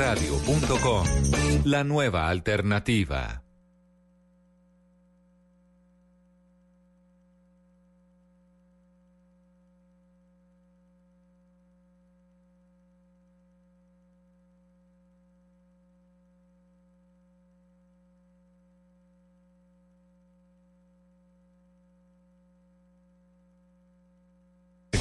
Radio.com. La nueva alternativa.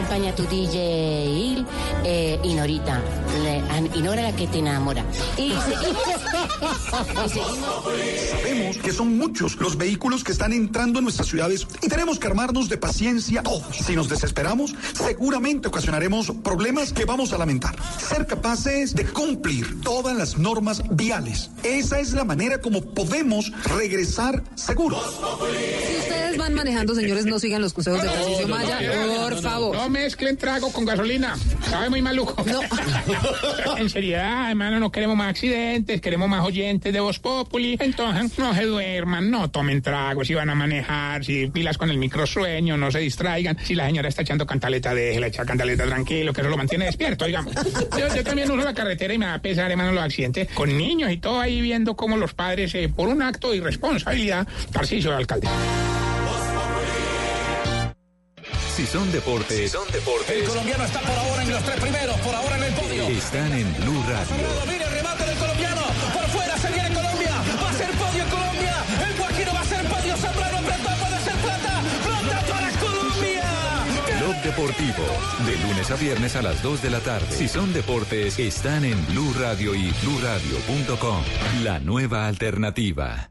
Acompaña tu DJ eh, Inorita. Le- Inora la que te enamora. Sabemos que son muchos los vehículos que están entrando en nuestras ciudades y tenemos que armarnos de paciencia todos. Si nos desesperamos, seguramente ocasionaremos problemas que vamos a lamentar. Ser capaces de cumplir todas las normas viales. Esa es la manera como podemos regresar seguros. Si ustedes van manejando, señores, no sigan los consejos de Tarcisio Maya, por favor. No mezclen trago con gasolina. Sabe muy maluco. No. en seriedad, hermano, no queremos más accidentes, queremos más oyentes de Voz Populi. Entonces, no se duerman, no tomen trago si van a manejar, si pilas con el microsueño, no se distraigan. Si la señora está echando cantaleta, déjela echar cantaleta tranquilo, que eso lo mantiene despierto, digamos. Yo, yo también uso la carretera y me da pesar, hermano, los accidentes con niños y todo ahí viendo cómo los padres, eh, por un acto de irresponsabilidad, Tarcisio de alcalde. Si son deportes, son deportes, El colombiano está por ahora en los tres primeros, por ahora en el podio. están en Blue Radio. Deportivo, de lunes a viernes a las 2 de la tarde. Si son deportes, están en Blue Radio y bluradio.com. La nueva alternativa.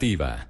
alternativa.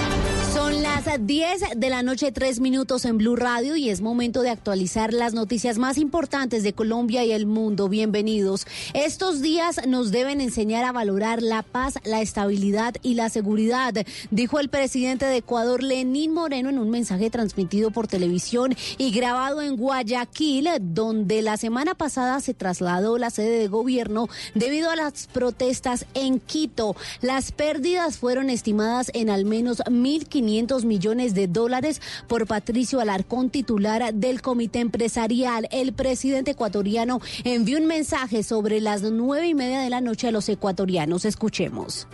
Son las 10 de la noche, tres minutos en Blue Radio y es momento de actualizar las noticias más importantes de Colombia y el mundo. Bienvenidos. Estos días nos deben enseñar a valorar la paz, la estabilidad y la seguridad, dijo el presidente de Ecuador, Lenín Moreno, en un mensaje transmitido por televisión y grabado en Guayaquil, donde la semana pasada se trasladó la sede de gobierno debido a las protestas en Quito. Las pérdidas fueron estimadas en al menos 1.500 millones de dólares por Patricio Alarcón, titular del comité empresarial. El presidente ecuatoriano envió un mensaje sobre las nueve y media de la noche a los ecuatorianos. Escuchemos.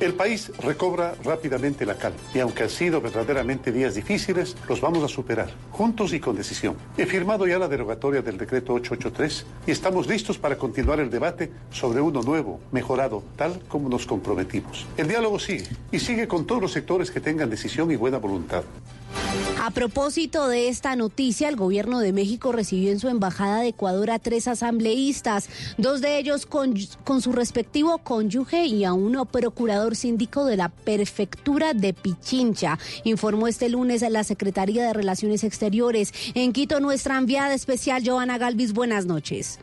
El país recobra rápidamente la calma y aunque han sido verdaderamente días difíciles, los vamos a superar, juntos y con decisión. He firmado ya la derogatoria del decreto 883 y estamos listos para continuar el debate sobre uno nuevo, mejorado, tal como nos comprometimos. El diálogo sigue y sigue con todos los sectores que tengan decisión y buena voluntad. A propósito de esta noticia, el gobierno de México recibió en su embajada de Ecuador a tres asambleístas, dos de ellos con, con su respectivo cónyuge y a uno procurador síndico de la prefectura de Pichincha, informó este lunes la Secretaría de Relaciones Exteriores. En Quito, nuestra enviada especial, Joana Galvis, buenas noches.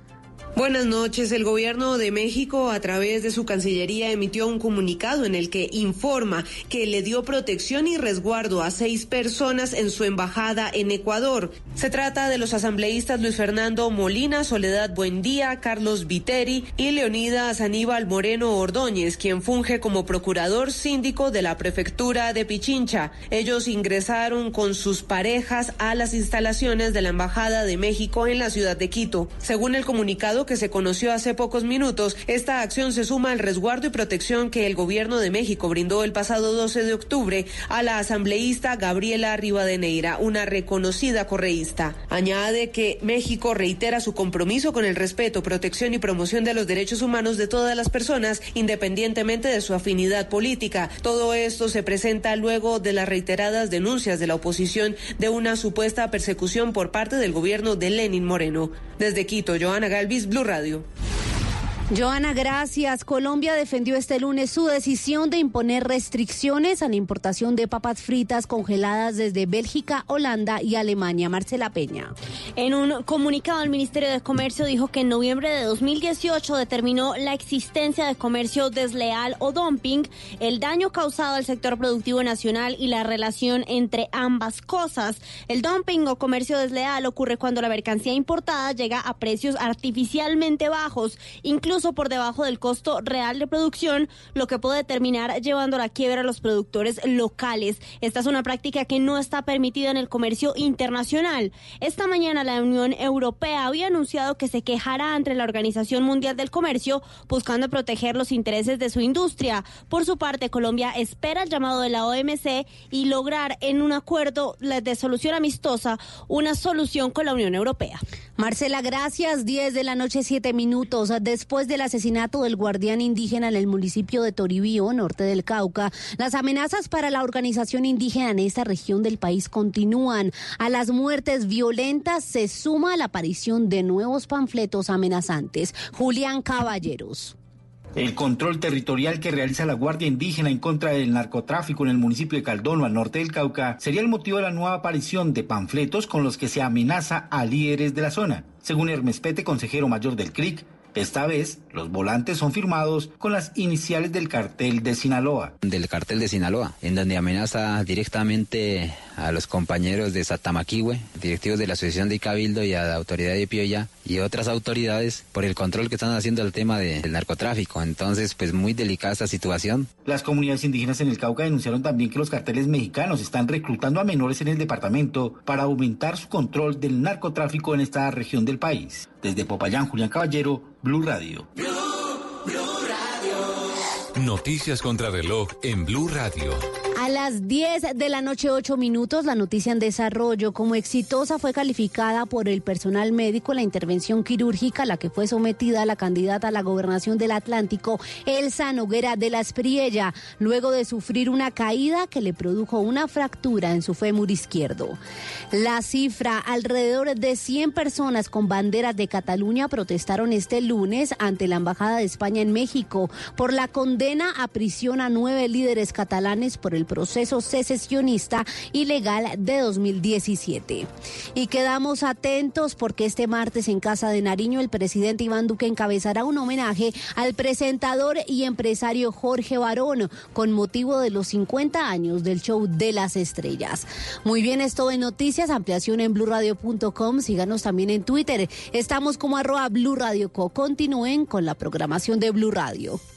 Buenas noches. El gobierno de México, a través de su Cancillería, emitió un comunicado en el que informa que le dio protección y resguardo a seis personas en su embajada en Ecuador. Se trata de los asambleístas Luis Fernando Molina, Soledad Buendía, Carlos Viteri y Leonidas Aníbal Moreno Ordóñez, quien funge como procurador síndico de la prefectura de Pichincha. Ellos ingresaron con sus parejas a las instalaciones de la Embajada de México en la ciudad de Quito. Según el comunicado, que se conoció hace pocos minutos, esta acción se suma al resguardo y protección que el gobierno de México brindó el pasado 12 de octubre a la asambleísta Gabriela Rivadeneira, una reconocida correísta. Añade que México reitera su compromiso con el respeto, protección y promoción de los derechos humanos de todas las personas, independientemente de su afinidad política. Todo esto se presenta luego de las reiteradas denuncias de la oposición de una supuesta persecución por parte del gobierno de Lenin Moreno. Desde Quito, Joana Galvis, Blue Radio. Joana, gracias. Colombia defendió este lunes su decisión de imponer restricciones a la importación de papas fritas congeladas desde Bélgica, Holanda y Alemania. Marcela Peña. En un comunicado, el Ministerio de Comercio dijo que en noviembre de 2018 determinó la existencia de comercio desleal o dumping, el daño causado al sector productivo nacional y la relación entre ambas cosas. El dumping o comercio desleal ocurre cuando la mercancía importada llega a precios artificialmente bajos, incluso por debajo del costo real de producción, lo que puede terminar llevando a la quiebra a los productores locales. Esta es una práctica que no está permitida en el comercio internacional. Esta mañana la Unión Europea había anunciado que se quejará ante la Organización Mundial del Comercio buscando proteger los intereses de su industria. Por su parte, Colombia espera el llamado de la OMC y lograr en un acuerdo de solución amistosa una solución con la Unión Europea. Marcela, gracias. 10 de la noche, 7 minutos. Después del asesinato del guardián indígena en el municipio de Toribío, norte del Cauca, las amenazas para la organización indígena en esta región del país continúan. A las muertes violentas se suma la aparición de nuevos panfletos amenazantes. Julián Caballeros. El control territorial que realiza la Guardia Indígena en contra del narcotráfico en el municipio de Caldono, al norte del Cauca, sería el motivo de la nueva aparición de panfletos con los que se amenaza a líderes de la zona. Según Hermes Pete, consejero mayor del CRIC, esta vez, los volantes son firmados con las iniciales del cartel de Sinaloa. Del cartel de Sinaloa, en donde amenaza directamente a los compañeros de Satamaquihue, directivos de la Asociación de Cabildo y a la autoridad de Pioya y otras autoridades por el control que están haciendo al tema del narcotráfico. Entonces, pues muy delicada esta situación. Las comunidades indígenas en el Cauca denunciaron también que los carteles mexicanos están reclutando a menores en el departamento para aumentar su control del narcotráfico en esta región del país. Desde Popayán, Julián Caballero, Blue Radio. Noticias contra reloj en Blue Radio. A las 10 de la noche, 8 minutos, la noticia en desarrollo. Como exitosa fue calificada por el personal médico la intervención quirúrgica a la que fue sometida la candidata a la gobernación del Atlántico, Elsa Noguera de la Espriella, luego de sufrir una caída que le produjo una fractura en su fémur izquierdo. La cifra, alrededor de 100 personas con banderas de Cataluña protestaron este lunes ante la Embajada de España en México por la condena a prisión a nueve líderes catalanes por el proceso secesionista ilegal de 2017. Y quedamos atentos porque este martes en Casa de Nariño el presidente Iván Duque encabezará un homenaje al presentador y empresario Jorge Barón con motivo de los 50 años del show de las estrellas. Muy bien, esto en noticias, ampliación en blurradio.com, síganos también en Twitter. Estamos como arroba Blue Radio Co. Continúen con la programación de Blue Radio.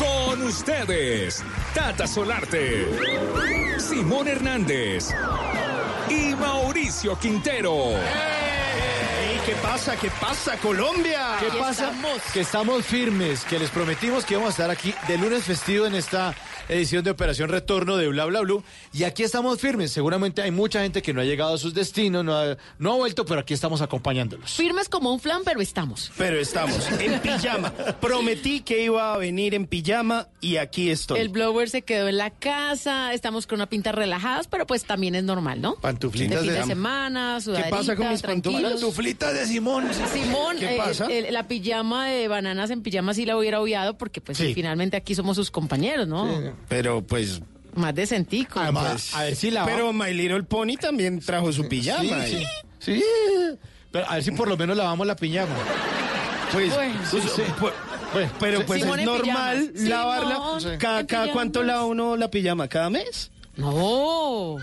Con ustedes, Tata Solarte, Simón Hernández y Mauricio Quintero. ¿Qué pasa? ¿Qué pasa, Colombia? ¿Qué pasa? Que estamos firmes, que les prometimos que íbamos a estar aquí de lunes festivo en esta edición de Operación Retorno de Bla Bla Blue. Y aquí estamos firmes. Seguramente hay mucha gente que no ha llegado a sus destinos, no ha, no ha vuelto, pero aquí estamos acompañándolos. Firmes como un flan, pero estamos. Pero estamos en pijama. Prometí que iba a venir en pijama y aquí estoy. El blower se quedó en la casa, estamos con una pinta relajadas, pero pues también es normal, ¿no? Pantuflitas de fin de- de semana, sudadita, ¿Qué pasa con mis tranquilos. De Simón. Simón, ¿Qué eh, pasa? el- la pijama de bananas en pijama sí la hubiera obviado porque pues Sí. finalmente aquí somos sus compañeros, ¿no? Pero pues. Más decentico. pues, a ver si la Pero My Little Pony también trajo su pijama. Sí, y- sí. Sí. Pero a ver si por lo menos lavamos la piñama. Pues, Bueno. pues, Sí, sí. pues, pero pues Simón es normal pijamas. lavarla. Simón ¿Cada, en cada cuánto lava uno la pijama? ¿Cada mes? No.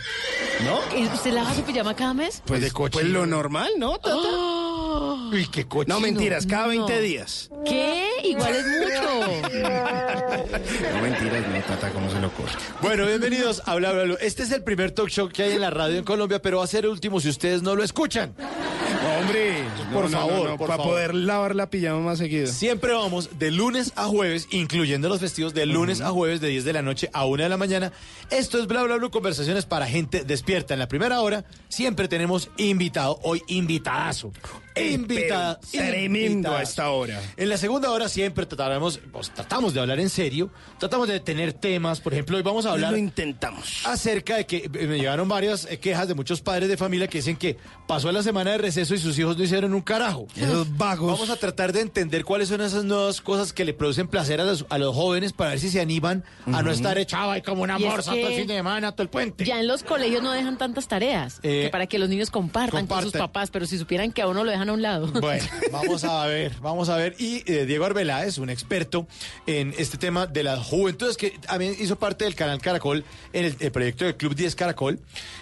¿No? ¿Y ¿Usted lava su pijama cada mes? Pues, de pues cochino. lo normal, ¿no, Tata? ¡Oh! Uy, qué cochino. No, mentiras, cada 20 No. días. ¿Qué? Igual es mucho. No, mentiras, no, Tata, ¿cómo se lo ocurre? Bueno, bienvenidos a Bla Bla. Este es el primer talk show que hay en la radio en Colombia, pero va a ser el último si ustedes no lo escuchan. Hombre, Por favor, por para favor. poder lavar la pijama más seguido. Siempre vamos de lunes a jueves, incluyendo los festivos, de lunes a jueves, de 10 de la noche a 1 de la mañana. Esto es Bla Bla Blue, conversaciones para gente despierta. En la primera hora siempre tenemos invitado, hoy invitadazo. Invitada, Pero tremendo a esta hora. En la segunda hora siempre trataremos, pues, tratamos de hablar en serio, tratamos de tener temas, por ejemplo, hoy vamos a hablar Lo intentamos. acerca de que eh, me llegaron varias eh, quejas de muchos padres de familia que dicen que pasó la semana de receso y sus hijos no hicieron un carajo. Esos vagos. Vamos a tratar de entender cuáles son esas nuevas cosas que le producen placer a los, a los jóvenes para ver si se animan a no estar echados ahí como una Y es morsa todo el fin de semana, todo el puente. Ya en los colegios no dejan tantas tareas Eh, que para que los niños compartan, con sus papás, pero si supieran que a uno lo dejan a un lado. Bueno, vamos a ver, vamos a ver. Y eh, Diego Arbeláez, un experto en este tema de las juventudes, que también hizo parte del canal Caracol en el, el proyecto del Club 10 Caracol,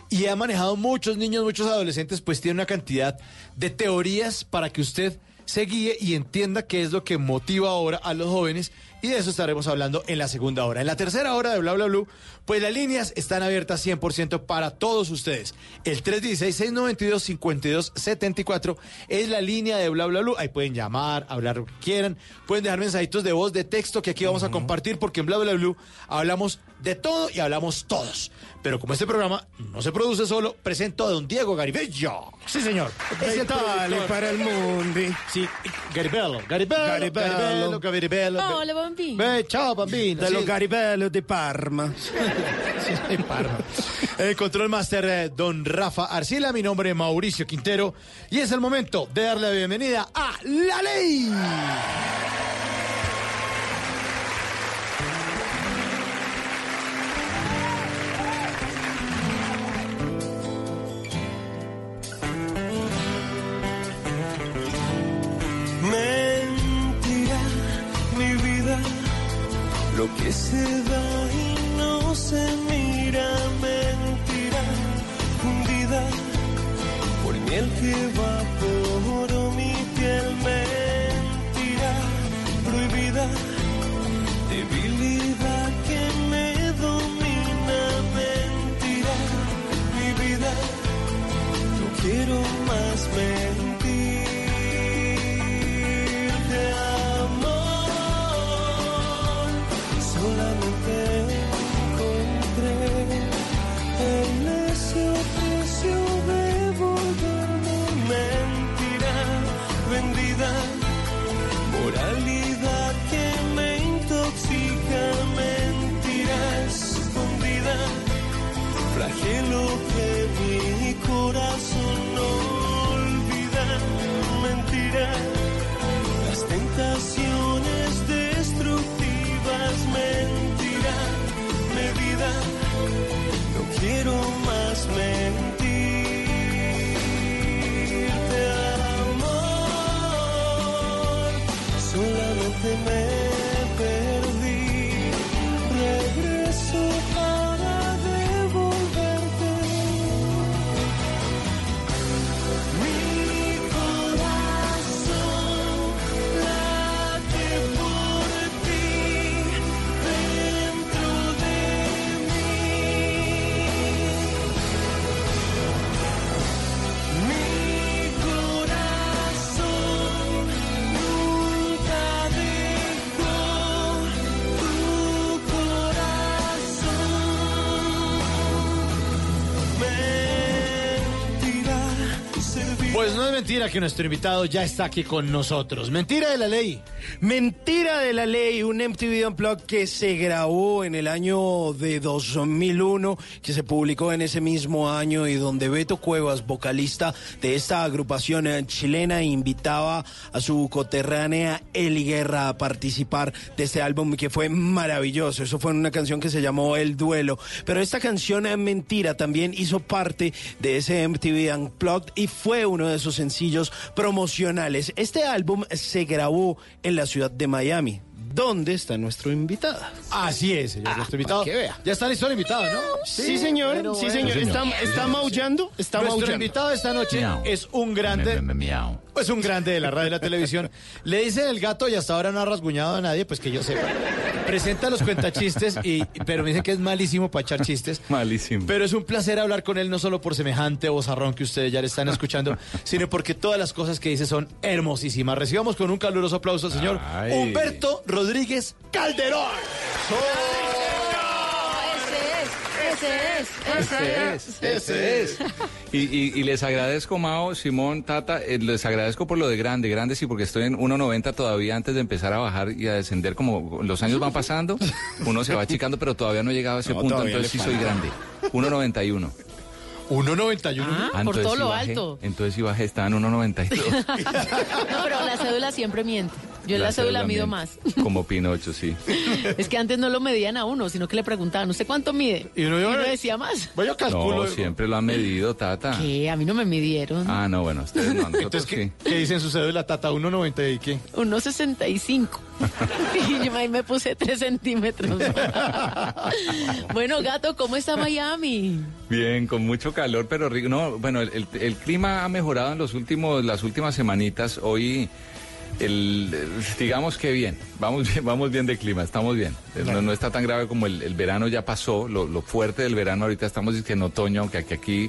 y ha manejado muchos niños, muchos adolescentes, pues tiene una cantidad de teorías para que usted se guíe y entienda qué es lo que motiva ahora a los jóvenes. Y de eso estaremos hablando en la segunda hora. En la tercera hora de Bla Bla Blue, pues las líneas están abiertas 100% para todos ustedes. El 316-692-5274 es la línea de Bla Bla Blue. Ahí pueden llamar, hablar lo que quieran. Pueden dejar mensajitos de voz, de texto que aquí vamos a compartir porque en Bla Bla Blue hablamos de todo y hablamos todos. Pero como este programa no se produce solo, presento a don Diego Garibello. Sí, señor. Es el Dale productor. para el mundo. Sí, Garibello, Garibello, Garibello. Garibello, Garibello. Hola, bambino. Ve, chao, bambino. De Sí. los garibelos de Parma. en Parma. El control master, eh, don Rafa Arcila, mi nombre es Mauricio Quintero, y es el momento de darle la bienvenida a La Ley. Lo que se da y no se mira, mentira fundida por miel que vaporo mi piel, mentira prohibida, debilidad que me domina, mentira mi vida. Yo quiero más, mentira. Que nuestro invitado ya está aquí con nosotros. Mentira de la ley. Mentira de la ley, un MTV Unplugged que se grabó en el año de 2001, que se publicó en ese mismo año y donde Beto Cuevas, vocalista de esta agrupación eh, chilena, invitaba a su coterránea Eli Guerra a participar de este álbum que fue maravilloso. Eso fue una canción que se llamó El Duelo. Pero esta canción eh, Mentira también hizo parte de ese MTV Unplugged y fue uno de esos sencillos promocionales. Este álbum se grabó en la ciudad de Miami. ¿Dónde está nuestro invitado? Así es, señor. nuestro invitado. que vea. Ya está listo el invitado, ¿no? Sí, señor. Bueno, sí, bueno. señor. ¿Está, está maullando? Está Nuestro maullando. invitado esta noche Miau. es un grande. Es un grande de la radio y la televisión. Le dicen el gato y hasta ahora no ha rasguñado a nadie, pues que yo sepa. Presenta los cuentachistes, y, pero me dicen que es malísimo para echar chistes. Malísimo. Pero es un placer hablar con él, no solo por semejante bozarrón que ustedes ya le están escuchando, sino porque todas las cosas que dice son hermosísimas. Recibamos con un caluroso aplauso al señor Ay. Humberto Rodríguez Calderón. Ese es, ese es. Ese es. Y, y- y les agradezco, Mao, Simón, Tata, eh, les agradezco por lo de grande, grande sí, porque estoy en 1.90 todavía antes de empezar a bajar y a descender, como los años van pasando, uno se va achicando, pero todavía no he llegado a ese No, punto, entonces sí soy grande. 1.91. 1.91. Ah, por todo sí lo bajé, alto. Entonces sí bajé, estaba en 1.92. No, pero la cédula siempre miente. Yo en la, cédula mido más. Como Pinocho, sí. Es que antes no lo medían a uno, sino que le preguntaban, ¿usted cuánto mide? Y uno, uno decía más. Vaya No, siempre lo han medido, Tata. ¿Qué? A mí no me midieron. Ah, no, bueno, ustedes no, Entonces, ¿qué, sí. ¿qué dice en su cédula, Tata? 1.90 y qué. 1,65. y yo ahí me puse 3 centímetros. bueno, gato, ¿cómo está Miami? Bien, con mucho calor, pero rico. No, bueno, el, el- el clima ha mejorado en los últimos, las últimas semanitas. Hoy, el, digamos que bien, vamos bien, vamos bien de clima, estamos bien. No, no está tan grave como el, el verano ya pasó, lo, lo fuerte del verano ahorita estamos en otoño, aunque aquí, aquí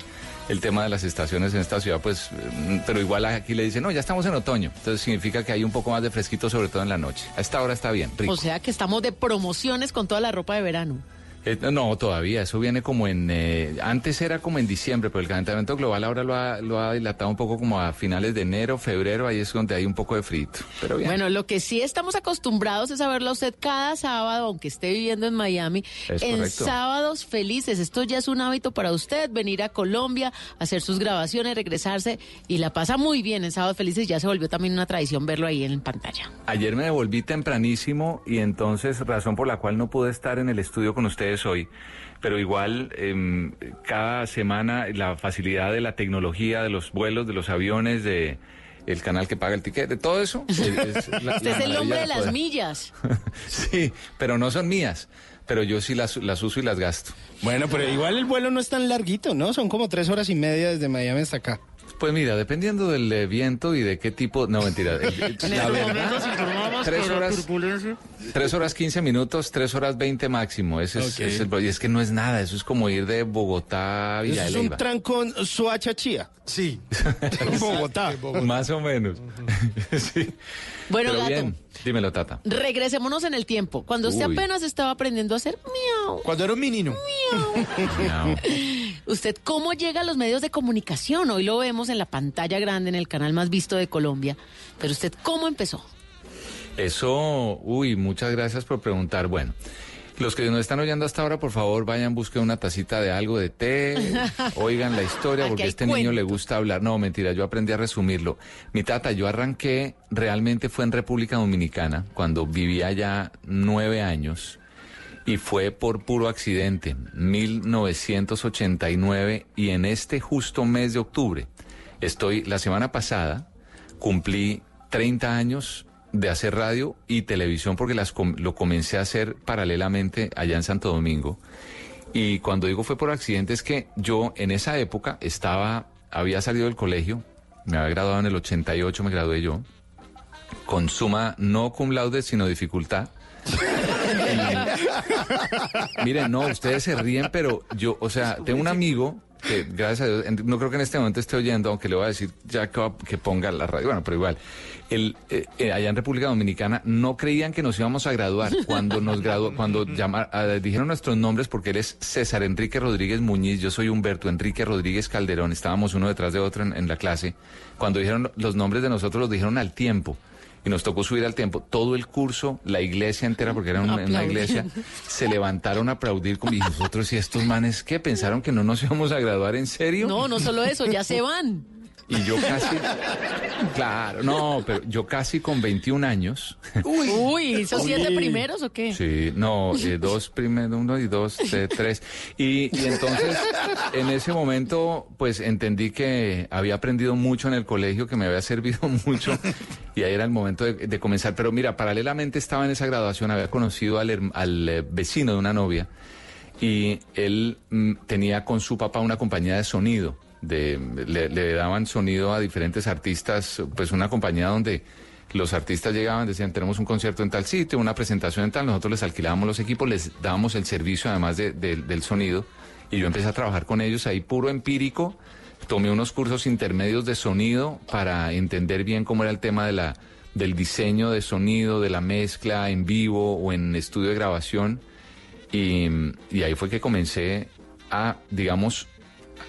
el tema de las estaciones en esta ciudad, pues, mm, pero igual aquí le dicen, no, ya estamos en otoño. Entonces significa que hay un poco más de fresquito, sobre todo en la noche. A esta hora está bien, rico. O sea que estamos de promociones con toda la ropa de verano. Eh, no, todavía, eso viene como en... eh, antes era como en diciembre, pero el calentamiento global ahora lo ha, lo ha dilatado un poco como a finales de enero, febrero, ahí es donde hay un poco de frito. Pero bien. Bueno, lo que sí estamos acostumbrados es a verlo a usted cada sábado, aunque esté viviendo en Miami, Es en correcto. sábados felices. Esto ya es un hábito para usted, venir a Colombia, hacer sus grabaciones, regresarse y la pasa muy bien en sábados felices. Ya se volvió también una tradición verlo ahí en pantalla. Ayer me devolví tempranísimo y entonces razón por la cual no pude estar en el estudio con ustedes hoy. Pero igual, em, cada semana la facilidad de la tecnología, de los vuelos, de los aviones, de el canal que paga el ticket, de todo eso. es- es la- Usted la es el hombre de las poder- millas. Sí, pero no son mías. Pero yo sí las, las uso y las gasto. Bueno, pero igual el vuelo no es tan larguito, ¿no? Son como tres horas y media desde Miami hasta acá. Pues mira, dependiendo del eh, viento y de qué tipo... No, mentira. el- En la verdad, tres horas- turbulencia- Tres horas 15 minutos, tres horas 20 máximo. Ese es, es el- y es que no es nada, eso es como ir de Bogotá a Villa es un trancón Suachachía. Sí. Bogotá. Más o menos. sí. Bueno, Pero gato. bien, dímelo, Tata. Regresémonos en el tiempo. Cuando usted Uy. apenas estaba aprendiendo a hacer miau, Cuando era un menino. ¿Usted cómo llega a los medios de comunicación? Hoy lo vemos en la pantalla grande, en el canal más visto de Colombia. Pero usted, ¿cómo empezó? Eso, uy, muchas gracias por preguntar. Bueno, los que nos están oyendo hasta ahora, por favor, vayan, busquen una tacita de algo de té, oigan la historia, porque a este niño le gusta hablar. No, mentira, yo aprendí a resumirlo. Mi tata, yo arranqué, realmente fue en República Dominicana, cuando vivía ya nueve años, y fue por puro accidente, 1989, y en este justo mes de octubre, estoy, la semana pasada, cumplí 30 años de hacer radio y televisión porque las com- lo comencé a hacer paralelamente allá en Santo Domingo. Y cuando digo fue por accidente es que yo en esa época estaba, había salido del colegio, me había graduado en el 88, me gradué yo, con suma no cum laude, sino dificultad. Y- miren, no, ustedes se ríen, pero yo, o sea, tengo un amigo que gracias a Dios, no creo que en este momento esté oyendo, aunque le voy a decir ya que, que ponga la radio, bueno, pero igual. El, eh, eh, allá en República Dominicana no creían que nos íbamos a graduar cuando nos graduó, cuando dijeron nuestros nombres porque él es César Enrique Rodríguez Muñiz, yo soy Humberto Enrique Rodríguez Calderón, estábamos uno detrás de otro en, en la clase. Cuando dijeron los nombres de nosotros los dijeron al tiempo y nos tocó subir al tiempo. Todo el curso, la iglesia entera, porque era una, una iglesia, se levantaron a aplaudir como y nosotros y estos manes que pensaron que no nos íbamos a graduar en serio. No, no solo eso, ya se van. Y yo casi, claro, no, pero yo casi con 21 años. Uy, ¿esos siete Uy. primeros o qué? Sí, no, eh, dos primeros, uno y dos, eh, tres. Y, y entonces, en ese momento, pues entendí que había aprendido mucho en el colegio, que me había servido mucho, y ahí era el momento de, de comenzar. Pero mira, paralelamente estaba en esa graduación, había conocido al, herm- al eh, vecino de una novia, y él mm, tenía con su papá una compañía de sonido. De, le, daban sonido a diferentes artistas, pues una compañía donde los artistas llegaban, decían, tenemos un concierto en tal sitio, una presentación en tal, nosotros les alquilábamos los equipos, les dábamos el servicio además de- de- del sonido, y yo empecé a trabajar con ellos ahí puro empírico, tomé unos cursos intermedios de sonido para entender bien cómo era el tema de la, del diseño de sonido, de la mezcla en vivo o en estudio de grabación, y ahí fue que comencé a, digamos,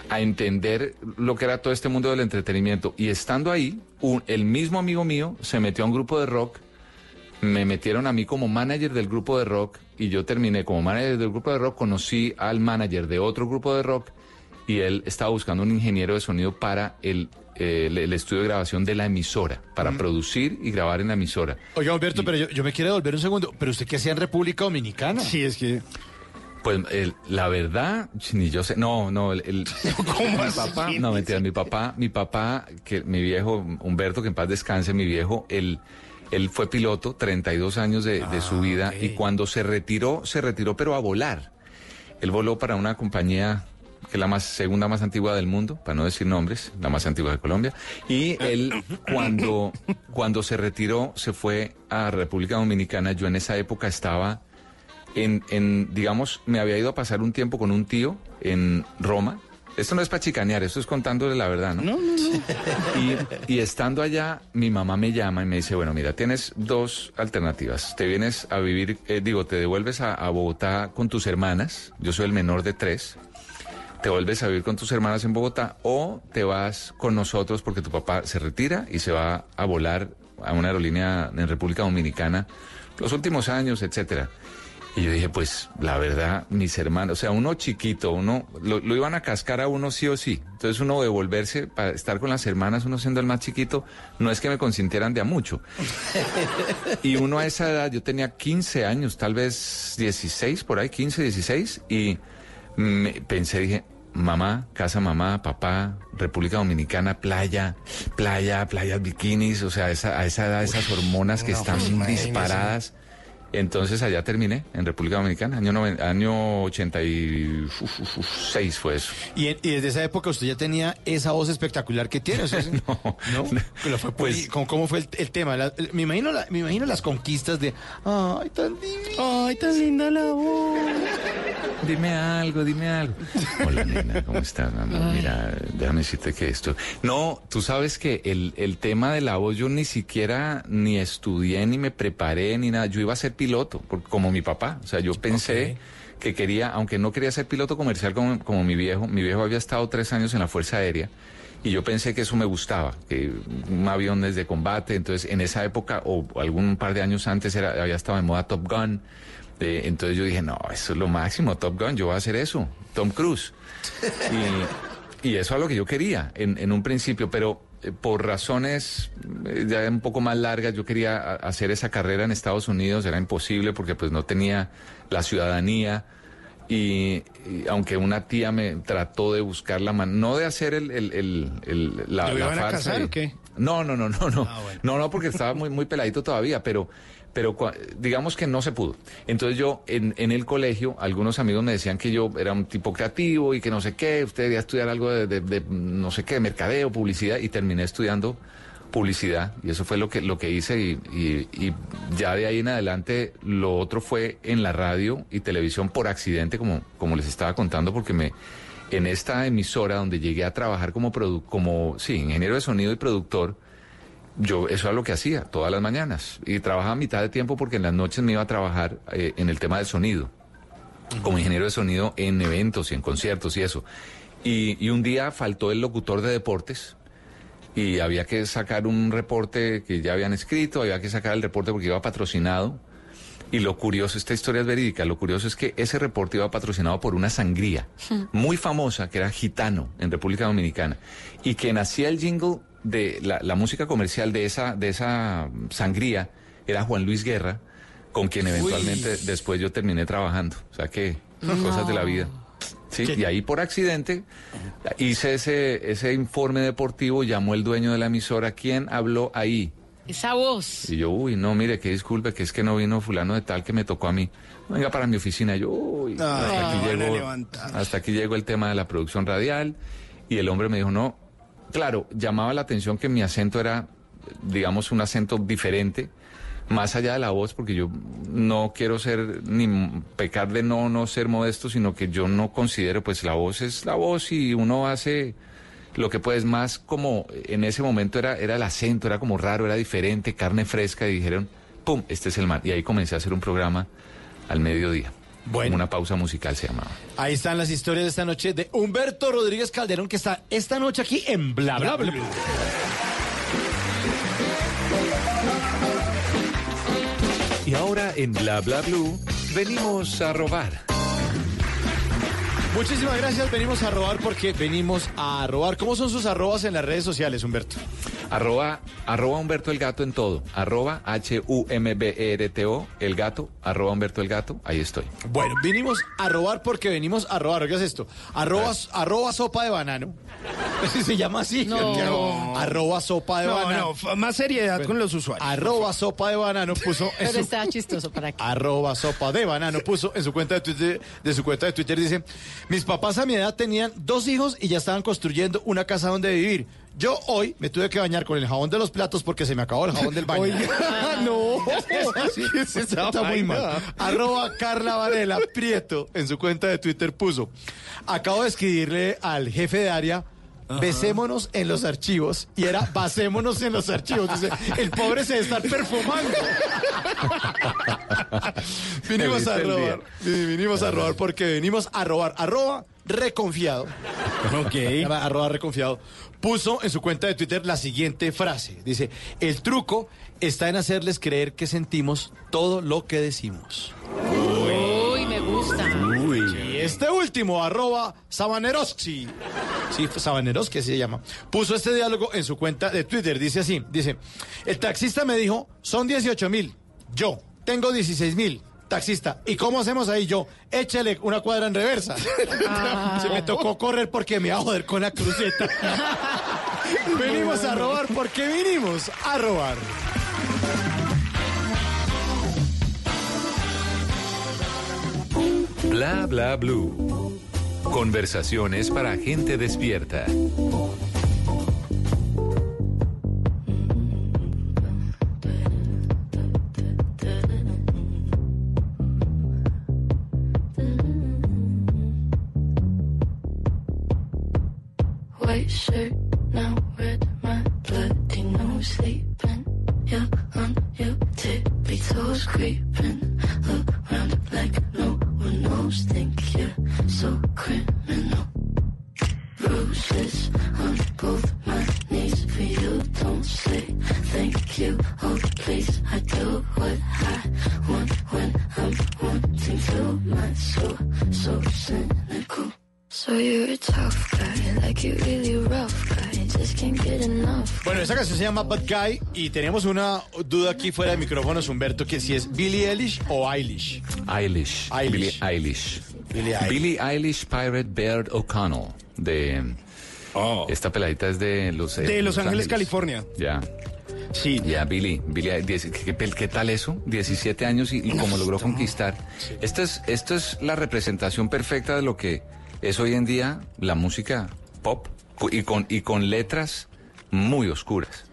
a entender lo que era todo este mundo del entretenimiento. Y estando ahí, un- el mismo amigo mío se metió a un grupo de rock, me metieron a mí como manager del grupo de rock y yo terminé como manager del grupo de rock, conocí al manager de otro grupo de rock y él estaba buscando un ingeniero de sonido para el, eh, el, el estudio de grabación de la emisora, para producir y grabar en la emisora. Oiga, Humberto, pero yo, yo me quiero devolver un segundo. ¿Pero usted qué hacía en República Dominicana? Sí, es que... Pues el- la verdad, ni yo sé, no, no, el, el- mi papá, no mentira, mi papá, mi papá, que mi viejo Humberto, que en paz descanse, mi viejo, él, él fue piloto, 32 años de, de su vida, y cuando se retiró, se retiró pero a volar. Él voló para una compañía que es la más segunda más antigua del mundo, para no decir nombres, la más antigua de Colombia. Y él cuando cuando se retiró se fue a República Dominicana. Yo en esa época estaba en, en, digamos, me había ido a pasar un tiempo con un tío en Roma. Esto no es para chicanear, esto es contándole la verdad, ¿no? No, no, no. Y, y estando allá, mi mamá me llama y me dice, bueno, mira, tienes dos alternativas. Te vienes a vivir, eh, digo, te devuelves a, a Bogotá con tus hermanas. Yo soy el menor de tres. Te vuelves a vivir con tus hermanas en Bogotá o te vas con nosotros porque tu papá se retira y se va a volar a una aerolínea en República Dominicana los últimos años, etcétera. Y yo dije, pues la verdad, mis hermanos, o sea, uno chiquito, uno lo, lo iban a cascar a uno sí o sí. Entonces uno devolverse para estar con las hermanas, uno siendo el más chiquito, no es que me consintieran de a mucho. Y uno a esa edad, yo tenía 15 años, tal vez 16, por ahí, 15, 16, y me pensé, dije, mamá, casa mamá, papá, República Dominicana, playa, playa, playas bikinis, o sea, esa, a esa edad esas hormonas que No, están pues, imagínese. Entonces allá terminé, en República Dominicana, año, noven- año 86 fue eso. Y, en- y desde esa época usted ya tenía esa voz espectacular que tiene. o sea, no, Pero fue Pues- ¿cómo, cómo fue el, el tema? La- el- me, imagino la- me imagino las conquistas de... Ay, tan divino. Ay, tan linda la voz. Dime algo, dime algo. Hola, nena, ¿cómo estás? mi amor? Mira, déjame decirte que esto... No, tú sabes que el, el tema de la voz yo ni siquiera ni estudié, ni me preparé, ni nada. Yo iba a ser piloto, por- como mi papá. O sea, yo pensé que quería, aunque no quería ser piloto comercial como, como mi viejo, mi viejo había estado tres años en la Fuerza Aérea. Y yo pensé que eso me gustaba, que un avión desde combate. Entonces, en esa época, o algún par de años antes, era, había estado de moda Top Gun. Eh, entonces yo dije, no, eso es lo máximo, Top Gun, yo voy a hacer eso, Tom Cruise. Y, y eso es lo que yo quería en, en un principio, pero por razones eh, ya un poco más largas, yo quería hacer esa carrera en Estados Unidos, era imposible porque pues no tenía la ciudadanía. Y, y aunque una tía me trató de buscar la mano, no de hacer el, el, el- el- la, ¿Lo la a casar o qué? no, no, no, no, no. No, no, porque estaba muy, muy peladito todavía, pero, pero digamos que no se pudo. Entonces yo, en, en el colegio, algunos amigos me decían que yo era un tipo creativo y que no sé qué, usted debería estudiar algo de, no sé qué, mercadeo, publicidad, y terminé estudiando publicidad, y eso fue lo que, lo que hice, y- y ya de ahí en adelante lo otro fue en la radio y televisión por accidente, como, como les estaba contando, porque me en esta emisora donde llegué a trabajar como, produ- como sí, ingeniero de sonido y productor, yo eso era lo que hacía todas las mañanas. Y trabajaba a mitad de tiempo porque en las noches me iba a trabajar eh, en el tema del sonido, como ingeniero de sonido en eventos y en conciertos y eso. Y, y un día faltó el locutor de deportes y había que sacar un reporte que ya habían escrito, había que sacar el reporte porque iba patrocinado. Y lo curioso, esta historia es verídica, lo curioso es que ese reporte iba patrocinado por una sangría muy famosa que era Gitano en República Dominicana y quien hacía el jingle de la, la música comercial de esa, de esa sangría era Juan Luis Guerra, con quien eventualmente después yo terminé trabajando. O sea que cosas de la vida. Sí, y ahí por accidente hice ese, ese informe deportivo, llamó el dueño de la emisora, ¿quién habló ahí? Esa voz. Y yo, uy, no, mire, que disculpe, que es que no vino fulano de tal que me tocó a mí. Venga para mi oficina. Y yo, uy, hasta, aquí van a llegó, levantar. hasta aquí llegó el tema de la producción radial. Y el hombre me dijo, no, claro, llamaba la atención que mi acento era, digamos, un acento diferente, más allá de la voz, porque yo no quiero ser, ni pecar de no, no ser modesto, sino que yo no considero, pues la voz es la voz y uno hace lo que pues más como en ese momento era, era el acento, era como raro, era diferente, carne fresca, y dijeron, ¡pum! Este es el man. Y ahí comencé a hacer un programa al mediodía. Bueno. Una pausa musical se llamaba. Ahí están las historias de esta noche de Humberto Rodríguez Calderón, que está esta noche aquí en Bla Bla Bla. Y ahora en Bla Bla Blue venimos a robar. Muchísimas gracias, venimos a robar porque venimos a robar. ¿Cómo son sus arrobas en las redes sociales, Humberto? Arroba, arroba Humberto el Gato en todo. Arroba H-U-M-B-E-R-T-O, el gato. Arroba Humberto el Gato, ahí estoy. Bueno, vinimos a robar porque venimos a robar. ¿Qué es esto? Arroba, arroba sopa de banano. Si se llama así. No. Arroba sopa de No, banano. no, más seriedad con los usuarios. Arroba sopa de banano puso en Pero su, está chistoso para que. arroba sopa de banano puso en su cuenta de Twitter, de su cuenta de Twitter dice, mis papás a mi edad tenían dos hijos y ya estaban construyendo una casa donde vivir. Yo hoy me tuve que bañar con el jabón de los platos porque se me acabó el jabón del baño. Oiga, no. ¿Qué es esa Está muy mal. Arroba Carla Varela Prieto en su cuenta de Twitter puso, acabo de escribirle al jefe de área, besémonos en los archivos, y era basémonos en los archivos. Dice, el pobre se debe estar perfumando. vinimos a robar, vinimos a robar porque venimos a robar. Arroba reconfiado. Ok. Arroba reconfiado. Puso en su cuenta de Twitter la siguiente frase. Dice, el truco está en hacerles creer que sentimos todo lo que decimos. Uy, me gusta. Este último, arroba Sabaneroski. Sí, Sabaneroski así se llama. Puso este diálogo en su cuenta de Twitter. Dice así, dice, el taxista me dijo, son 18 mil. Yo tengo 16 mil. Taxista, ¿y cómo hacemos ahí? Yo, échale una cuadra en reversa. Se me tocó correr porque me iba a joder con la cruceta. venimos a robar porque vinimos a robar. Bla Bla Blue. Conversaciones para gente despierta. White shirt, now red, my bloody nose sleeping. You're on your tippy creeping Bueno, esa canción se llama Bad Guy y teníamos una duda aquí fuera de micrófonos, Humberto, que si es Billie Eilish o Eilish. Eilish. Eilish. Billie Eilish. Billie Eilish. Billie Eilish Pirate Baird O'Connell. De. Esta peladita es de Los, Oh. De Los Ángeles, California. Ya. Sí. Ya, Billy. Billy diez- ¿qué, qué- qué tal eso? 17 años y, y cómo logró conquistar. Esto es, esto es la representación perfecta de lo que es hoy en día la música pop y con, y con letras muy oscuras.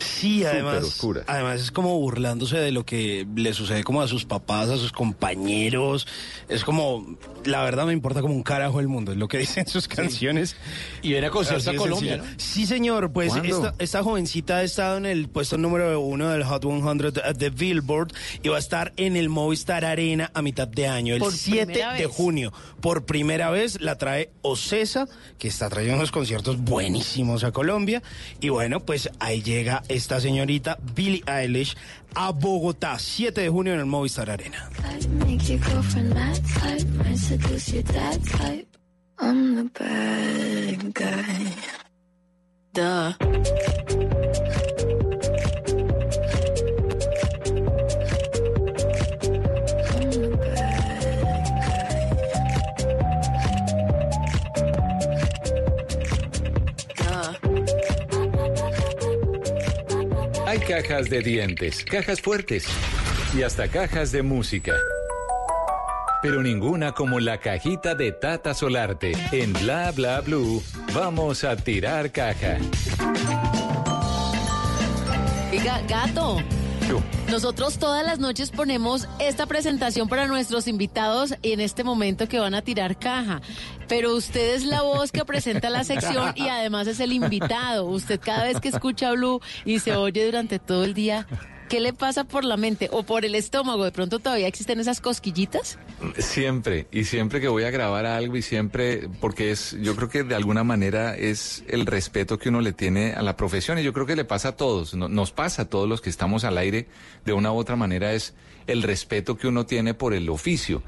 Sí, además, además es como burlándose de lo que le sucede como a sus papás, a sus compañeros. Es como, la verdad me importa como un carajo el mundo, es lo que dicen sus canciones. Y viene a concierto a de Colombia. Sí, señor, pues esta, esta jovencita ha estado en el puesto número uno del Hot 100 de Billboard y va a estar en el Movistar Arena a mitad de año, el Por 7 primera de vez. junio. Por primera vez la trae Ocesa, que está trayendo unos conciertos buenísimos a Colombia. Y bueno, pues ahí llega esta señorita Billie Eilish a Bogotá, 7 de junio en el Movistar Arena. Cajas de dientes, cajas fuertes y hasta cajas de música. Pero ninguna como la cajita de Tata Solarte. En Bla Bla Blue, vamos a tirar caja. Gato. Nosotros todas las noches ponemos esta presentación para nuestros invitados en este momento que van a tirar caja. Pero usted es la voz que presenta la sección y además es el invitado. Usted cada vez que escucha Blue y se oye durante todo el día, ¿qué le pasa por la mente o por el estómago? ¿De pronto todavía existen esas cosquillitas? Siempre, y siempre que voy a grabar algo y siempre, porque es, yo creo que de alguna manera es el respeto que uno le tiene a la profesión y yo creo que le pasa a todos, no- nos pasa a todos los que estamos al aire de una u otra manera es el respeto que uno tiene por el oficio.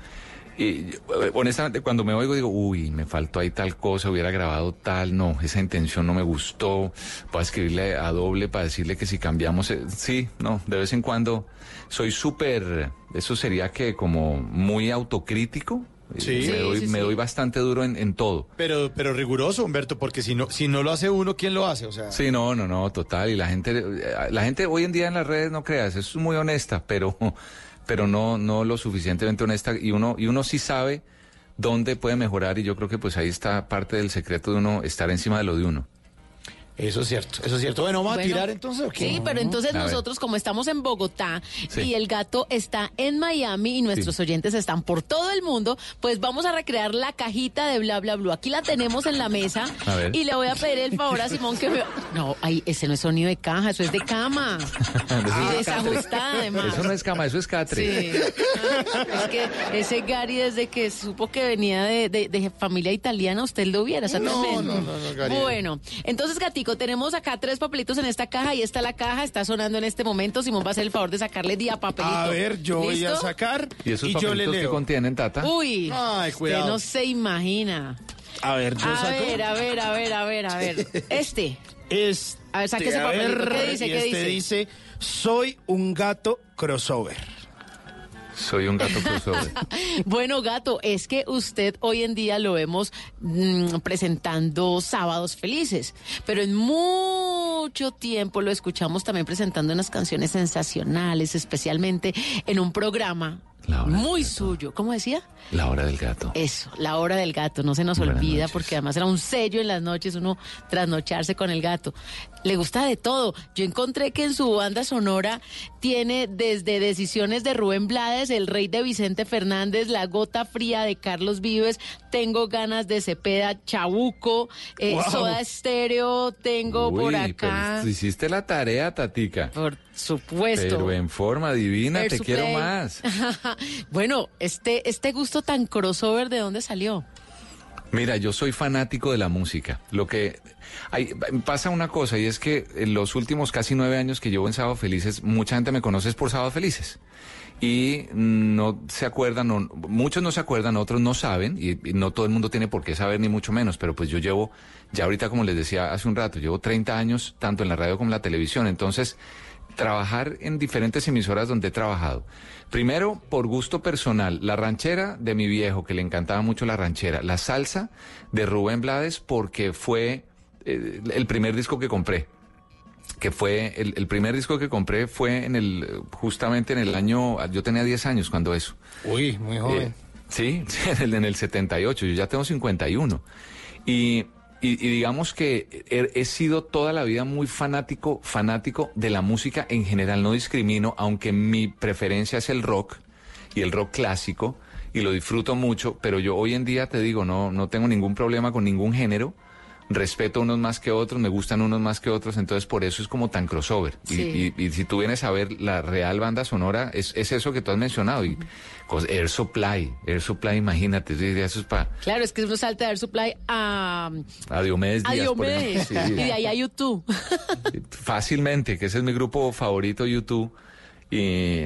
Y honestamente, cuando me oigo digo, uy, me faltó ahí tal cosa, hubiera grabado tal, no, esa intención no me gustó, voy a escribirle a doble para decirle que si cambiamos, eh, sí, no, de vez en cuando soy súper, eso sería que como muy autocrítico, eh, Sí. me, Sí, doy, sí, me doy bastante duro en, en todo. Pero, pero riguroso, Humberto, porque si no, si no lo hace uno, ¿quién lo hace? O sea, Sí, no, no, no, total. Y la gente, eh, la gente hoy en día en las redes no creas, es muy honesta, pero, pero no, no lo suficientemente honesta. Y uno, y uno sí sabe dónde puede mejorar. Y yo creo que pues ahí está parte del secreto de uno estar encima de lo de uno. Eso es cierto, eso es cierto. Bueno, ¿vamos a Bueno, tirar entonces o qué? Sí, pero entonces A ver. nosotros, como estamos en Bogotá Sí. y el gato está en Miami y nuestros Sí. oyentes están por todo el mundo, pues vamos a recrear la cajita de bla bla bla. Aquí la tenemos en la mesa A y le voy a pedir el favor a Simón que me. No, ay, ese no es sonido de caja, eso es de cama. Y desajustada además. Eso no es cama, eso es catre. Sí. Ah, Es que ese Gary, desde que supo que venía de, de- de familia italiana, usted lo hubiera. está No, no, no, no, Gary. Bueno, entonces, Tenemos acá tres papelitos en esta caja. Ahí está la caja, está sonando en este momento. Simón va a hacer el favor de sacarle día papelito. A ver, yo voy a sacar ¿Y esos yo le papelitos que leo. contienen, Tata? Uy, Ay, usted cuidado. no se imagina. A ver, yo A saco. ver, a ver, a ver, a ver, a ver. Este. Este, A ver, saque ese papelito. ver, ¿Qué dice? y ¿Qué este dice? dice, soy un gato crossover. Soy un gato crossover. Bueno, gato, es que usted hoy en día lo vemos mm, presentando sábados felices, pero en mucho tiempo lo escuchamos también presentando unas canciones sensacionales, especialmente en un programa La hora muy suyo. ¿Cómo decía? La hora del gato. Eso, la hora del gato, no se nos Buenas olvida noches. porque además era un sello en las noches uno trasnocharse con el gato. Le gusta de todo. Yo encontré que en su banda sonora tiene desde Decisiones de Rubén Blades, El Rey de Vicente Fernández, La Gota Fría de Carlos Vives, Tengo Ganas de Cepeda, Chabuco, eh, Wow. Soda Estéreo, tengo por acá. pero hiciste la tarea, Tatica. Por supuesto. Pero en forma divina, te quiero más. bueno, este, este gusto tan crossover, ¿de dónde salió? Mira, yo soy fanático de la música. Lo que hay, pasa una cosa y es que en los últimos casi nueve años que llevo en Sábado Felices, mucha gente me conoce por Sábado Felices. Y no se acuerdan, muchos no se acuerdan, otros no saben, y, y no todo el mundo tiene por qué saber, ni mucho menos, pero pues yo llevo, ya ahorita como les decía hace un rato, llevo 30 años tanto en la radio como en la televisión, entonces trabajar en diferentes emisoras donde he trabajado. Primero, por gusto personal, la ranchera de mi viejo, que le encantaba mucho la ranchera. La salsa de Rubén Blades, porque fue eh, el primer disco que compré. Que fue, el, el primer disco que compré fue en el, justamente en el año, yo tenía 10 años cuando eso. Uy, muy Eh, joven. sí, sí, en el, en el 78, yo ya tengo 51. Y y, y digamos que he, he sido toda la vida muy fanático, fanático de la música en general, no discrimino, aunque mi preferencia es el rock y el rock clásico y lo disfruto mucho, pero yo hoy en día te digo, no, no tengo ningún problema con ningún género. Respeto unos más que otros, me gustan unos más que otros, entonces por eso es como tan crossover. Y- Sí. Y, y si tú vienes a ver la real banda sonora, es, es eso que tú has mencionado. Y Air Supply, Air Supply, imagínate, eso es para Claro, es que uno salta de Air Supply a, a Diomedes a Díaz, por Diomedes. ejemplo. Sí. Y de ahí a YouTube. Fácilmente, que ese es mi grupo favorito, YouTube. Y,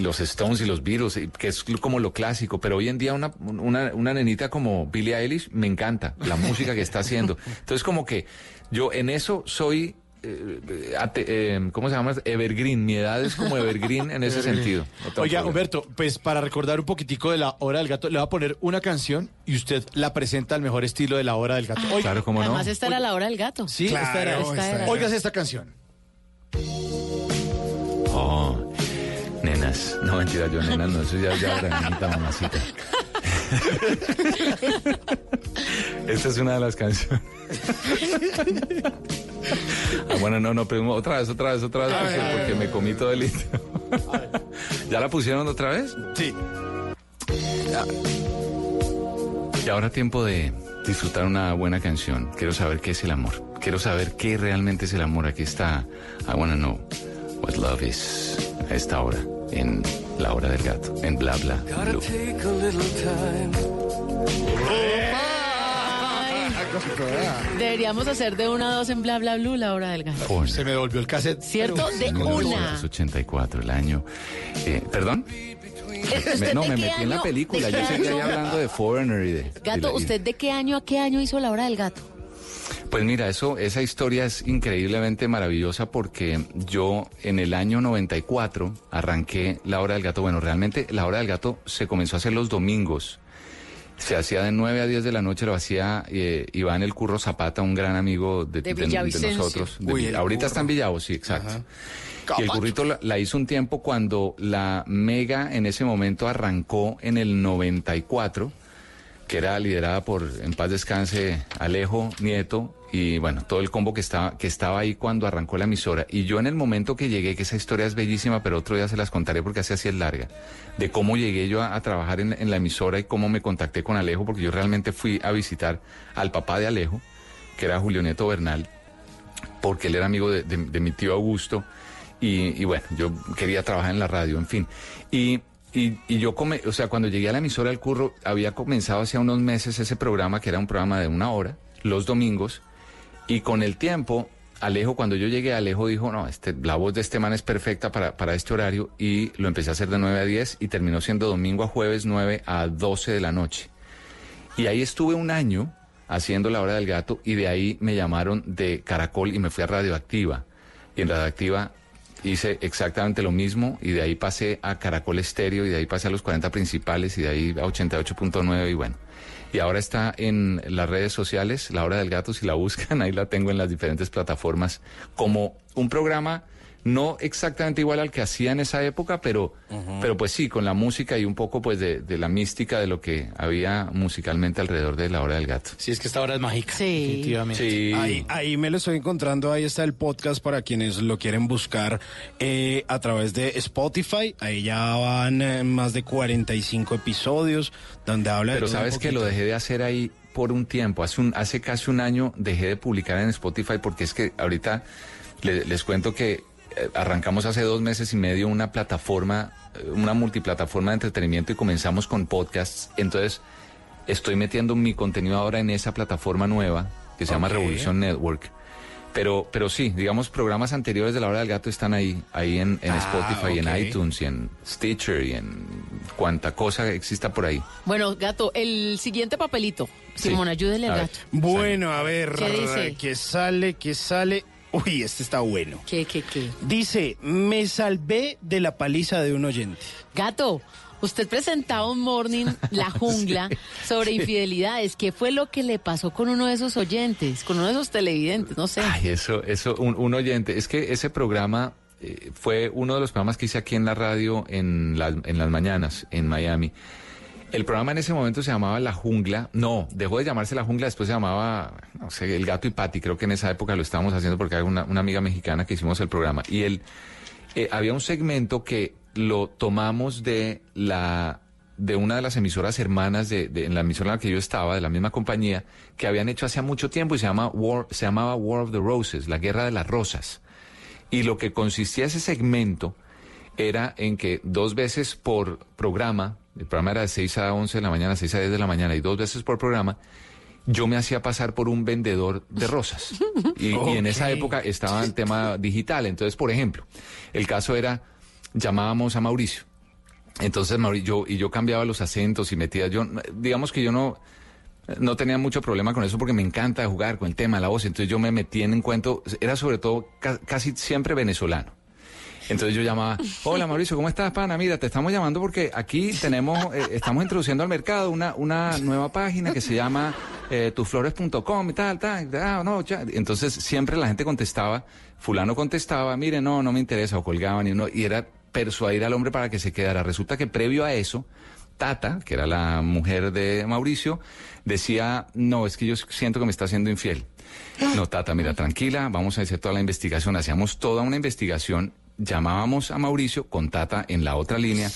los Stones y los Beatles, y que es como lo clásico, pero hoy en día una, una, una nenita como Billie Eilish me encanta la música que está haciendo. Entonces como que yo en eso soy, eh, ate- eh, ¿cómo se llama? Evergreen, mi edad es como Evergreen en ese sentido. No Oiga, problema. Humberto, pues para recordar un poquitico de la hora del gato, le voy a poner una canción y usted la presenta al mejor estilo de la hora del gato. Oiga, Claro, cómo no. Además, esta era la hora del gato. Sí, esta era. Esta era. Óigase esta canción. Oh, nenas. No, mentira, yo nenas no, eso ya, ya granita, mamacita. Esta es una de las canciones. Ah, bueno, no, no, pero otra vez, otra vez, otra vez, porque, porque me comí todo el litro. ¿Ya la pusieron otra vez? Sí. Y ahora tiempo de disfrutar una buena canción. Quiero saber qué es el amor. Quiero saber qué realmente es el amor. Aquí está I Wanna Know What Love Is a esta hora, en La Hora del Gato, en Bla Bla Blue. take a little time. Deberíamos hacer de una a dos en bla bla blue la hora del gato. Se me devolvió el cassette. ¿Cierto? De una. 1984, el año. eh, ¿Perdón? ¿Usted Me- no, me metí en la año- película. Yo seguía ahí año? hablando de Foreigner y de. y Gato, la- y- ¿usted de qué año a qué año hizo la hora del gato? Pues mira, eso, esa historia es increíblemente maravillosa porque yo en el año 94 arranqué La Hora del Gato. Bueno, realmente La Hora del Gato se comenzó a hacer los domingos. Se hacía de 9 a 10 de la noche, lo hacía eh, Iván El Curro Zapata, un gran amigo de, De de- de Villavicencio. nosotros. Uy, ahorita Curro. está en Villavo, sí, exacto. Y el burrito la, la hizo un tiempo cuando la Mega en ese momento arrancó en el 94 que era liderada por, en paz descanse, Alejo Nieto, y bueno, todo el combo que estaba, que estaba ahí cuando arrancó la emisora. Y yo en el momento que llegué, que esa historia es bellísima, pero otro día se las contaré porque así así es larga, de cómo llegué yo a, trabajar en, la emisora y cómo me contacté con Alejo, porque yo realmente fui a visitar al papá de Alejo, que era Julio Nieto Bernal, porque él era amigo de mi tío Augusto y, y bueno, yo quería trabajar en la radio, en fin. Y, y, y yo, come, o sea, cuando llegué a la emisora del curro, había comenzado hace unos meses ese programa, que era un programa de una hora, los domingos, y con el tiempo, Alejo, cuando yo llegué, Alejo dijo, no, este, la voz de este man es perfecta para, para este horario, y lo empecé a hacer de 9 a 10, y terminó siendo domingo a jueves 9 a 12 de la noche. Y ahí estuve un año haciendo la hora del gato y de ahí me llamaron de Caracol y me fui a Radioactiva. Y en Radioactiva hice exactamente lo mismo y de ahí pasé a Caracol Estéreo y de ahí pasé a los 40 principales y de ahí a 88.9 y bueno. Y ahora está en las redes sociales, La Hora del Gato, si la buscan, ahí la tengo en las diferentes plataformas, como un programa no exactamente igual al que hacía en esa época, pero, pero pues sí, con la música y un poco pues de, de la mística de lo que había musicalmente alrededor de La Hora del Gato. Sí, es que esta hora es mágica. Sí. Definitivamente. Sí. Ahí, ahí me lo estoy encontrando, ahí está el podcast para quienes lo quieren buscar eh, a través de Spotify. Ahí ya van eh, más de 45 episodios donde habla de Pero todo un sabes que lo dejé de hacer ahí por un tiempo. Hace, un, hace casi un año dejé de publicar en Spotify porque es que ahorita le- les cuento que arrancamos hace dos meses y medio una plataforma, eh, una multiplataforma de entretenimiento y comenzamos con podcasts. Entonces estoy metiendo mi contenido ahora en esa plataforma nueva que se llama Ok. Revolution Network. Pero, pero sí, digamos, programas anteriores de La Hora del Gato están ahí, ahí en, en Ah, Spotify, y ok. en iTunes, y en Stitcher, y en cuanta cosa exista por ahí. Bueno, gato, el siguiente papelito. Sí. Simón, ayúdele A al ver. gato. Bueno, a ver, ¿Qué dice? que sale, que sale. Uy, este está bueno. ¿Qué, qué, qué? Dice, me salvé de la paliza de un oyente. Gato, usted presentaba un morning, La Jungla, sobre infidelidades. ¿Qué fue lo que le pasó con uno de esos oyentes, con uno de esos televidentes? No sé. Ay, eso, eso, un, un oyente. Es que ese programa eh, fue uno de los programas que hice aquí en la radio en las, en las mañanas, en Miami. El programa en ese momento se llamaba La Jungla. No, dejó de llamarse La Jungla, después se llamaba, no sé, El Gato y Pati. Creo que en esa época lo estábamos haciendo porque hay una, amiga mexicana que hicimos el programa. Y él, eh, había un segmento que lo tomamos de la de una de las emisoras hermanas de, de- en la emisora en la que yo estaba, de la misma compañía, que habían hecho hace mucho tiempo y se, llama War, se llamaba War of the Roses, la Guerra de las Rosas. Y lo que consistía ese segmento era en que dos veces por programa, el programa era de 6 a 11 de la mañana, 6 a 10 de la mañana, y dos veces por programa, yo me hacía pasar por un vendedor de rosas. Y, y en esa época estaba el tema digital. Entonces, por ejemplo, el caso era, llamábamos a Mauricio. Entonces, Mauricio, yo, y yo cambiaba los acentos y metía, yo, digamos que yo no, no tenía mucho problema con eso porque me encanta jugar con el tema, la voz. Entonces yo me metí en encuentro, era sobre todo ca- casi siempre venezolano. Entonces yo llamaba, hola Mauricio, ¿cómo estás, pana? Mira, te estamos llamando porque aquí tenemos, eh, estamos introduciendo al mercado una, una nueva página que se llama eh, tuflores.com y tal, tal, ah, no, ya. Entonces siempre la gente contestaba, fulano contestaba, mire, no, no me interesa, o colgaban y, uno, y era persuadir al hombre para que se quedara. Resulta que previo a eso, Tata, que era la mujer de Mauricio, decía, no, es que yo siento que me está haciendo infiel. No, Tata, mira, tranquila, vamos a hacer toda la investigación. Hacíamos toda una investigación, llamábamos a Mauricio con Tata en la otra línea,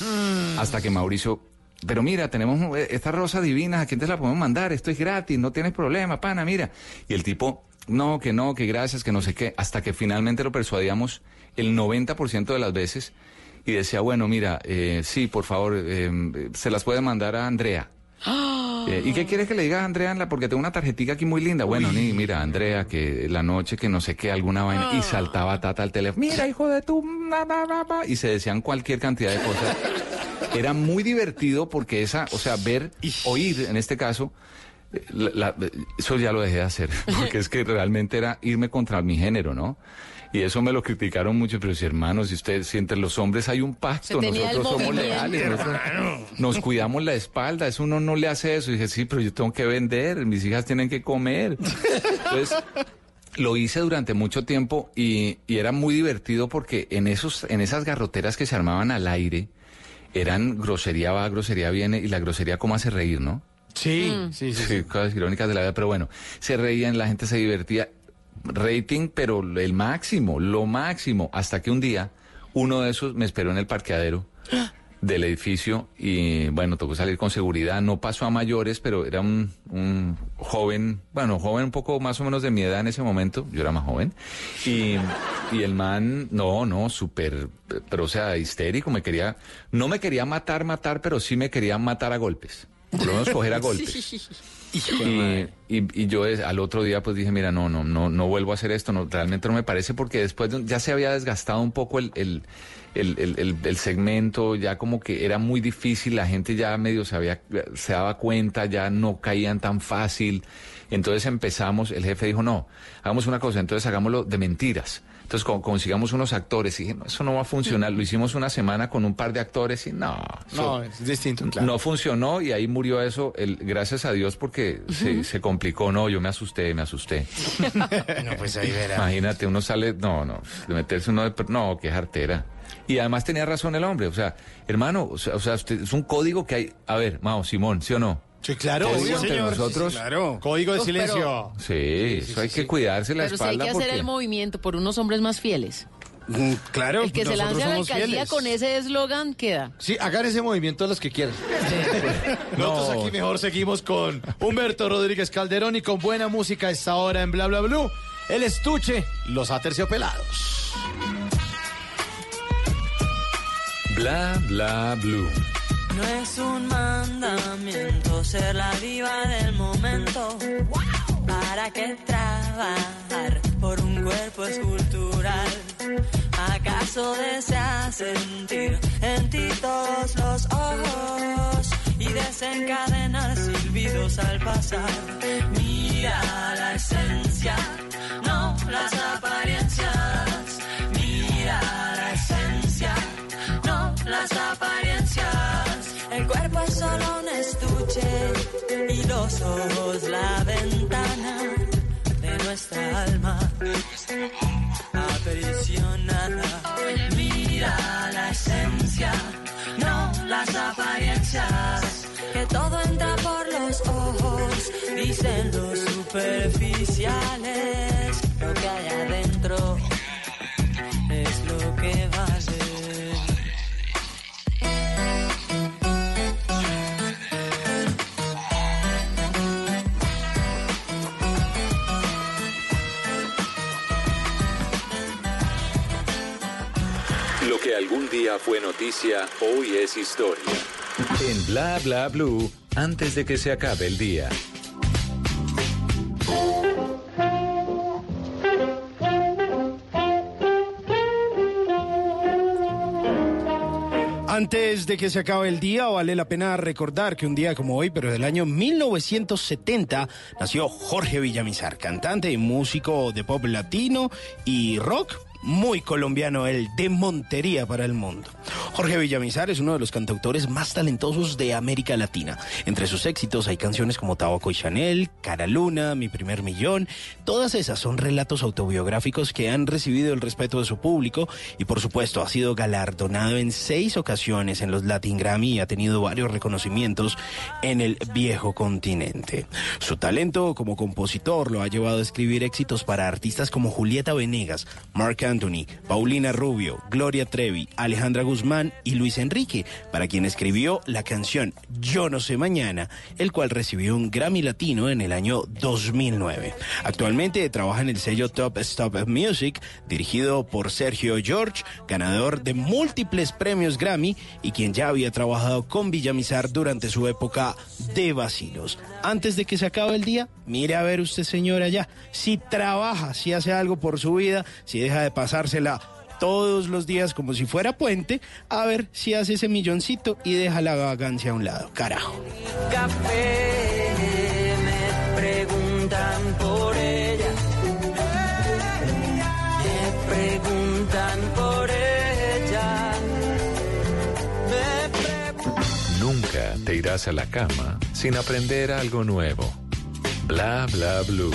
hasta que Mauricio, pero mira, tenemos eh, esta rosa divina, ¿a quién te la podemos mandar? Esto es gratis, no tienes problema, pana, mira. Y el tipo, no, que no, que gracias, que no sé qué, hasta que finalmente lo persuadíamos el 90% de las veces y decía, bueno, mira, eh, sí, por favor, eh, se las puede mandar a Andrea. Eh, ¿Y qué quieres que le diga a Andrea? Porque tengo una tarjetita aquí muy linda. Bueno, ni mira, Andrea, que la noche que no sé qué, alguna vaina. Y saltaba Tata al teléfono. Mira, hijo de tu... na, na, na, na", Y se decían cualquier cantidad de cosas. Era muy divertido porque esa, o sea, ver, oír, en este caso, eh, la- la- eso ya lo dejé de hacer. Porque es que realmente era irme contra mi género, ¿no? Y eso me lo criticaron mucho, pero si hermanos, si ustedes, si entre los hombres hay un pacto, nosotros somos leales, nosotros nos cuidamos la espalda, eso uno no le hace eso. Y dije, sí, pero yo tengo que vender, mis hijas tienen que comer. Entonces, lo hice durante mucho tiempo y, y era muy divertido porque en esos, en esas garroteras que se armaban al aire, eran grosería va, grosería viene, y la grosería cómo hace reír, ¿no? Sí, sí, sí. Sí, cosas irónicas de la vida, pero bueno, se reían, la gente se divertía. Rating, pero el máximo, lo máximo, hasta que un día uno de esos me esperó en el parqueadero del edificio y bueno, tocó salir con seguridad. No pasó a mayores, pero era un, un joven, bueno, joven un poco más o menos de mi edad en ese momento, yo era más joven. Y, y el man, no, no, súper, pero o sea, histérico, me quería, no me quería matar, matar, pero sí me quería matar a golpes. Por lo menos coger a golpes. Y, y- y yo es- al otro día pues dije, mira, no, no, no, no vuelvo a hacer esto, no, realmente no me parece porque después de- ya se había desgastado un poco el, el, el, el- el- el segmento, ya como que era muy difícil, la gente ya medio se, había, se daba cuenta, ya no caían tan fácil. Entonces empezamos, el jefe dijo, no, hagamos una cosa, entonces hagámoslo de mentiras. Entonces con- consigamos unos actores y dije, no, eso no va a funcionar. Lo hicimos una semana con un par de actores y no, No, es distinto, claro. no funcionó y ahí murió eso, el, gracias a Dios, porque se, se complicó. No, yo me asusté, me asusté. Bueno, pues ahí verá. Imagínate, uno sale, no, no, de meterse uno de, per- no, qué jartera. Y además tenía razón el hombre, o sea, hermano, o sea, o sea, usted- es un código que hay, a ver, Mao, Simón, ¿sí o no? Sí, claro, obvio, entre señor. nosotros. Sí, sí, claro. Código de pero- silencio. Sí, eso hay que cuidarse la Pero si hay espalda que hacer el movimiento por unos hombres más fieles. Mm, Claro, El que se lance a la alcaldía fieles. con ese eslogan queda. Sí, hagan ese movimiento los que quieran. Nosotros No. aquí mejor seguimos con Humberto Rodríguez Calderón y con buena música a esta hora en Bla Bla Blue. El estuche, los aterciopelados. Bla bla blue. No es un mandamiento ser la diva del momento. ¿Para qué trabajar por un cuerpo escultural? ¿Acaso deseas sentir en ti todos los ojos y desencadenar silbidos al pasar? Mira la esencia, no las apariencias. y los ojos la ventana de nuestra alma aprisionada. Mira la esencia, no las apariencias, que todo entra por los ojos, dicen los superficiales día fue noticia, hoy es historia. En Bla Bla Blue, antes de que se acabe el día. Antes de que se acabe el día, vale la pena recordar que un día como hoy, pero del año 1970, nació Jorge Villamizar, cantante y músico de pop latino y rock. Muy colombiano, el de Montería para el mundo. Jorge Villamizar es uno de los cantautores más talentosos de América Latina. Entre sus éxitos hay canciones como Tabaco y Chanel, Cara Luna, Mi Primer Millón. Todas esas son relatos autobiográficos que han recibido el respeto de su público y por supuesto ha sido galardonado en seis ocasiones en los Latin Grammy y ha tenido varios reconocimientos en el viejo continente. Su talento como compositor lo ha llevado a escribir éxitos para artistas como Julieta Venegas, Mark Anthony, Paulina Rubio, Gloria Trevi, Alejandra Guzmán y Luis Enrique, para quien escribió la canción Yo no sé mañana, el cual recibió un Grammy Latino en el año 2009. Actualmente trabaja en el sello Top Stop Music, dirigido por Sergio George, ganador de múltiples premios Grammy y quien ya había trabajado con Villamizar durante su época de vacilos. Antes de que se acabe el día, mire a ver usted señora ya, si trabaja, si hace algo por su vida, si deja de pasársela todos los días como si fuera puente, a ver si hace ese milloncito y deja la vagancia a un lado. Carajo. Café, me preguntan por ella. Me preguntan por ella. Me Nunca te irás a la cama sin aprender algo nuevo. Bla Bla Blue.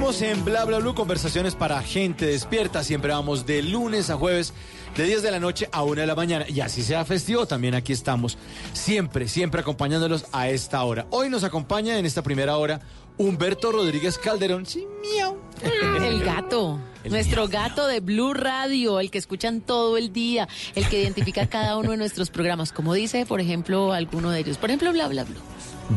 Seguimos en Bla Bla Blue, conversaciones para gente despierta. Siempre vamos de lunes a jueves, de 10 de la noche a 1 de la mañana. Y así sea festivo, también aquí estamos. Siempre, siempre acompañándolos a esta hora. Hoy nos acompaña en esta primera hora Humberto Rodríguez Calderón. Sí, miau. El gato. Nuestro gato de Blue Radio, el que escuchan todo el día, el que identifica cada uno de nuestros programas, como dice, por ejemplo, alguno de ellos. Por ejemplo, bla, bla, bla.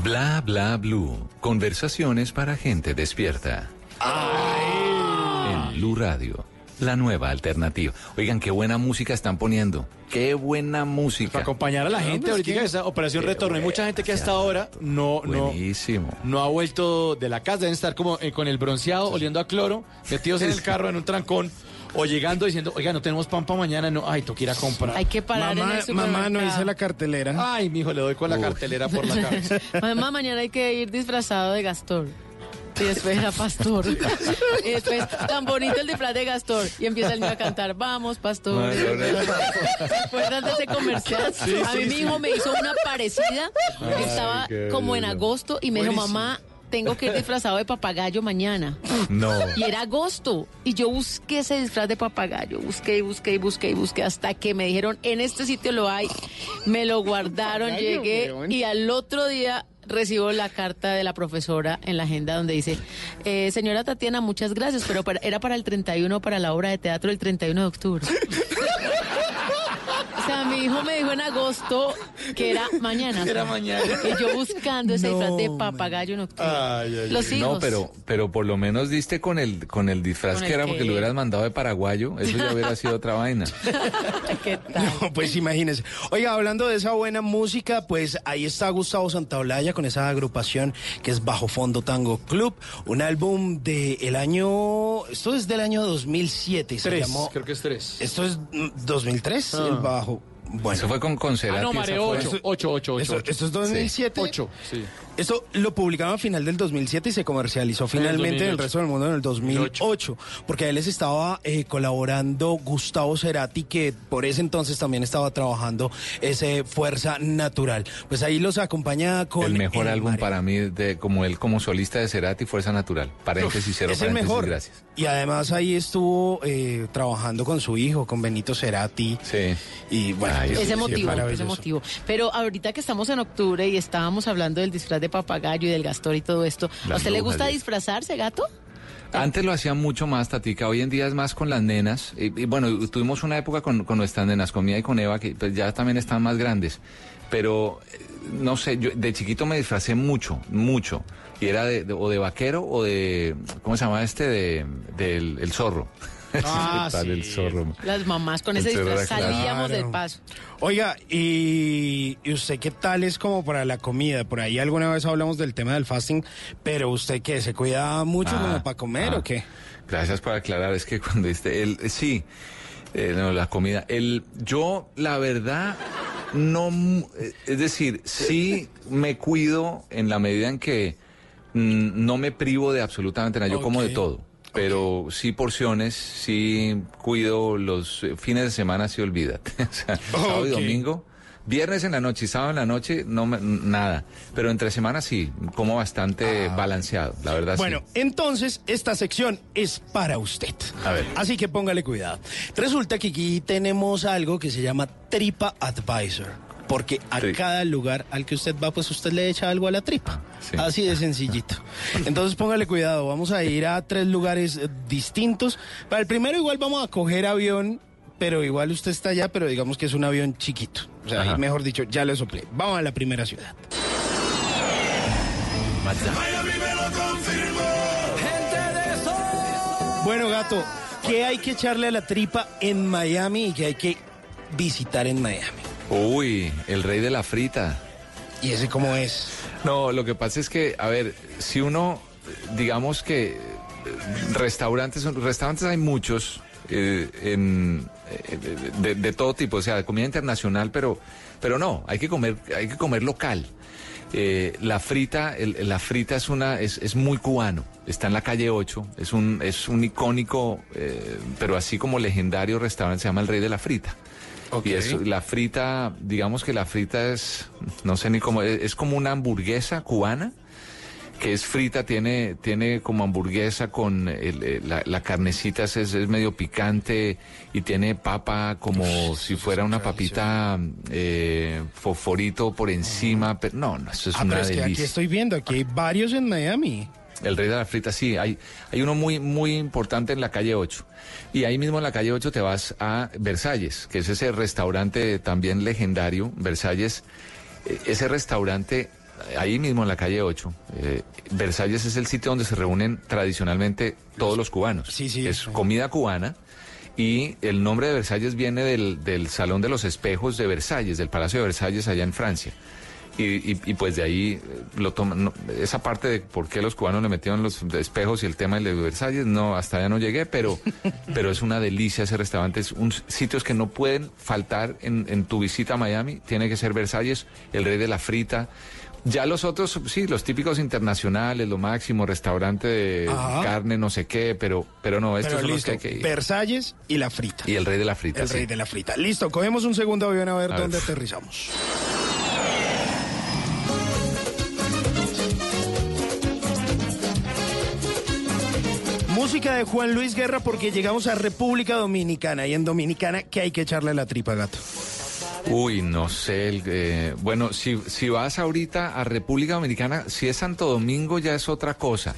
Bla Bla Blue. Conversaciones para gente despierta. En Blue Radio. La nueva alternativa. Oigan, qué buena música están poniendo. Qué buena música. Para acompañar a la gente ahorita en esa operación Qué retorno. Hay mucha gente que hasta ahora no, no, Buenísimo. no ha vuelto de la casa. Deben estar como eh, con el bronceado, oliendo a cloro, metidos en el carro en un trancón. O llegando diciendo, oiga, no tenemos pan para mañana, no, ay, ir a comprar. Hay que parar en Mamá, el supermercado. mamá no hice la cartelera. Ay, mijo, le doy con la cartelera por la cabeza. Mamá, mañana hay que ir disfrazado de Gastor. Y después era pastor. Y después, tan bonito el disfraz de Gastor. Y empieza el niño a cantar, vamos, pastor. Ay, no, no. ¿Se acuerdan de ese comercial? Sí, a mí sí, mi sí. hijo me hizo una parecida. Ay, Estaba como en agosto y me dijo, mamá, tengo que ir disfrazado de papagayo mañana. No. Y era agosto. Y yo busqué ese disfraz de papagayo. Busqué y busqué y busqué y busqué hasta que me dijeron, en este sitio lo hay. Me lo guardaron, Papagayo, llegué weón. y al otro día recibo la carta de la profesora en la agenda donde dice, eh, señora Tatiana, muchas gracias, pero para- era para el 31, para la obra de teatro el 31 de octubre. O sea, mi hijo me dijo en agosto que era mañana. Era mañana. Y yo buscando ese No, disfraz de papagayo en octubre. Los hijos. No, pero, pero por lo menos diste con el, con el disfraz Con que el era que- porque lo hubieras mandado de paraguayo. Eso ya hubiera sido otra vaina. No, pues imagínense. Oiga, hablando de esa buena música, pues ahí está Gustavo Santaolalla con esa agrupación que es Bajo Fondo Tango Club, un álbum del año, esto es del año 2007, se Tres, llamó. creo que es tres. Esto es mm, 2003, Ah. el Bajo. Bueno. Eso fue con, con Cerati, Ah, no, Mareo, fue- ocho, ocho, ocho, Esto, ocho. esto es 2007. Ocho, sí. Esto lo publicaron a final del 2007 y se comercializó En el finalmente en el 2008. resto del mundo en el 2008, porque ahí les estaba eh, colaborando Gustavo Cerati, que por ese entonces también estaba trabajando ese Fuerza Natural. Pues ahí los acompaña con... el mejor El álbum para mí, de, como él como solista de Cerati, Fuerza Natural. Paréntesis, cero es el mejor. gracias. Y además ahí estuvo eh, trabajando con su hijo, con Benito Cerati. Sí. Y bueno, Ay, Ese sí, motivo, ese motivo. Pero ahorita que estamos en octubre y estábamos hablando del disfraz de papagayo y del gastor y todo esto, ¿a usted le gusta disfrazarse, gato? Antes lo hacía mucho más, Tatica. Hoy en día es más con las nenas. Y, y bueno, tuvimos una época con, con nuestras nenas, con Mía y con Eva, que pues, ya también están más grandes. Pero, eh, no sé, yo de chiquito me disfracé mucho, mucho. Y era de, de- o de vaquero o de, ¿cómo se llama este? De, del el zorro. Ah, Tal, el sí. zorro. Las mamás con ese disfraz claro. salíamos del Claro. paso. Oiga, y, y usted qué tal es como para la comida? Por ahí alguna vez hablamos del tema del fasting, pero usted qué, ¿se cuida mucho Ah, como para comer ah. o qué? Gracias por aclarar, es que cuando diste el sí, eh, no, la comida, el yo la verdad no eh, es decir, sí me cuido en la medida en que mm, no me privo de absolutamente nada, yo como de todo. Pero sí porciones, sí cuido los eh, fines de semana, sí olvídate. O sea, sábado y domingo, viernes en la noche y sábado en la noche, no me- nada. Pero entre semanas sí, como bastante balanceado, la verdad Ah. Bueno, sí. entonces esta sección es para usted. A ver. Así que póngale cuidado. Resulta que aquí tenemos algo que se llama Tripa Advisor. Porque a cada lugar al que usted va, pues usted le echa algo a la tripa. Sí. Así de sencillito. Entonces póngale cuidado. Vamos a ir a tres lugares eh, distintos. Para el primero igual vamos a coger avión, pero igual usted está allá, pero digamos que es un avión chiquito. O sea, ahí, mejor dicho, ya le soplé. Vamos a la primera ciudad. Bueno, gato, ¿qué hay que echarle a la tripa en Miami y qué hay que visitar en Miami? Uy, el rey de la frita. ¿Y ese cómo es? No, lo que pasa es que, a ver, si uno, digamos que eh, restaurantes, restaurantes hay muchos eh, en, eh, de, de todo tipo, o sea, de comida internacional, pero, pero no, hay que comer, hay que comer local. Eh, la frita, el- la frita es una, es, es muy cubano. Está en la calle 8, es un, es un icónico, pero así como legendario restaurante, se llama el Rey de la Frita. Y es, la frita, digamos que la frita es, no sé ni cómo, es, es como una hamburguesa cubana que es frita, tiene, tiene como hamburguesa con el- el- la, la carnecita, es, es medio picante y tiene papa como si fuera una papita eh, fosforito por encima. Pero, no, no, eso es Ah, pero una es que aquí estoy viendo, aquí hay varios en Miami. El rey de la frita, sí, hay, hay uno muy, muy importante en la calle 8. Y ahí mismo en la calle 8 te vas a Versalles, que es ese restaurante también legendario, Versalles. Eh, Ese restaurante, ahí mismo en la calle 8, eh, Versalles es el sitio donde se reúnen tradicionalmente todos los cubanos. Sí, sí. Es comida cubana. Y el nombre de Versalles viene del, del Salón de los Espejos de Versalles, del Palacio de Versalles allá en Francia. Y, y- y pues de ahí eh, lo toman, no, esa parte de por qué los cubanos le metieron los espejos y el tema de Versalles, no, hasta allá no llegué, pero, pero es una delicia ese restaurante, es un sitios que no pueden faltar en, en tu visita a Miami, tiene que ser Versalles, el rey de la frita. Ya los otros, sí, los típicos internacionales, lo máximo, restaurante de Ajá. carne, no sé qué, pero, pero no, estos Pero son los que hay que ir. Versalles y la frita. Y el rey de la frita. El sí. rey de la frita. Listo, cogemos un segundo avión a ver A ver. dónde aterrizamos. Música de Juan Luis Guerra porque llegamos a República Dominicana y en Dominicana que hay que echarle la tripa, gato. Uy, no sé. el, eh, bueno, si, si vas ahorita a República Dominicana, si es Santo Domingo ya es otra cosa.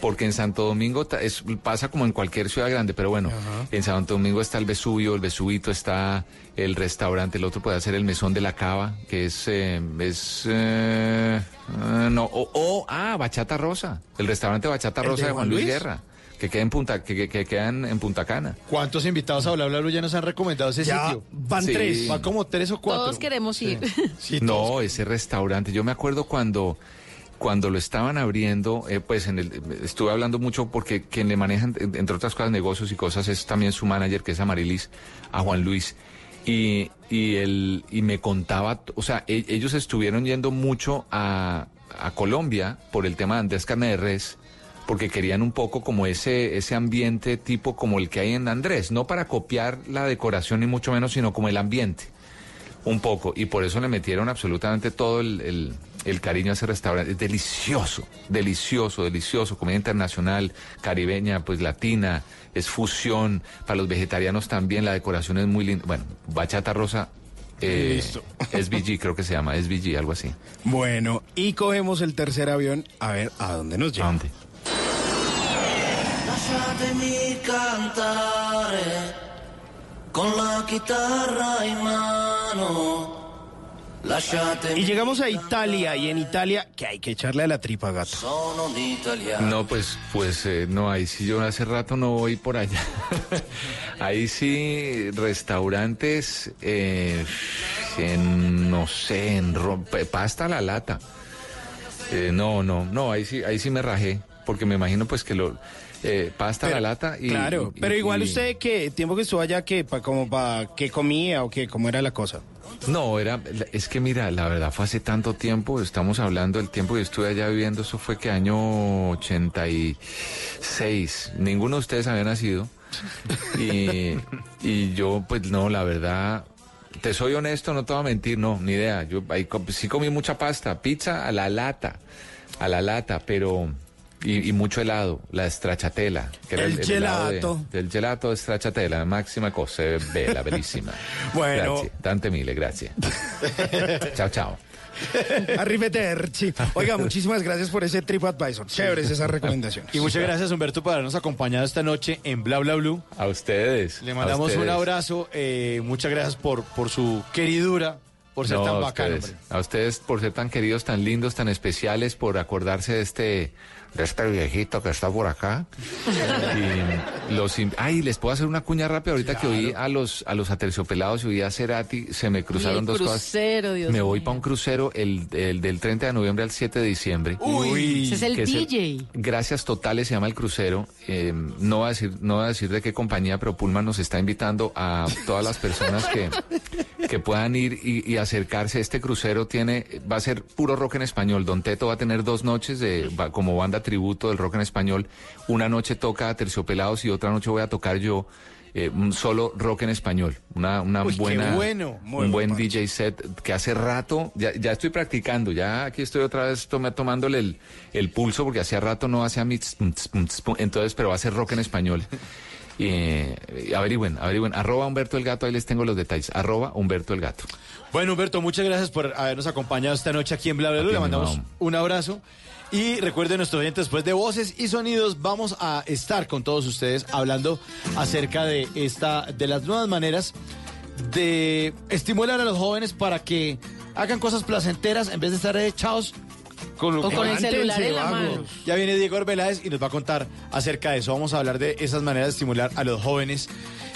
Porque en Santo Domingo es- pasa como en cualquier ciudad grande, pero bueno, en Santo Domingo está el Vesubio, el Vesubito, está el restaurante, el otro puede ser el Mesón de la Cava, que es, eh, es eh, ah, no, o, ah, Bachata Rosa, el restaurante Bachata ¿El Rosa de Juan Juan Luis Luis? Guerra, que queda en Punta, que, que, que quedan en Punta Cana. ¿Cuántos invitados a Bla Bla Blue ya nos han recomendado ese Ya sitio? van Sí. tres. Van como tres o cuatro. Todos queremos ir. no, ese restaurante. Yo me acuerdo cuando, cuando lo estaban abriendo, eh, pues en el, estuve hablando mucho porque quien le maneja, en- entre otras cosas, negocios y cosas, es también su manager, que es Amarilis, a Juan Luis. Y, y, él, y me contaba, o sea, e- ellos estuvieron yendo mucho a, a Colombia por el tema de Andrés Carne de Res, porque querían un poco como ese, ese ambiente tipo como el que hay en Andrés, no para copiar la decoración ni mucho menos, sino como el ambiente un poco y por eso le metieron absolutamente todo el, el- el cariño a ese restaurante. Es delicioso, delicioso, delicioso. Comida internacional, caribeña, pues latina, es fusión. Para los vegetarianos también la decoración es muy linda. Bueno, bachata rosa. Eh, Listo. SBG creo que se llama, SBG, algo así. Bueno, y cogemos el tercer avión a ver a dónde nos lleva. Lasciatemi cantare con la chitarra in mano. Lasciatemi Y llegamos a Italia, y en Italia, que hay que echarle a la tripa, gato. No, pues, pues eh, no, ahí sí yo hace rato no voy por allá. ahí sí, restaurantes, eh, en, no sé, en ro- pe- pasta a la lata. Eh, no, no, no, ahí sí, ahí sí me rajé, porque me imagino pues que lo eh, pasta a la lata y claro, y- pero y- igual usted, ¿qué tiempo que estuvo allá, que pa, como para qué comía o qué, cómo era la cosa? No, era, es que mira, la verdad fue hace tanto tiempo, estamos hablando del tiempo que estuve allá viviendo, eso fue que año 86, ninguno de ustedes había nacido. Y, y yo, pues no, la verdad, te soy honesto, no te voy a mentir, no, ni idea. Yo ahí sí comí mucha pasta, pizza a la lata, a la lata, pero... Y, y mucho helado, la stracciatella. Que era El helado de- gelato. del gelato de stracciatella, máxima cosa, bella, bellísima. Bueno. Grazie, tante mille, grazie. chao, chao. Arrivederci. Oiga, muchísimas gracias por ese TripAdvisor. Chéveres esas recomendaciones. Y muchas gracias, Humberto, por habernos acompañado esta noche en Bla Bla Blue. A ustedes. Le mandamos un abrazo. eh, muchas gracias por, por su queridura, por ser No, tan a bacano, ustedes, a ustedes por ser tan queridos, tan lindos, tan especiales, por acordarse de este, de este viejito que está por acá. y los, ay, les puedo hacer una cuña rápida ahorita que oí a los, a los aterciopelados y oí a Cerati, se me cruzaron dos cosas. crucero, Dios me voy para un crucero el, el del 30 de noviembre al 7 de diciembre. Uy, ese es el DJ. Gracias Totales se llama el crucero. Eh, no, va a decir, no va a decir de qué compañía, pero Pullman nos está invitando a todas las personas que, que puedan ir y, y acercarse. Este crucero tiene, va a ser puro rock en español. Don Teto va a tener dos noches de, va- como banda tributo del rock en español. Una noche toca a Terciopelados y otra noche voy a tocar yo. eh, un solo rock en español, una, una Uy, qué buena, bueno. Muy un buen buen DJ set que hace rato, ya, ya estoy practicando, ya aquí estoy otra vez toma- tomándole el, el pulso porque hacía rato no hacía mi tss, tss, tss, entonces, pero va a ser rock en español. Y, eh, averigüen, averigüen, arroba Humberto el Gato, ahí les tengo los detalles, arroba Humberto el Gato. Bueno, Humberto, muchas gracias por habernos acompañado esta noche aquí en Bla Le mandamos un abrazo. Y recuerden, nuestros oyentes, después de voces y sonidos, vamos a estar con todos ustedes hablando acerca de esta, de las nuevas maneras de estimular a los jóvenes para que hagan cosas placenteras en vez de estar echados con, O con el celular en la mano. Ya viene Diego Arbeláez y nos va a contar acerca de eso. Vamos a hablar de esas maneras de estimular a los jóvenes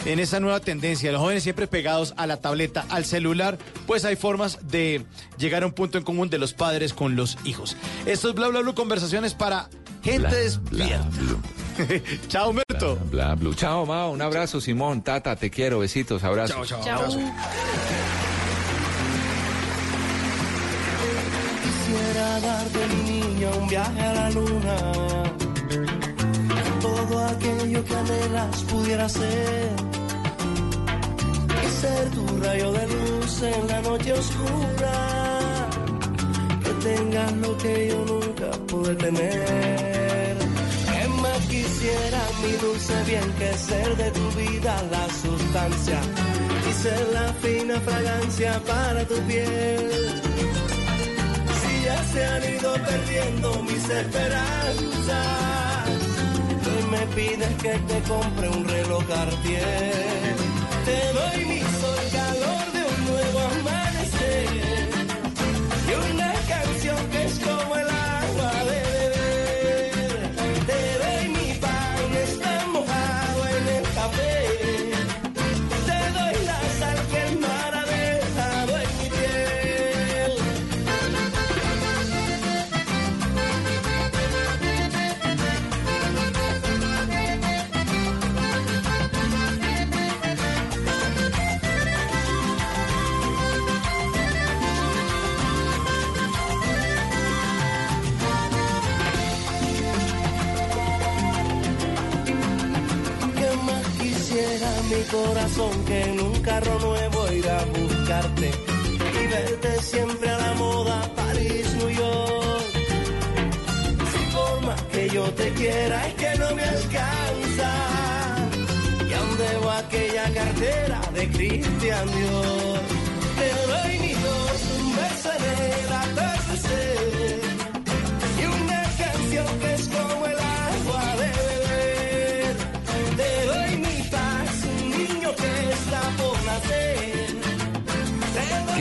en esa nueva tendencia. Los jóvenes siempre pegados a la tableta, al celular, pues hay formas de llegar a un punto en común de los padres con los hijos. Esto es Bla Bla Blue, conversaciones para gente despierta. Chao, Humberto. Bla, bla. Chao, Mao, un abrazo, Simón, Tata, te quiero, besitos, abrazos. Chao, chao, abrazo. Quisiera darte mi niño un viaje a la luna. Todo aquello que anhelas pudiera ser. Y ser tu rayo de luz en la noche oscura. Que tengas lo que yo nunca pude tener. ¿Qué más quisiera mi dulce bien que ser de tu vida la sustancia y ser la fina fragancia para tu piel. Se han ido perdiendo mis esperanzas, hoy me pides que te compre un reloj Cartier. Te doy mi corazón que en un carro nuevo ir a buscarte y verte siempre a la moda París, New York? Si por más que yo te quiera es que no me alcanza y aún debo aquella cartera de Christian Dior.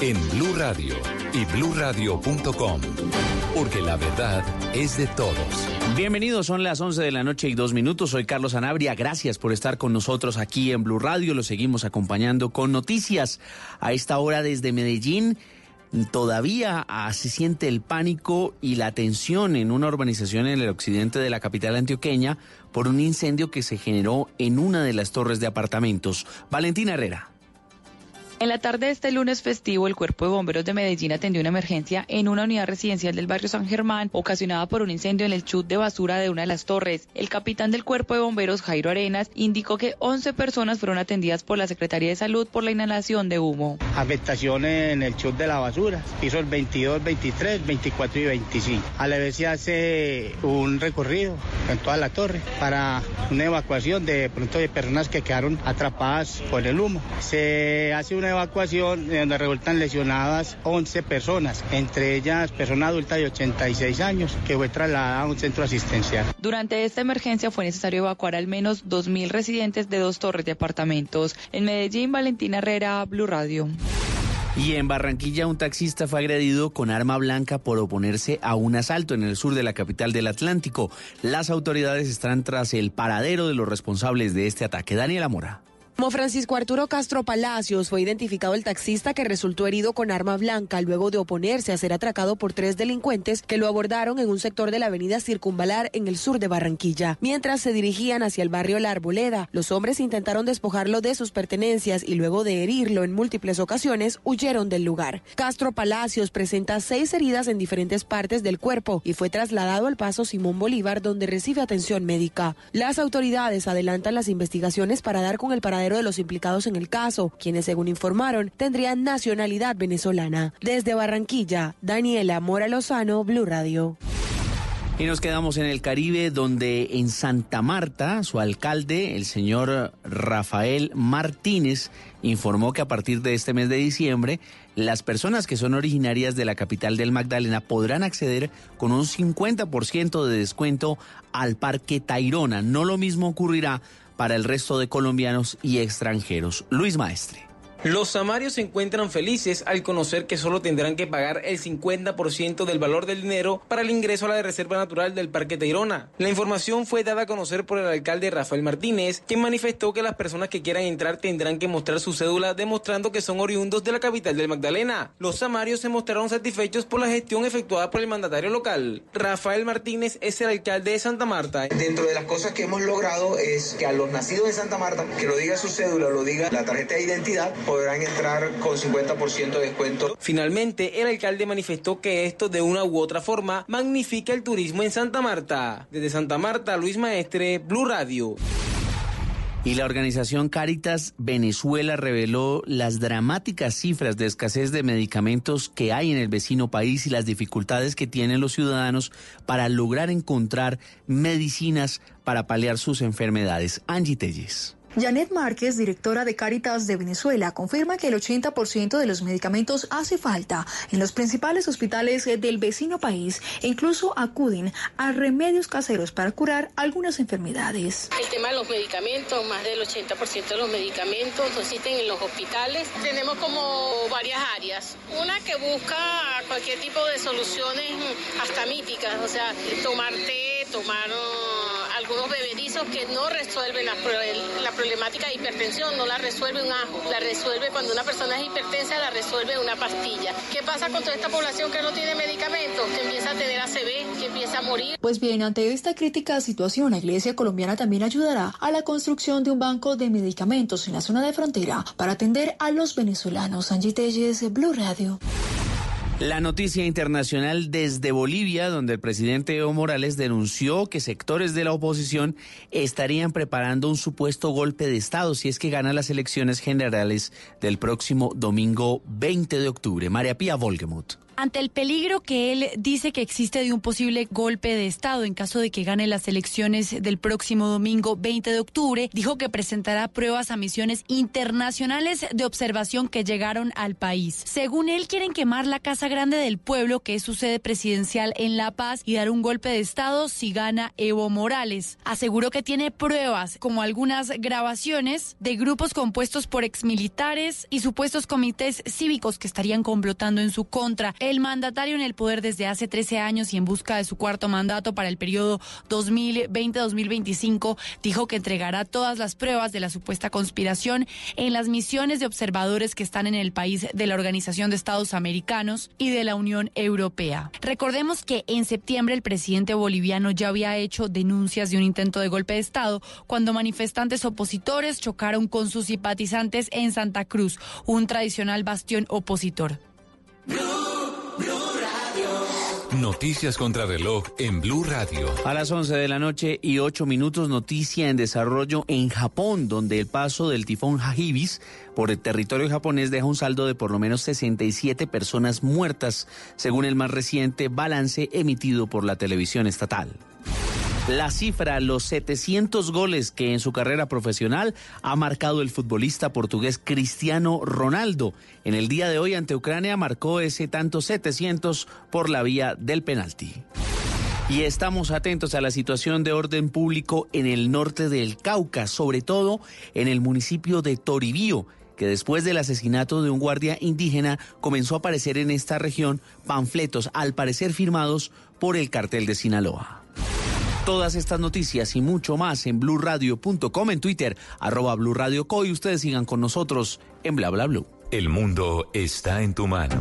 en Blue Radio y bluradio.com, porque la verdad es de todos. Bienvenidos, son las 11 de la noche y dos minutos. Soy Carlos Anabria. Gracias por estar con nosotros aquí en Blue Radio. Lo seguimos acompañando con noticias a esta hora desde Medellín. Todavía ah, se siente el pánico y la tensión en una urbanización en el occidente de la capital antioqueña por un incendio que se generó en una de las torres de apartamentos. Valentina Herrera. En la tarde de este lunes festivo, el Cuerpo de Bomberos de Medellín atendió una emergencia en una unidad residencial del barrio San Germán, ocasionada por un incendio en el chut de basura de una de las torres. El capitán del Cuerpo de Bomberos, Jairo Arenas, indicó que 11 personas fueron atendidas por la Secretaría de Salud por la inhalación de humo. afectación en el chut de la basura, pisos 22, 23, 24 y 25. A la vez se hace un recorrido en toda la torre para una evacuación de pronto de personas que quedaron atrapadas por el humo. Se hace una evacuación donde resultan lesionadas 11 personas, entre ellas persona adulta de 86 años que fue trasladada a un centro asistencial. Durante esta emergencia fue necesario evacuar al menos 2.000 residentes de dos torres de apartamentos. En Medellín, Valentina Herrera, Blue Radio. Y en Barranquilla un taxista fue agredido con arma blanca por oponerse a un asalto en el sur de la capital del Atlántico. Las autoridades están tras el paradero de los responsables de este ataque. Daniela Mora. Como Francisco Arturo Castro Palacios fue identificado el taxista que resultó herido con arma blanca luego de oponerse a ser atracado por tres delincuentes que lo abordaron en un sector de la avenida Circunvalar en el sur de Barranquilla. Mientras se dirigían hacia el barrio La Arboleda, los hombres intentaron despojarlo de sus pertenencias y luego de herirlo en múltiples ocasiones huyeron del lugar. Castro Palacios presenta seis heridas en diferentes partes del cuerpo y fue trasladado al paso Simón Bolívar donde recibe atención médica. Las autoridades adelantan las investigaciones para dar con el paradero de los implicados en el caso, quienes según informaron tendrían nacionalidad venezolana. Desde Barranquilla, Daniela Mora Lozano, Blue Radio. Y nos quedamos en el Caribe, donde en Santa Marta, su alcalde, el señor Rafael Martínez, informó que a partir de este mes de diciembre, las personas que son originarias de la capital del Magdalena podrán acceder con un 50% de descuento al Parque Tayrona. No lo mismo ocurrirá para el resto de colombianos y extranjeros. Luis Maestre. Los samarios se encuentran felices al conocer que solo tendrán que pagar el 50% del valor del dinero para el ingreso a la Reserva Natural del Parque Tayrona. La información fue dada a conocer por el alcalde Rafael Martínez, quien manifestó que las personas que quieran entrar tendrán que mostrar su cédula demostrando que son oriundos de la capital del Magdalena. Los samarios se mostraron satisfechos por la gestión efectuada por el mandatario local. Rafael Martínez es el alcalde de Santa Marta. Dentro de las cosas que hemos logrado es que a los nacidos en Santa Marta, que lo diga su cédula, lo diga la tarjeta de identidad, podrán entrar con 50% de descuento. Finalmente, el alcalde manifestó que esto de una u otra forma magnifica el turismo en Santa Marta. Desde Santa Marta, Luis Maestre, Blue Radio. Y la organización Caritas Venezuela reveló las dramáticas cifras de escasez de medicamentos que hay en el vecino país y las dificultades que tienen los ciudadanos para lograr encontrar medicinas para paliar sus enfermedades. Angie Telles. Janet Márquez, directora de Caritas de Venezuela, confirma que el 80% de los medicamentos hace falta en los principales hospitales del vecino país e incluso acuden a remedios caseros para curar algunas enfermedades. El tema de los medicamentos, más del 80% de los medicamentos existen en los hospitales. Tenemos como varias áreas. Una que busca cualquier tipo de soluciones hasta míticas, o sea, tomar té, tomar uh, algunos bebedizos que no resuelven la, la de hipertensión, no la resuelve un ajo, la resuelve cuando una persona es hipertensa, la resuelve una pastilla. ¿Qué pasa con toda esta población que no tiene medicamentos? Que empieza a tener ACV, que empieza a morir. Pues bien, ante esta crítica situación, la Iglesia colombiana también ayudará a la construcción de un banco de medicamentos en la zona de frontera para atender a los venezolanos. Angie Telles, Blue Radio. La noticia internacional desde Bolivia, donde el presidente Evo Morales denunció que sectores de la oposición estarían preparando un supuesto golpe de Estado si es que gana las elecciones generales del próximo domingo 20 de octubre. María Pía Volgemuth ante el peligro que él dice que existe de un posible golpe de Estado en caso de que gane las elecciones del próximo domingo 20 de octubre, dijo que presentará pruebas a misiones internacionales de observación que llegaron al país. Según él, quieren quemar la Casa Grande del Pueblo, que es su sede presidencial en La Paz, y dar un golpe de Estado si gana Evo Morales. Aseguró que tiene pruebas, como algunas grabaciones de grupos compuestos por exmilitares y supuestos comités cívicos que estarían complotando en su contra. El mandatario en el poder desde hace 13 años y en busca de su cuarto mandato para el periodo 2020-2025 dijo que entregará todas las pruebas de la supuesta conspiración en las misiones de observadores que están en el país de la Organización de Estados Americanos y de la Unión Europea. Recordemos que en septiembre el presidente boliviano ya había hecho denuncias de un intento de golpe de Estado cuando manifestantes opositores chocaron con sus simpatizantes en Santa Cruz, un tradicional bastión opositor. Noticias contra reloj en Blue Radio. A las 11 de la noche y 8 minutos, noticia en desarrollo en Japón, donde el paso del tifón Hagibis por el territorio japonés deja un saldo de por lo menos 67 personas muertas, según el más reciente balance emitido por la televisión estatal. La cifra, los 700 goles que en su carrera profesional ha marcado el futbolista portugués Cristiano Ronaldo. En el día de hoy ante Ucrania marcó ese tanto 700 por la vía del penalti. Y estamos atentos a la situación de orden público en el norte del Cauca, sobre todo en el municipio de Toribío que después del asesinato de un guardia indígena comenzó a aparecer en esta región panfletos, al parecer firmados por el cartel de Sinaloa. Todas estas noticias y mucho más en blurradio.com, en Twitter, arroba blurradioco y ustedes sigan con nosotros en bla bla blue. El mundo está en tu mano.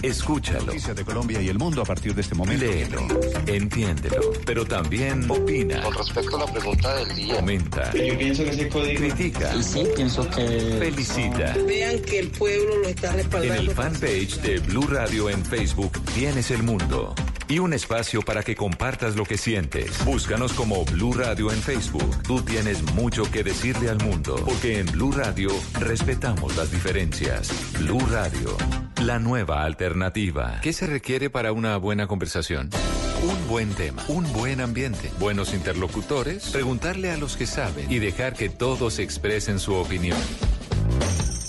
Escúchalo. Noticias de Colombia y el mundo a partir de este momento. Léelo, entiéndelo, pero también opina. Con respecto a la pregunta del día. Comenta. Yo pienso que ese código. Critica. Sí, pienso que. Felicita. Vean que el pueblo lo está En respaldando. el fanpage de Blue Radio en Facebook tienes el mundo y un espacio para que compartas lo que sientes. Búscanos como Blue Radio en Facebook. Tú tienes mucho que decirle al mundo, porque en Blue Radio respetamos las diferencias. Blue Radio, la nueva alternativa. ¿Qué se requiere para una buena conversación? Un buen tema, un buen ambiente, buenos interlocutores, preguntarle a los que saben y dejar que todos expresen su opinión.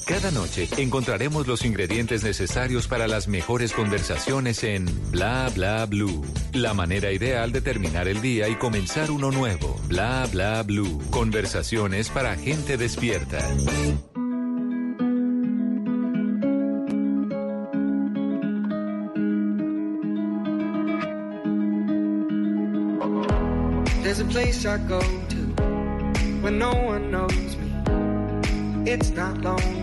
Cada noche encontraremos los ingredientes necesarios para las mejores conversaciones en Bla Bla Blue. La manera ideal de terminar el día y comenzar uno nuevo. Bla Bla Blue. Conversaciones para gente despierta. There's a place I go to when no one knows me. It's not lonely.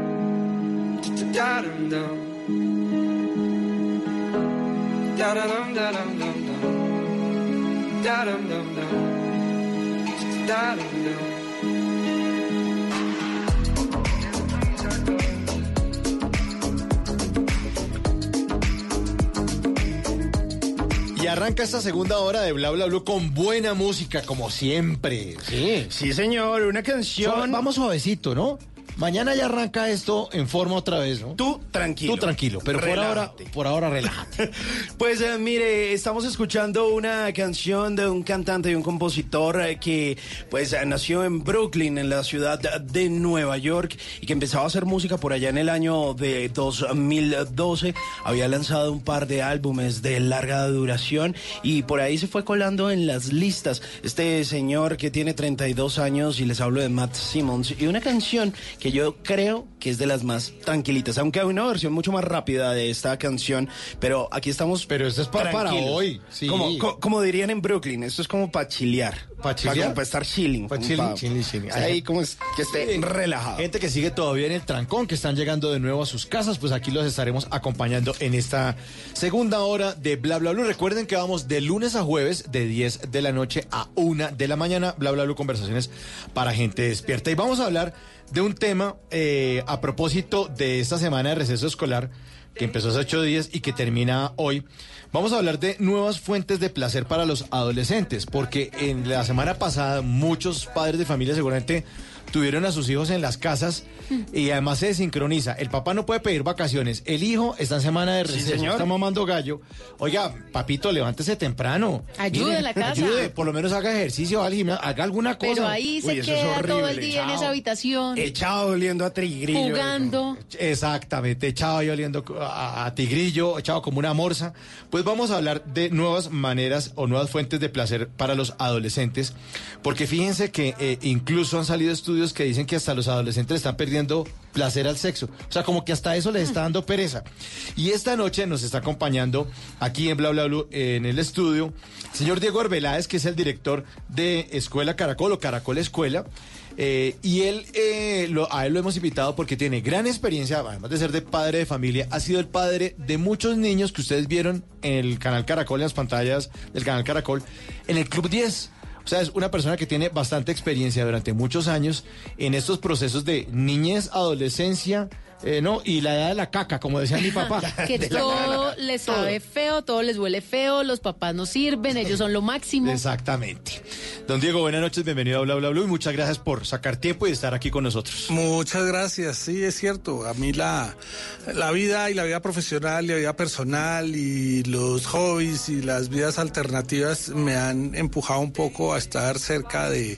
Da dum dum. Da da dum da dum dum dum. Da dum dum dum. Da dum dum. Y arranca esta segunda hora de Bla Bla Blue con buena música, como siempre. Sí. Sí, señor, una canción. Suave- vamos suavecito, ¿no? Mañana ya arranca esto en forma otra vez, ¿no? Tú tranquilo. Tú tranquilo, pero por ahora, Relájate. por ahora relájate. Pues eh, mire, estamos escuchando una canción de un cantante y un compositor eh, que pues eh, nació en Brooklyn, en la ciudad de Nueva York, y que empezaba a hacer música por allá en el año de 2012. Había lanzado un par de álbumes de larga duración y por ahí se fue colando en las listas. Este señor que tiene 32 años y les hablo de Matt Simmons y una canción que yo creo que es de las más tranquilitas, aunque hay una versión mucho más rápida de esta canción, pero aquí estamos Pero esto es pa- para tranquilos. hoy, sí. Como, co- como dirían en Brooklyn, esto es como para chilear. ¿Pa' chilear? Para estar chilling. Pa' como chilling, pa- chilling, chilling. Ahí como es que esté relajado. Gente que sigue todavía en el trancón, que están llegando de nuevo a sus casas, pues aquí los estaremos acompañando en esta segunda hora de Bla Bla Blue. Recuerden que vamos de lunes a jueves, de 10 de la noche a 1 de la mañana. Bla Bla Blue, conversaciones para gente despierta. Y vamos a hablar de un tema eh, a propósito de esta semana de receso escolar que empezó hace ocho días y que termina hoy. Vamos a hablar de nuevas fuentes de placer para los adolescentes, porque en la semana pasada muchos padres de familia seguramente tuvieron a sus hijos en las casas y además se desincroniza. El papá no puede pedir vacaciones, el hijo está en semana de Sí, receso, señor. está mamando gallo. Oiga, papito, levántese temprano. Ayude a la casa. Ayude, por lo menos haga ejercicio, haga, alguna cosa. Pero ahí se Uy, eso es queda todo el día en esa habitación, Echado oliendo a trigrillo. jugando. Exactamente, echado ahí oliendo a, a tigrillo, echado como una morsa. Pues vamos a hablar de nuevas maneras o nuevas fuentes de placer para los adolescentes, porque fíjense que eh, incluso han salido estudios que dicen que hasta los adolescentes están perdiendo placer al sexo. O sea, como que hasta eso les está dando pereza. Y esta noche nos está acompañando aquí en Bla Bla en el estudio, señor Diego Arbeláez, que es el director de Escuela Caracol o Caracol Escuela. Eh, y él, eh, a él lo hemos invitado porque tiene gran experiencia, además de ser de padre de familia, ha sido el padre de muchos niños que ustedes vieron en el canal Caracol, en las pantallas del canal Caracol, en el Club 10. Sea, es una persona que tiene bastante experiencia durante muchos años en estos procesos de niñez, adolescencia, eh, ¿no? Y la edad de la caca, como decía mi papá. Que todo caca. les Todo. sabe feo, todo les huele feo, los papás no sirven, ellos son lo máximo. Exactamente. Don Diego, buenas noches, bienvenido a Bla Bla Blue y muchas gracias por sacar tiempo y estar aquí con nosotros. Muchas gracias, sí, es cierto. A mí la, la vida y la vida profesional y la vida personal y los hobbies y las vidas alternativas me han empujado un poco a estar cerca de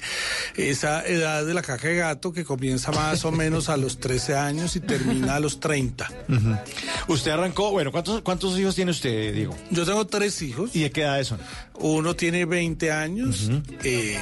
esa edad de la caja de gato que comienza más o menos a los 13 años y termina a los 30. Ujú. Usted arrancó, bueno, ¿cuántos, ¿cuántos hijos tiene usted, Diego? Yo tengo tres hijos. ¿Y de qué edades son? Uno tiene 20 años, eh,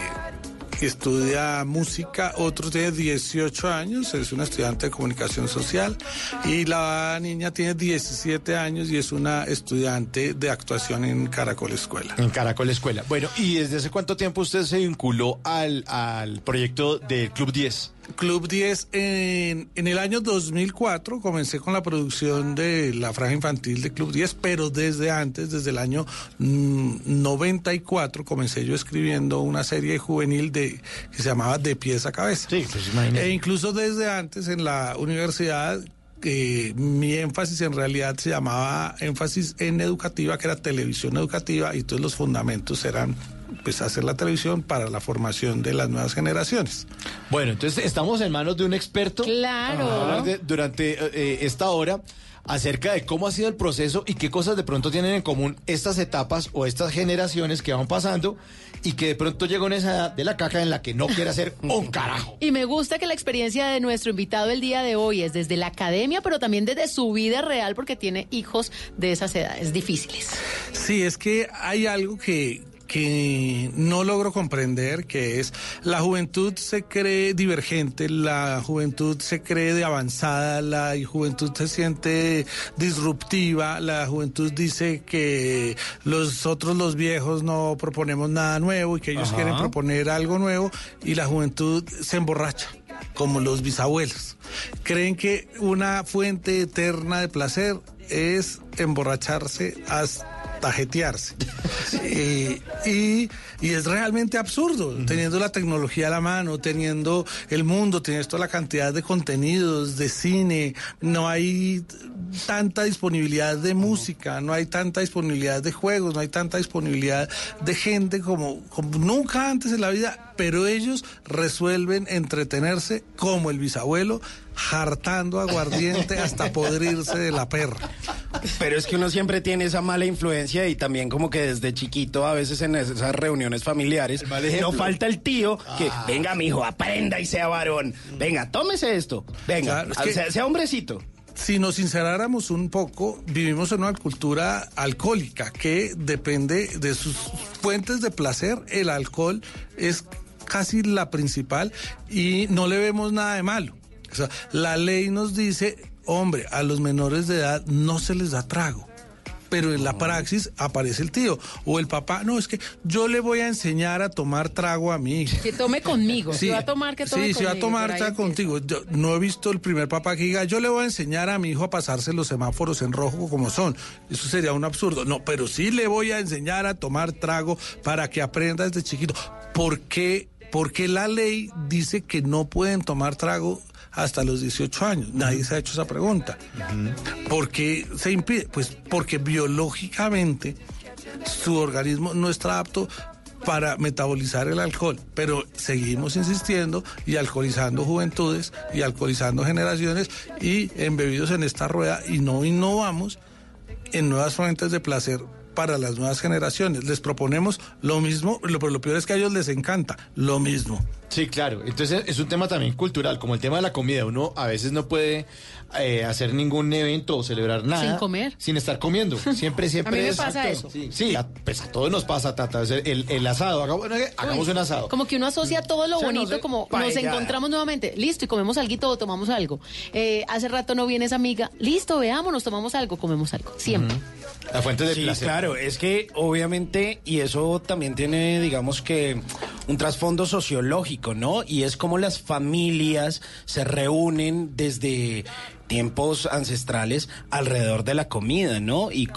estudia música, otro tiene 18 años, es una estudiante de comunicación social, y la niña tiene 17 años y es una estudiante de actuación en Caracol Escuela. En Caracol Escuela. Bueno, ¿y desde hace cuánto tiempo usted se vinculó al, al proyecto del Club 10? Club 10, en, en el año 2004 comencé con la producción de la franja infantil de Club 10, pero desde antes, desde el año mm, 94, comencé yo escribiendo una serie juvenil de, que se llamaba De pies a cabeza. Sí, pues imagínate. E incluso desde antes en la universidad eh, mi énfasis en realidad se llamaba énfasis en educativa, que era televisión educativa, y todos los fundamentos eran pues hacer la televisión para la formación de las nuevas generaciones. Bueno, entonces estamos en manos de un experto. Claro. Vamos a hablar de- durante eh, eh, esta hora acerca de cómo ha sido el proceso y qué cosas de pronto tienen en común estas etapas o estas generaciones que van pasando y que de pronto llega una esa edad de la caja en la que no quiere hacer un carajo. Y me gusta que la experiencia de nuestro invitado el día de hoy es desde la academia, pero también desde su vida real, porque tiene hijos de esas edades difíciles. Sí, es que hay algo que, que no logro comprender, que es la juventud se cree divergente, la juventud se cree de avanzada, la juventud se siente disruptiva, la juventud dice que los otros, los viejos, no proponemos nada nuevo y que ellos Ajá. quieren proponer algo nuevo y la juventud se emborracha como los bisabuelos. Creen que una fuente eterna de placer es emborracharse hasta jetearse. Eh, y, y es realmente absurdo, teniendo la tecnología a la mano, teniendo el mundo, teniendo toda la cantidad de contenidos, de cine, no hay tanta disponibilidad de música, no hay tanta disponibilidad de juegos, no hay tanta disponibilidad de gente como, como nunca antes en la vida, pero ellos resuelven entretenerse como el bisabuelo, hartando aguardiente hasta podrirse de la perra. Pero es que uno siempre tiene esa mala influencia y también como que desde chiquito a veces en esas reuniones familiares no falta el tío que venga mijo, aprenda y sea varón. Venga, tómese esto. Venga, Claro, es que- sea, sea hombrecito. Si nos sinceráramos un poco, vivimos en una cultura alcohólica que depende de sus fuentes de placer. El alcohol es casi la principal y no le vemos nada de malo. O sea, la ley nos dice, hombre, a los menores de edad no se les da trago. Pero en la praxis aparece el tío o el papá. No, es que yo le voy a enseñar a tomar trago a mi hija. Que tome conmigo. Si va a tomar, que tome Sí, si va a conmigo, tomar, está contigo. Yo no he visto el primer papá que diga, yo le voy a enseñar a mi hijo a pasarse los semáforos en rojo como son. Eso sería un absurdo. No, pero sí le voy a enseñar a tomar trago para que aprenda desde chiquito. ¿Por qué? Porque la ley dice que no pueden tomar trago hasta los 18 años. Nadie se ha hecho esa pregunta. ¿Por qué se impide? Pues porque biológicamente su organismo no está apto para metabolizar el alcohol, pero seguimos insistiendo y alcoholizando juventudes y alcoholizando generaciones y embebidos en esta rueda y no innovamos en nuevas fuentes de placer para las nuevas generaciones. Les proponemos lo mismo, lo, pero lo peor es que a ellos les encanta lo mismo. Sí, claro. Entonces es un tema también cultural, como el tema de la comida. Uno a veces no puede eh, hacer ningún evento o celebrar nada Sin comer. sin estar comiendo. Siempre, siempre. A mí me es- pasa eso. Sí, sí, a, pues a todos nos pasa, Tata. El, el asado, bueno, hagamos Uy, un asado. Como que uno asocia todo lo O sea, no bonito, sé, como nos encontramos nuevamente, listo, y comemos algo o tomamos algo. Eh, hace rato no viene esa amiga, listo, veámonos, tomamos algo, comemos algo. Siempre. La fuente de Sí, placer. claro, es que obviamente, y eso también tiene, digamos que, un trasfondo sociológico, ¿no? Y es como las familias se reúnen desde tiempos ancestrales alrededor de la comida, ¿no? Y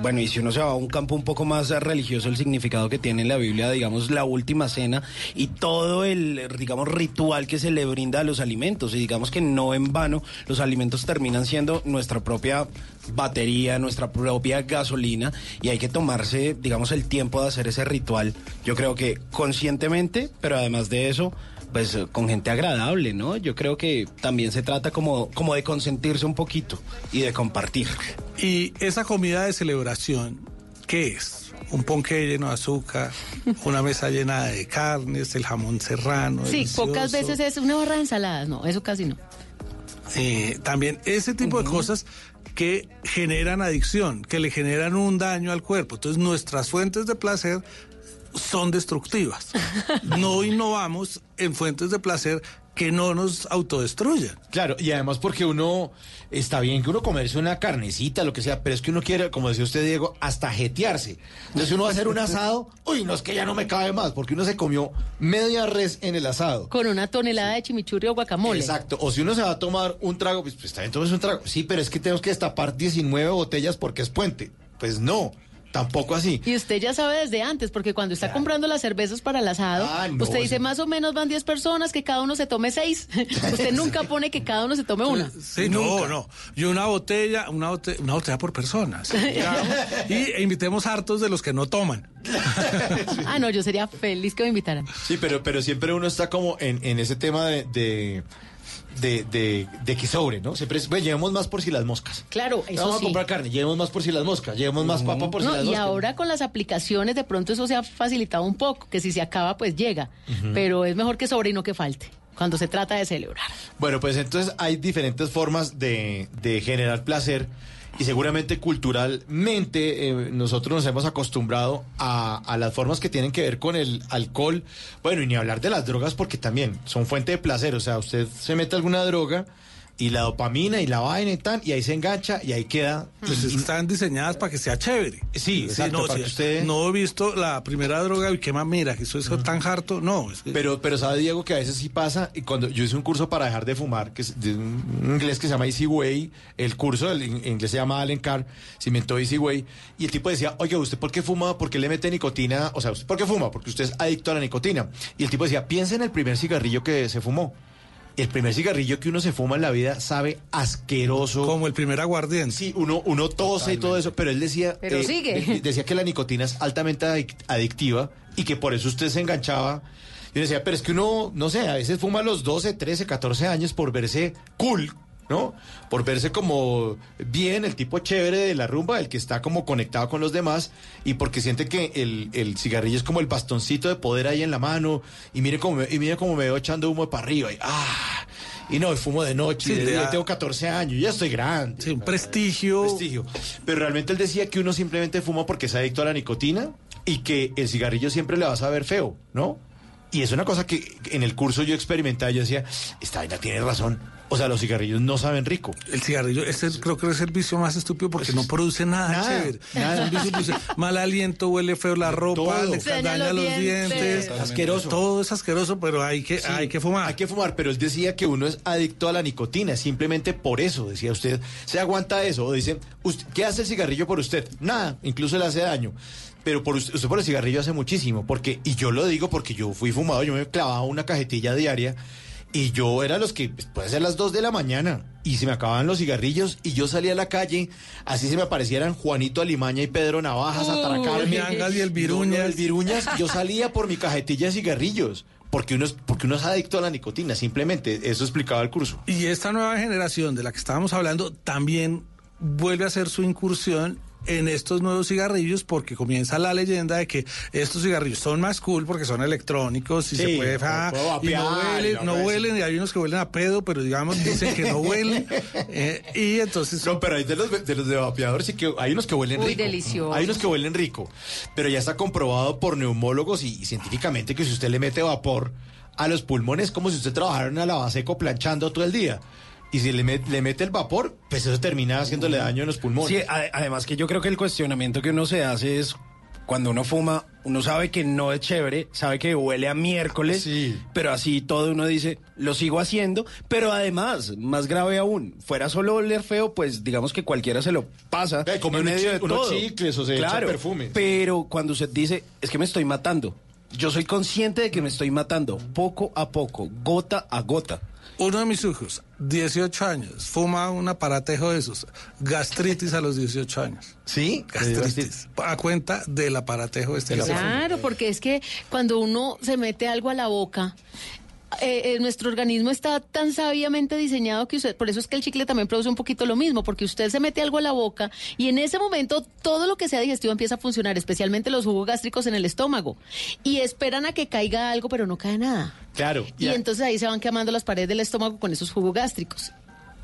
bueno, y si uno se va a un campo un poco más religioso, el significado que tiene en la Biblia, digamos, la última cena y todo el, digamos, ritual que se le brinda a los alimentos. Y digamos que no en vano, los alimentos terminan siendo nuestra propia batería, nuestra propia gasolina, y hay que tomarse, digamos, el tiempo de hacer ese ritual. Yo creo que conscientemente, pero además de eso, pues con gente agradable, ¿no? Yo creo que también se trata como, como de consentirse un poquito y de compartir. Y esa comida de celebración, ¿qué es? Un ponqué lleno de azúcar, una mesa llena de carnes, el jamón serrano. Sí, delicioso. pocas veces es una barra de ensaladas, no, eso casi no. Eh, también ese tipo de cosas que generan adicción, que le generan un daño al cuerpo. Entonces nuestras fuentes de placer son destructivas. No innovamos en fuentes de placer que no nos autodestruyan. Claro, y además porque uno está bien que uno comerse una carnecita, lo que sea, pero es que uno quiere, como decía usted, Diego, hasta jetearse. Entonces uno va a hacer un asado, uy, no es que ya no me cabe más, porque uno se comió media res en el asado. Con una tonelada de chimichurri o guacamole. Exacto. O si uno se va a tomar un trago, pues, pues también tomes un trago. Sí, pero es que tenemos que destapar 19 botellas porque es puente. Pues no, tampoco así. Y usted ya sabe desde antes, porque cuando está comprando las cervezas para el asado, Ah, no, usted dice eso- más o menos van 10 personas, que cada uno se tome 6. usted nunca pone que cada uno se tome una. Sí, no, no. Y una botella, una botella, una botella por persona. ¿sí? Y invitemos hartos de los que no toman. Ah, no, yo sería feliz que me invitaran. Sí, pero, pero siempre uno está como en, en ese tema de, de, de, de- de que sobre, ¿no? Siempre es, "Ve, llevemos más por si las moscas. Claro, eso Vamos sí. a comprar carne, llevemos más por si las moscas, llevemos más papa por si No, las y moscas. ahora con las aplicaciones de pronto eso se ha facilitado un poco, que si se acaba pues llega, pero es mejor que sobre y no que falte, cuando se trata de celebrar. Bueno, pues entonces hay diferentes formas de, de generar placer y seguramente culturalmente eh, nosotros nos hemos acostumbrado a, a las formas que tienen que ver con el alcohol. Bueno, y ni hablar de las drogas porque también son fuente de placer. O sea, usted se mete alguna droga y la dopamina y la vaina y tal, y ahí se engancha y ahí queda. Pues están diseñadas para que sea chévere. Sí, exacto, no, para sí, que usted- no he visto la primera droga y qué más mira, que eso es tan harto. No, es que- Pero, pero sabe Diego que a veces sí pasa y cuando yo hice un curso para dejar de fumar, que es de un inglés que se llama Easy Way, el curso del in- inglés se llama Allen Carr, se inventó Easy Way, y el tipo decía, oye, ¿usted por qué fuma? ¿Por qué le mete nicotina? O sea, ¿usted por qué fuma? Porque usted es adicto a la nicotina. Y el tipo decía, piensa en el primer cigarrillo que se fumó. El primer cigarrillo que uno se fuma en la vida sabe asqueroso. Como el primer aguardiente. Sí, uno, uno tose y todo eso, pero él decía, Pero sigue. de- decía que la nicotina es altamente adic- adictiva y que por eso usted se enganchaba. Y uno decía, pero es que uno, no sé, a veces fuma a los 12, 13, 14 años por verse cool, ¿no? Por verse como bien, el tipo chévere de la rumba, el que está como conectado con los demás y porque siente que el, el cigarrillo es como el bastoncito de poder ahí en la mano y mire cómo, me- y mire cómo me veo echando humo para arriba y ah, y no, fumo de noche, Sí, de día tengo 14 años, ya estoy grande. Sí, un prestigio. Prestigio. Pero realmente él decía que uno simplemente fuma porque es adicto a la nicotina y que el cigarrillo siempre le va a saber feo, ¿no? Y es una cosa que en el curso yo experimentaba, yo decía, esta vaina tiene razón. O sea, los cigarrillos no saben rico. El cigarrillo, este es- creo que es el vicio más estúpido porque no produce nada, Nada, chévere. nada. Es un vicio, produce mal aliento, huele feo la ropa, Todo. le daña daña los los dientes. dientes. Asqueroso. Todo es asqueroso, pero hay que, Sí, hay que fumar. Hay que fumar, pero él decía que uno es adicto a la nicotina, simplemente por eso, decía usted, se aguanta eso, o dice, "Usted- ¿qué hace el cigarrillo por usted? Nada, incluso le hace daño. Pero por usted, usted por el cigarrillo hace muchísimo, porque, y yo lo digo porque yo fui fumado, yo me clavaba una cajetilla diaria, y yo era los que, pues, puede ser las 2 de la mañana, y se me acababan los cigarrillos, y yo salía a la calle, así se me aparecieran Juanito Alimaña y Pedro Navajas a atracarme. Y el Viruñas. el Viruñas, yo salía por mi cajetilla de cigarrillos. Porque uno, es, porque uno es adicto a la nicotina, simplemente. Eso explicaba el curso. Y esta nueva generación de la que estábamos hablando también vuelve a hacer su incursión en estos nuevos cigarrillos porque comienza la leyenda de que estos cigarrillos son más cool porque son electrónicos y Sí, se puede, ah, y no huelen, la no huelen y hay unos que huelen a pedo pero digamos dicen que no huelen eh, y entonces No, pero hay de los de los de vapeadores sí que hay unos que huelen Uy, rico. deliciosos. Hay unos que huelen rico. Pero ya está comprobado por neumólogos y, y científicamente que si usted le mete vapor a los pulmones es como si usted trabajara en una lavaseco planchando todo el día. Y si le, met- le mete el vapor, pues eso termina haciéndole daño en los pulmones. Sí, a- además que yo creo que el cuestionamiento que uno se hace es cuando uno fuma, uno sabe que no es chévere, sabe que huele a miércoles, Sí. pero así todo uno dice, lo sigo haciendo, pero además, más grave aún, fuera solo oler feo, pues digamos que cualquiera se lo pasa Eh, come en medio de todo. chicles o se claro, perfume. Pero cuando usted dice, es que me estoy matando, yo soy consciente de que me estoy matando, poco a poco, gota a gota. Uno de mis hijos 18 años fuma un aparatejo de esos gastritis a los 18 años ¿Sí? gastritis a cuenta del aparatejo este. Claro, porque es que cuando uno se mete algo a la boca, eh, eh, nuestro organismo está tan sabiamente diseñado que usted, por eso es que el chicle también produce un poquito lo mismo, porque usted se mete algo a la boca y en ese momento todo lo que sea digestivo empieza a funcionar, especialmente los jugos gástricos en el estómago. Y esperan a que caiga algo, pero no cae nada. Claro. Y entonces ahí se van quemando las paredes del estómago con esos jugos gástricos.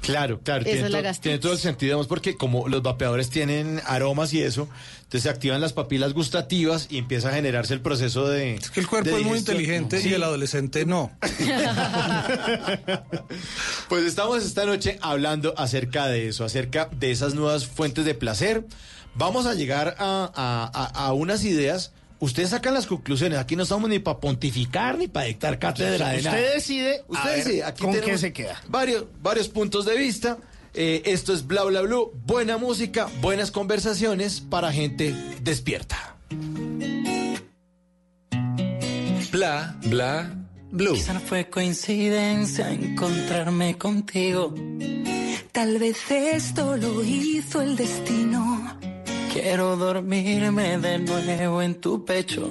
Claro, claro, tiene, es la to- gastritis. tiene todo el sentido, digamos, porque como los vapeadores tienen aromas y eso, entonces se activan las papilas gustativas y empieza a generarse el proceso de... Es que el cuerpo es muy inteligente y el adolescente no. Pues estamos esta noche hablando acerca de eso, acerca de esas nuevas fuentes de placer. Vamos a llegar a, a- a- a unas ideas. Ustedes sacan las conclusiones. Aquí no estamos ni para pontificar ni para dictar cátedra de Usted nada. decide, a Usted ver, decide. Aquí ¿con qué tenemos se queda? Varios, varios puntos de vista. Eh, esto es Bla Bla Blue. Buena música, buenas conversaciones para gente despierta. Bla, bla, blue. Quizá no fue coincidencia encontrarme contigo. Tal vez esto lo hizo el destino. Quiero dormirme de nuevo en tu pecho.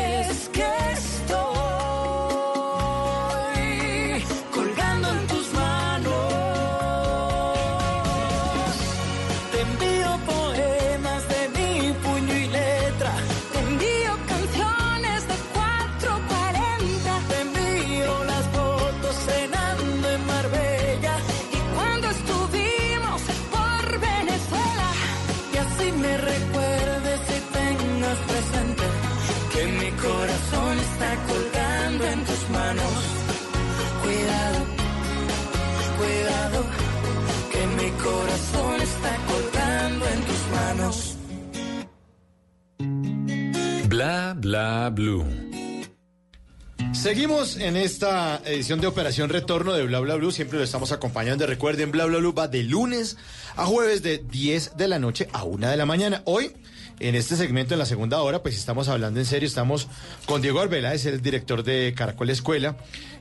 Bla, blue. Seguimos en esta edición de Operación Retorno de Bla Bla Blue. Siempre lo estamos acompañando. Recuerden, Bla Bla Blue va de lunes a jueves de 10 de la noche a 1 de la mañana. Hoy, en este segmento, en la segunda hora, pues estamos hablando en serio. Estamos con Diego Arbela, es el director de Caracol Escuela.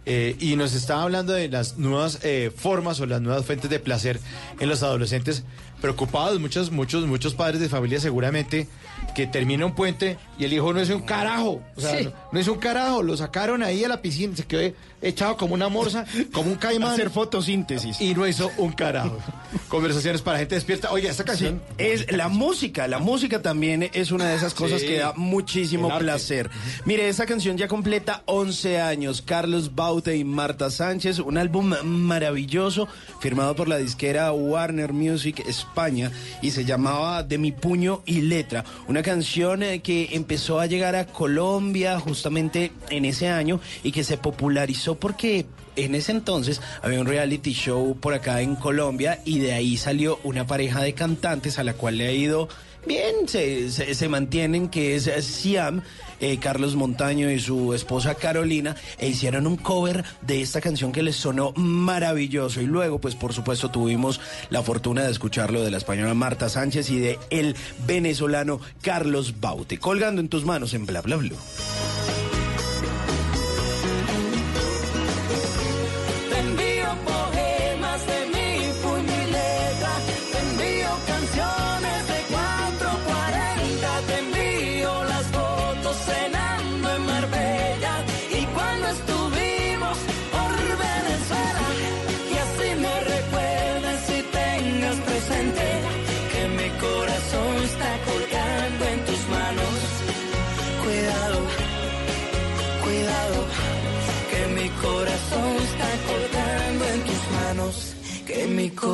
eh, y nos está hablando de las nuevas eh, formas o las nuevas fuentes de placer en los adolescentes preocupados. Muchos, muchos, muchos padres de familia seguramente que termina un puente y el hijo no es un carajo. O sea, Sí. no, no es un carajo. Lo sacaron ahí a la piscina, se quedó echado como una morsa, como un caimán. Hacer fotosíntesis. Y no hizo un carajo. Conversaciones para gente despierta. Oye, esta canción. Es la música, la música también es una de esas cosas Sí. que da muchísimo placer. Mire, esta canción ya completa 11 años. Carlos Baute y Marta Sánchez, un álbum maravilloso firmado por la disquera Warner Music España y se llamaba De mi puño y letra. Una canción eh, que empezó a llegar a Colombia justamente en ese año y que se popularizó porque en ese entonces había un reality show por acá en Colombia y de ahí salió una pareja de cantantes a la cual le ha ido bien, se, se- mantienen, que es Siam, eh, Carlos Montaño y su esposa Carolina, e hicieron un cover de esta canción que les sonó maravilloso. Y luego, pues por supuesto, tuvimos la fortuna de escucharlo de la española Marta Sánchez y de el venezolano Carlos Baute. Colgando en tus manos en Bla Bla Blue.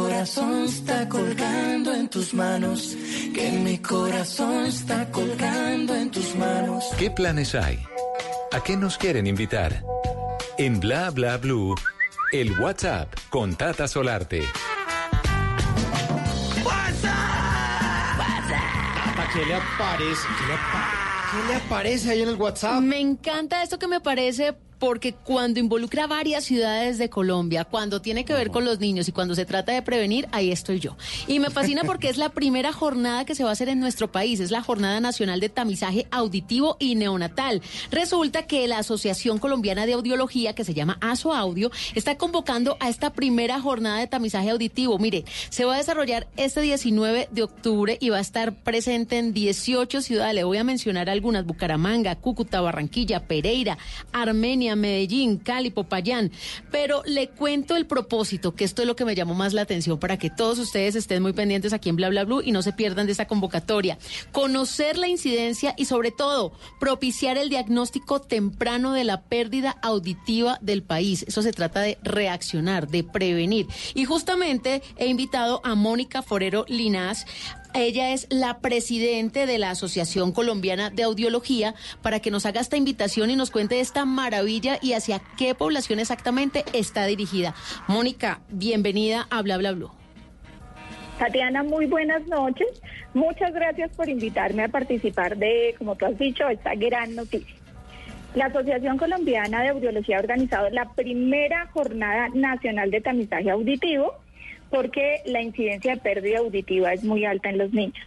Corazón está colgando en tus manos, que mi corazón está colgando en tus manos. ¿Qué planes hay? ¿A qué nos quieren invitar? En Bla Bla Blue, el WhatsApp con Tata Solarte. ¿A qué le aparece? ¿Qué le, apa- qué le aparece ahí en el WhatsApp? Me encanta esto que me parece porque cuando involucra varias ciudades de Colombia, cuando tiene que ver con los niños y cuando se trata de prevenir, ahí estoy yo. Y me fascina porque es la primera jornada que se va a hacer en nuestro país, es la Jornada Nacional de Tamizaje Auditivo y Neonatal. Resulta que la Asociación Colombiana de Audiología, que se llama ASO Audio, está convocando a esta primera jornada de tamizaje auditivo. Mire, se va a desarrollar este 19 de octubre y va a estar presente en 18 ciudades. Le voy a mencionar algunas, Bucaramanga, Cúcuta, Barranquilla, Pereira, Armenia, Medellín, Cali, Popayán. Pero le cuento el propósito, que esto es lo que me llamó más la atención para que todos ustedes estén muy pendientes aquí en Bla Bla Blue y no se pierdan de esta convocatoria. Conocer la incidencia y sobre todo propiciar el diagnóstico temprano de la pérdida auditiva del país. Eso se trata de reaccionar, de prevenir. Y justamente he invitado a Mónica Forero Linás. Ella es la presidente de la Asociación Colombiana de Audiología para que nos haga esta invitación y nos cuente esta maravilla y hacia qué población exactamente está dirigida. Mónica, bienvenida a Bla Bla Blue. Tatiana, muy buenas noches. Muchas gracias por invitarme a participar de, como tú has dicho, esta gran noticia. La Asociación Colombiana de Audiología ha organizado la primera jornada nacional de tamizaje auditivo porque la incidencia de pérdida auditiva es muy alta en los niños.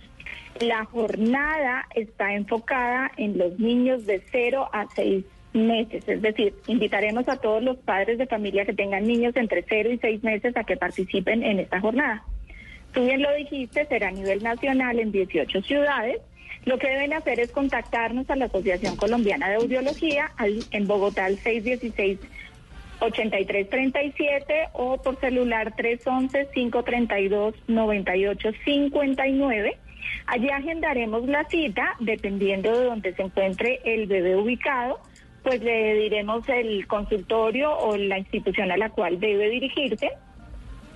La jornada está enfocada en los niños de 0 a 6 meses, es decir, invitaremos a todos los padres de familia que tengan niños entre 0 y 6 meses a que participen en esta jornada. Tú bien lo dijiste, será a nivel nacional en 18 ciudades. Lo que deben hacer es contactarnos a la Asociación Colombiana de Audiología en Bogotá al 616 8337 o por celular 311 532 9859. Allí agendaremos la cita dependiendo de donde se encuentre el bebé ubicado, pues le diremos el consultorio o la institución a la cual debe dirigirse.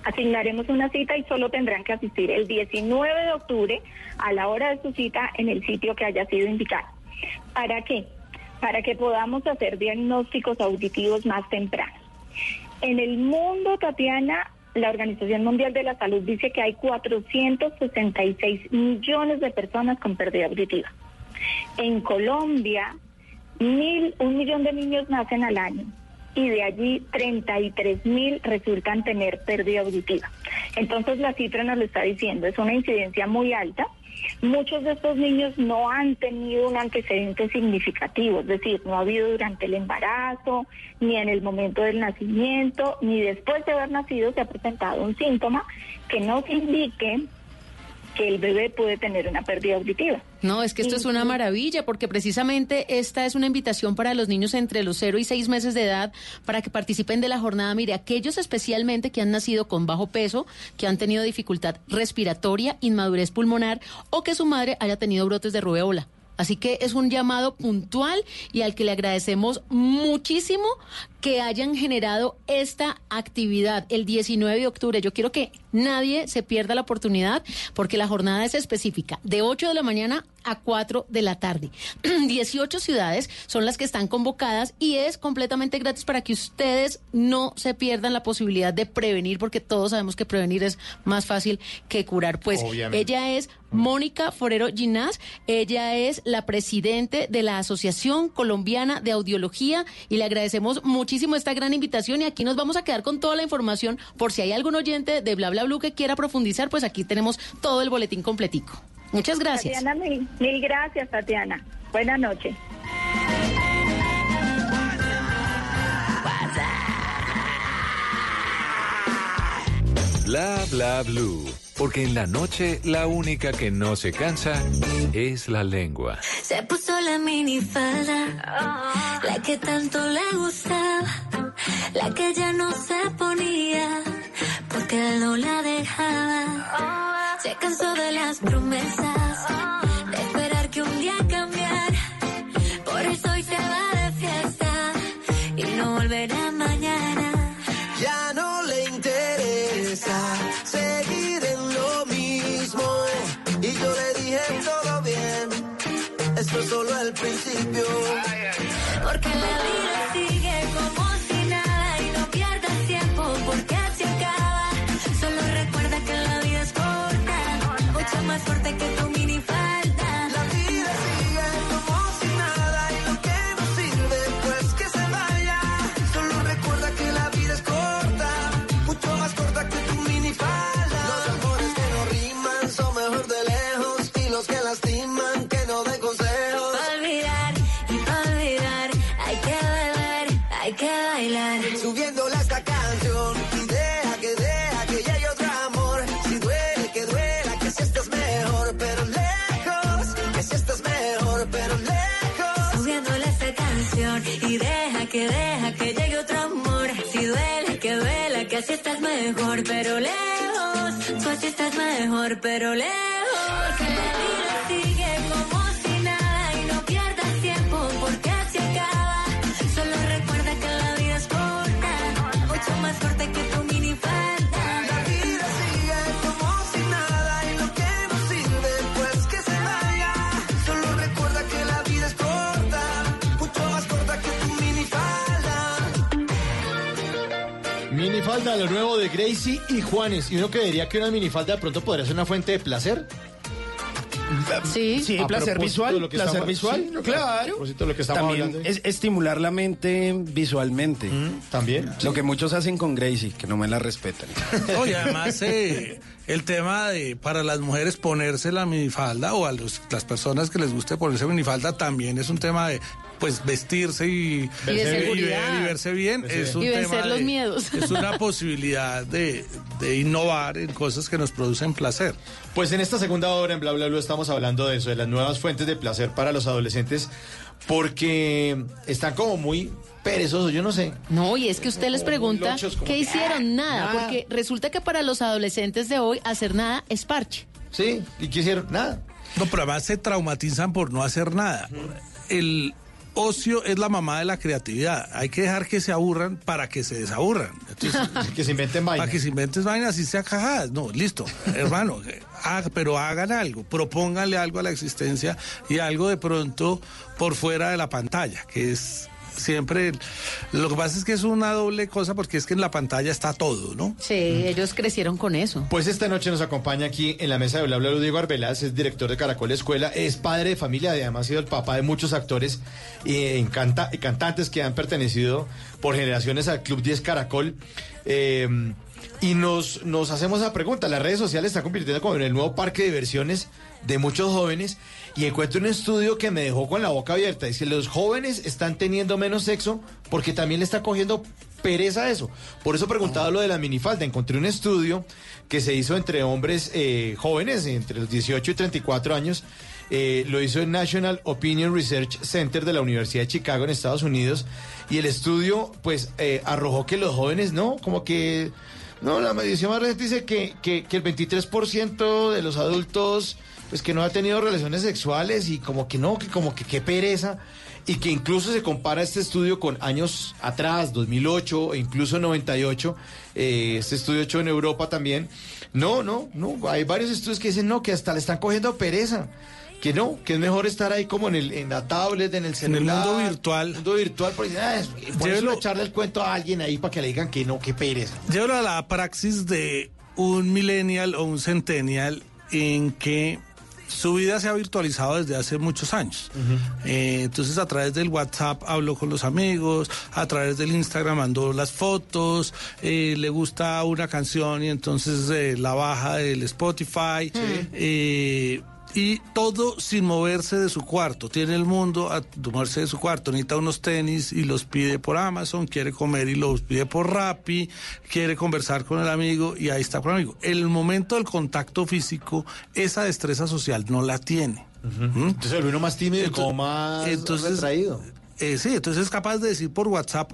Asignaremos una cita y solo tendrán que asistir el 19 de octubre a la hora de su cita en el sitio que haya sido indicado. ¿Para qué? Para que podamos hacer diagnósticos auditivos más tempranos. En el mundo, Tatiana, la Organización Mundial de la Salud dice que hay 466 millones de personas con pérdida auditiva. En Colombia, mil, un millón de niños nacen al año y de allí 33 mil resultan tener pérdida auditiva. Entonces la cifra nos lo está diciendo, es una incidencia muy alta. Muchos de estos niños no han tenido un antecedente significativo, es decir, no ha habido durante el embarazo, ni en el momento del nacimiento, ni después de haber nacido se ha presentado un síntoma que nos indique que el bebé puede tener una pérdida auditiva. No, es que esto es una maravilla, porque precisamente esta es una invitación para los niños entre los 0 y 6 meses de edad para que participen de la jornada. Mire, aquellos especialmente que han nacido con bajo peso, que han tenido dificultad respiratoria, inmadurez pulmonar o que su madre haya tenido brotes de rubeola. Así que es un llamado puntual y al que le agradecemos muchísimo que hayan generado esta actividad el 19 de octubre. Yo quiero que nadie se pierda la oportunidad porque la jornada es específica, de 8 de la mañana a 4 de la tarde. 18 ciudades son las que están convocadas y es completamente gratis para que ustedes no se pierdan la posibilidad de prevenir porque todos sabemos que prevenir es más fácil que curar. Pues Obviamente. ella es Mónica Forero Ginás, ella es la presidente de la Asociación Colombiana de Audiología y le agradecemos muchísimo esta gran invitación y aquí nos vamos a quedar con toda la información por si hay algún oyente de Bla Bla Blue que quiera profundizar, pues aquí tenemos todo el boletín completico. Muchas gracias. Tatiana, mil, mil gracias, Tatiana. Buenas noches. Bla bla blue. Porque en la noche la única que no se cansa es la lengua. Se puso la minifalda, la que tanto le gustaba, la que ya no se ponía, porque no la dejaba. Se cansó de las promesas, de esperar que un día solo el principio. Porque la vida sigue como si nada y no pierdas tiempo porque se acaba. Solo recuerda que la vida es corta, mucho más fuerte que tu mejor, pero lejos. Tú así estás mejor, pero lejos. Minifalda, lo nuevo de Gracie y Juanes. Y uno creería que una minifalda de pronto podría ser una fuente de placer. Sí, sí, A placer visual. de lo que placer estamos- visual, sí, claro. lo que estamos También hablando. es estimular la mente visualmente. También. Lo que muchos hacen con Gracie, que no me la respetan. Oye, además eh, el tema de para las mujeres ponerse la minifalda o a los- las personas que les guste ponerse minifalda también es un tema de pues vestirse y, Y de ver- seguridad. y verse bien es un Y vencer tema los de- miedos. es una posibilidad de, de innovar en cosas que nos producen placer. Pues en esta segunda hora en Bla Bla Bla estamos hablando de eso, de las nuevas fuentes de placer para los adolescentes, porque están como muy perezosos, yo no sé. No, y es que usted les pregunta lochos, qué que, hicieron nada, nada. porque resulta que para los adolescentes de hoy hacer nada es parche. Sí, ¿y qué hicieron? Nada. No, pero además se traumatizan por no hacer nada. El ocio es la mamá de la creatividad. Hay que dejar que se aburran para que se desaburran. Entonces, que se inventen vainas. Para que se inventen vainas y sea cajadas. No, listo, hermano. haga- pero hagan algo, propónganle algo a la existencia y algo de pronto por fuera de la pantalla, que es siempre. Lo que pasa es que es una doble cosa porque es que en la pantalla está todo, ¿no? Sí, ellos crecieron con eso. Pues esta noche nos acompaña aquí en la mesa de Bla Bla Diego Arbeláez, es director de Caracol Escuela, es padre de familia además ha sido el papá de muchos actores y encanta- y cantantes que han pertenecido por generaciones al Club 10 Caracol. Eh, y nos, nos hacemos esa pregunta, las redes sociales están convirtiendo como en el nuevo parque de diversiones de muchos jóvenes y encuentro un estudio que me dejó con la boca abierta. Dice, los jóvenes están teniendo menos sexo porque también le está cogiendo pereza eso. Por eso preguntaba lo de la minifalda. Encontré un estudio que se hizo entre hombres eh, jóvenes, entre los 18 y 34 años. Eh, lo hizo el National Opinion Research Center de la Universidad de Chicago en Estados Unidos. Y el estudio, pues, eh, arrojó que los jóvenes, no, como que... No, la medición más reciente dice que el 23% de los adultos, pues que no ha tenido relaciones sexuales y como que no, que como que qué pereza. Y que incluso se compara este estudio con años atrás, 2008 e incluso 98, eh, este estudio hecho en Europa también. No, no, no, hay varios estudios que dicen no, que hasta le están cogiendo pereza. Que no, que es mejor estar ahí como en, el, en la tablet, en el En celular. el mundo virtual. mundo virtual, porque ah, es- echarle el cuento a alguien ahí para que le digan que no, qué pereza. Llévalo a la praxis de un millennial o un centennial en que su vida se ha virtualizado desde hace muchos años. Eh, entonces a través del WhatsApp habló con los amigos, a través del Instagram mandó las fotos, eh, le gusta una canción y entonces eh, la baja del Spotify. eh, y todo sin moverse de su cuarto. Tiene el mundo a moverse de su cuarto. Necesita unos tenis y los pide por Amazon. Quiere comer y los pide por Rappi. Quiere conversar con el amigo y ahí está con el amigo. El momento del contacto físico, esa destreza social no la tiene. ¿Mm? Entonces el uno más tímido y como más retraído. eh, sí, entonces es capaz de decir por WhatsApp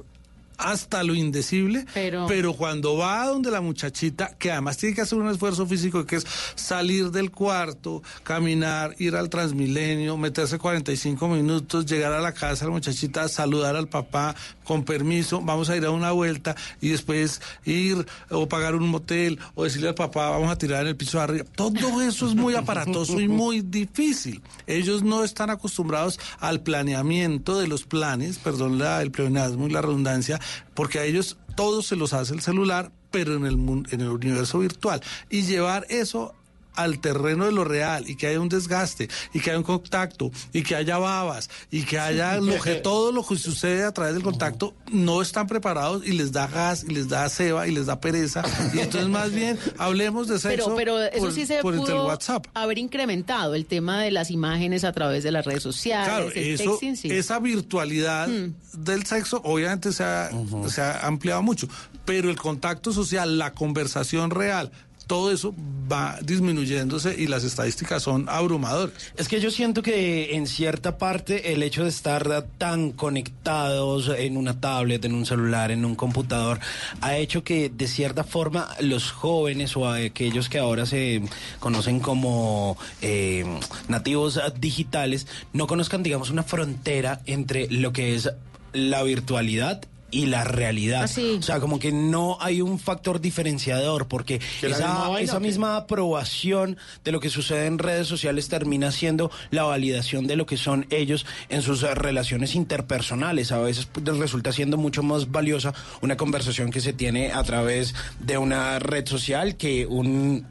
hasta lo indecible, Pero- pero cuando va a donde la muchachita, que además tiene que hacer un esfuerzo físico, que es salir del cuarto, caminar, ir al Transmilenio, meterse 45 minutos, llegar a la casa de la muchachita, saludar al papá, con permiso, vamos a ir a una vuelta y después ir o pagar un motel o decirle al papá, vamos a tirar en el piso de arriba. Todo eso es muy aparatoso y muy difícil. Ellos no están acostumbrados al planeamiento de los planes, perdón la, el pleonasmo y la redundancia, porque a ellos todo se los hace el celular, pero en el, en el universo virtual. Y llevar eso al terreno de lo real y que haya un desgaste y que haya un contacto y que haya babas y que haya lo que todo lo que sucede a través del contacto no están preparados y les da gas y les da ceba y les da pereza y entonces más bien hablemos de sexo Pero, pero eso por, sí se por el WhatsApp. haber incrementado el tema de las imágenes a través de las redes sociales, Claro, el eso, texting, sí. esa virtualidad Hmm. del sexo obviamente se ha, se ha ampliado mucho, pero el contacto social, la conversación real, todo eso va disminuyéndose y las estadísticas son abrumadoras. Es que yo siento que en cierta parte el hecho de estar tan conectados en una tablet, en un celular, en un computador, ha hecho que de cierta forma los jóvenes o aquellos que ahora se conocen como eh, nativos digitales no conozcan, digamos, una frontera entre lo que es la virtualidad y la realidad. O sea, como que no hay un factor diferenciador, porque ¿Que la misma esa, vaina misma aprobación de lo que sucede en redes sociales termina siendo la validación de lo que son ellos en sus relaciones interpersonales. A veces pues, resulta siendo mucho más valiosa una conversación que se tiene a través de una red social que un,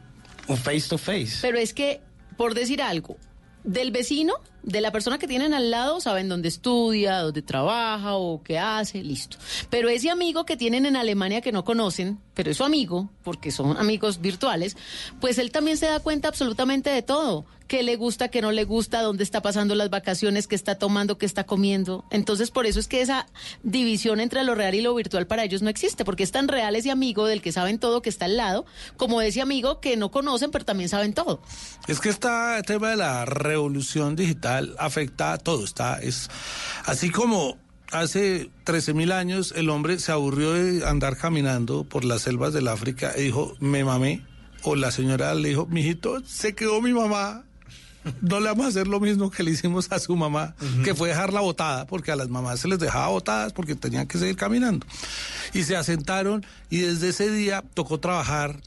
un face to face. Pero es que, por decir algo, del vecino, de la persona que tienen al lado, saben dónde estudia, dónde trabaja o qué hace, listo. Pero ese amigo que tienen en Alemania que no conocen, pero es su amigo, porque son amigos virtuales, pues él también se da cuenta absolutamente de todo. qué le gusta, qué no le gusta, dónde está pasando las vacaciones, qué está tomando, qué está comiendo. Entonces, por eso es que esa división entre lo real y lo virtual para ellos no existe, porque es tan real ese amigo del que saben todo, que está al lado, como ese amigo que no conocen, pero también saben todo. Es que este tema de la revolución digital afecta a todo. Está, es así como hace 13 mil años el hombre se aburrió de andar caminando por las selvas del África y dijo, me mamé. O la señora le dijo, mijito, se quedó mi mamá. No le vamos a hacer lo mismo que le hicimos a su mamá, que fue dejarla botada, porque a las mamás se les dejaba botadas porque tenían que seguir caminando. Y se asentaron y desde ese día tocó trabajar,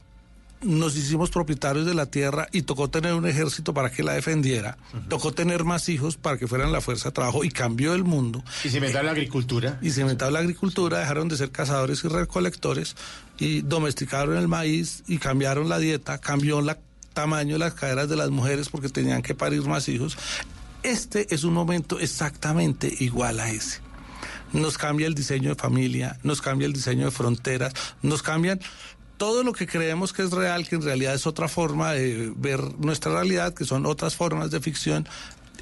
nos hicimos propietarios de la tierra y tocó tener un ejército para que la defendiera, tocó tener más hijos para que fueran la fuerza de trabajo y cambió el mundo. Y se inventaron la agricultura. Y se inventaron la agricultura, dejaron de ser cazadores y recolectores y domesticaron el maíz y cambiaron la dieta, cambió el tamaño de las caderas de las mujeres porque tenían que parir más hijos. Este es un momento exactamente igual a ese nos cambia el diseño de familia, nos cambia el diseño de fronteras, nos cambian todo lo que creemos que es real, que en realidad es otra forma de ver nuestra realidad, que son otras formas de ficción,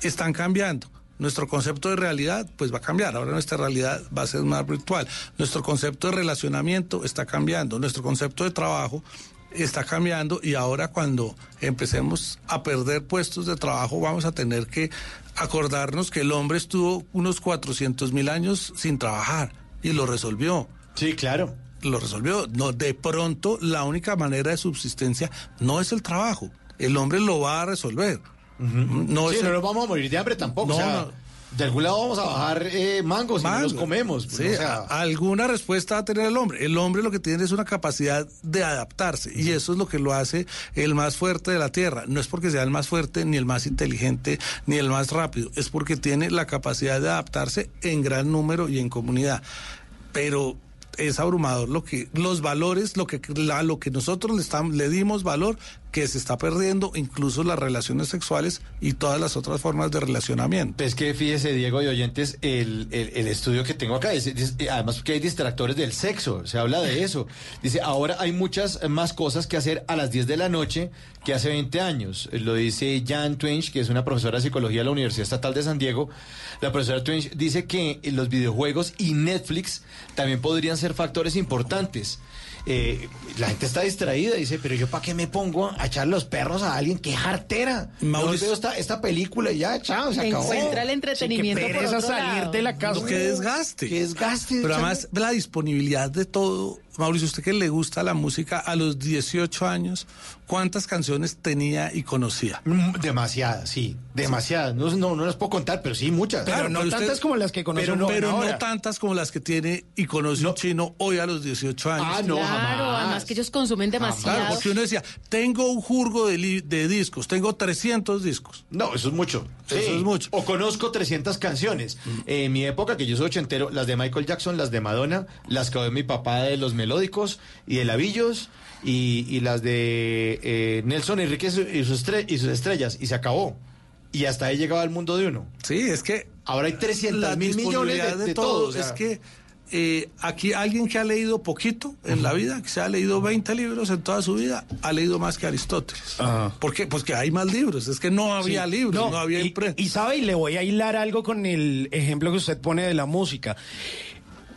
están cambiando. Nuestro concepto de realidad pues va a cambiar, ahora nuestra realidad va a ser más virtual. Nuestro concepto de relacionamiento está cambiando, nuestro concepto de trabajo está cambiando y ahora cuando empecemos a perder puestos de trabajo vamos a tener que acordarnos que el hombre estuvo unos 400 mil años sin trabajar y lo resolvió. Sí, claro. Lo resolvió. No, de pronto la única manera de subsistencia no es el trabajo. El hombre lo va a resolver. No sí, es no nos vamos a morir de hambre tampoco. No, o sea, no. De algún lado vamos a bajar eh, mangos y los comemos. Sí, o sea, alguna respuesta va a tener el hombre. El hombre lo que tiene es una capacidad de adaptarse y eso es lo que lo hace el más fuerte de la Tierra. No es porque sea el más fuerte, ni el más inteligente, ni el más rápido, es porque tiene la capacidad de adaptarse en gran número y en comunidad. Pero es abrumador lo que los valores, lo que la- lo que nosotros le estamos le dimos valor que se está perdiendo incluso las relaciones sexuales y todas las otras formas de relacionamiento. Es que fíjese, Diego y oyentes, el, el- el estudio que tengo acá, dice- dice- además que hay distractores del sexo, se habla de eso. Dice, ahora hay muchas más cosas que hacer a las 10 de la noche que hace 20 años. Lo dice Jan Twinch, que es una profesora de psicología de la Universidad Estatal de San Diego. La profesora Twinch dice que los videojuegos y Netflix también podrían ser factores importantes. Eh, la gente está distraída, dice, pero yo para qué me pongo a echar los perros a alguien, qué jartera. Mauricio- Yo veo esta, esta película y ya, chao, se acabó. Encuentra el entretenimiento Sí, por otro salir lado. de la casa. No, qué desgaste. Qué desgaste. Pero además la disponibilidad de todo. Mauricio, usted que le gusta la música a los 18 años, ¿cuántas canciones tenía y conocía? Mm, Demasiadas, sí, demasiadas. No, no, no las puedo contar, pero sí muchas. Claro, pero usted- Pero, no, pero no tantas como las que tiene y conoce un chino hoy a los 18 años. Ah, no, Claro, además que ellos consumen demasiado. Claro, porque uno decía, tengo un jurgo de, de discos, tengo 300 discos. No, eso es mucho. Eso es mucho. O conozco 300 canciones. En mi época, que yo soy ochentero, las de Michael Jackson, las de Madonna, las que oye mi papá de los melódicos y de Lavillos y, y las de eh, Nelson Enrique y, su- y sus y sus estrellas y se acabó. Y hasta ahí llegaba el mundo de uno. Sí, es que ahora hay 300 la mil millones de, disponibilidad de todo. todo. o sea, Es que eh, aquí alguien que ha leído poquito en la vida, que se ha leído 20 libros en toda su vida, ha leído más que Aristóteles. ¿Por qué? Pues que hay más libros. Es que no había Sí. libros, no, No, había y, y sabe, y le voy a hilar algo con el ejemplo que usted pone de la música.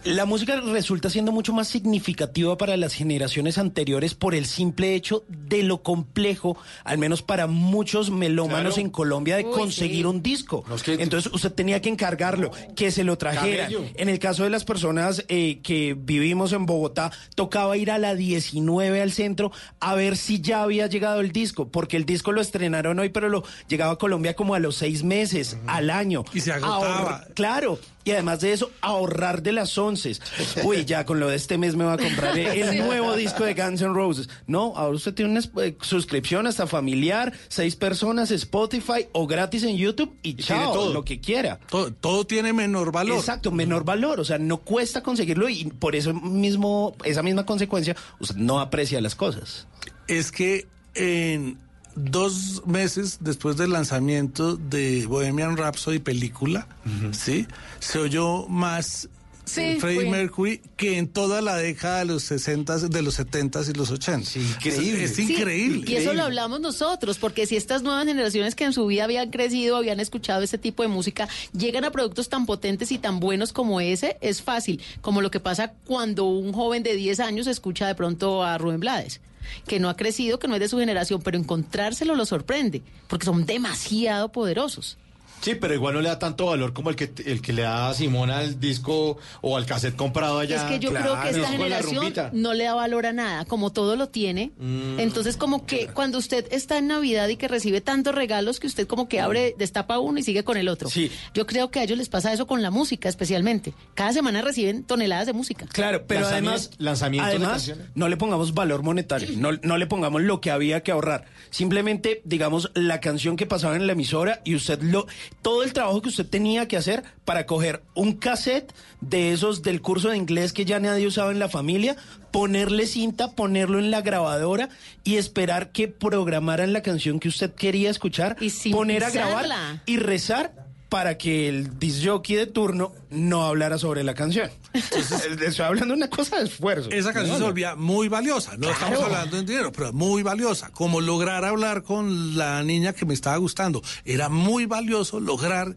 La música resulta siendo mucho más significativa para las generaciones anteriores por el simple hecho de lo complejo, al menos para muchos melómanos Claro. en Colombia, de Uy, conseguir sí. un disco. No, es que- Entonces usted tenía que encargarlo, que se lo trajeran. Camello. En el caso de las personas eh, que vivimos en Bogotá, tocaba ir a la 19 al centro a ver si ya había llegado el disco, porque el disco lo estrenaron hoy, pero lo llegaba a Colombia como a los seis meses, al año. Y se agotaba. Claro. Y además de eso, ahorrar de las once. Uy, ya con lo de este mes me va a comprar el, nuevo disco de Guns N' Roses. No, ahora usted tiene una eh, suscripción hasta familiar, seis personas, Spotify o gratis en YouTube y, tiene chao, todo. lo que quiera. Todo, todo tiene menor valor. Exacto, menor valor, o sea, no cuesta conseguirlo y por eso mismo, esa misma consecuencia, usted no aprecia las cosas. Es que en dos meses después del lanzamiento de Bohemian Rhapsody película, ¿sí? Se oyó más Sí, eh, Freddie fue. Mercury que en toda la década de los 60, de los 70 y los 80. increíble. Es, es Sí, increíble. Y eso lo hablamos nosotros, porque si estas nuevas generaciones que en su vida habían crecido, habían escuchado ese tipo de música, llegan a productos tan potentes y tan buenos como ese, es fácil. Como lo que pasa cuando un joven de 10 años escucha de pronto a Rubén Blades que no ha crecido, que no es de su generación, pero encontrárselo lo sorprende, porque son demasiado poderosos. Sí, pero igual no le da tanto valor como el que el que le da a Simón al disco o al cassette comprado allá. es que yo creo que esta generación no le da valor a nada, como todo lo tiene. Mm. Entonces, como que cuando usted está en Navidad y que recibe tantos regalos que usted como que abre, destapa uno y sigue con el otro. Sí. Yo creo que a ellos les pasa eso con la música especialmente. Cada semana reciben toneladas de música. Claro, pero Lanzamiento- además, lanzamientos de además canciones. no le pongamos valor monetario, no, no le pongamos lo que había que ahorrar. Simplemente, digamos, la canción que pasaba en la emisora y usted lo, todo el trabajo que usted tenía que hacer para coger un cassette de esos del curso de inglés que ya nadie usaba en la familia, ponerle cinta, ponerlo en la grabadora y esperar que programaran la canción que usted quería escuchar, poner a grabar y rezar para que el disjockey de turno no hablara sobre la canción. Entonces, estoy hablando de una cosa de esfuerzo. Esa canción se volvía muy valiosa. No estamos hablando en dinero, pero muy valiosa. Como lograr hablar con la niña que me estaba gustando. Era muy valioso lograr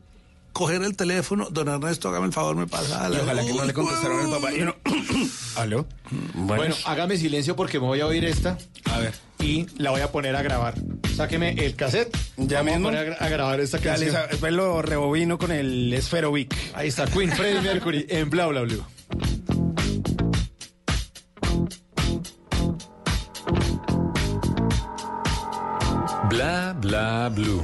coger el teléfono. Don Ernesto, hágame el favor, me pasa. Y ojalá que no le contestaron al papá. Y uno, ¿Aló? Bueno, hágame silencio porque me voy a oír esta. A ver. Y la voy a poner a grabar. Sáqueme el cassette. Ya Vamos mismo. A, poner a, gra- a grabar esta Dale, canción. esa- después lo rebobino con el Esferovic. Ahí está Queen Freddie Mercury en Bla Bla Blue. Bla bla blue.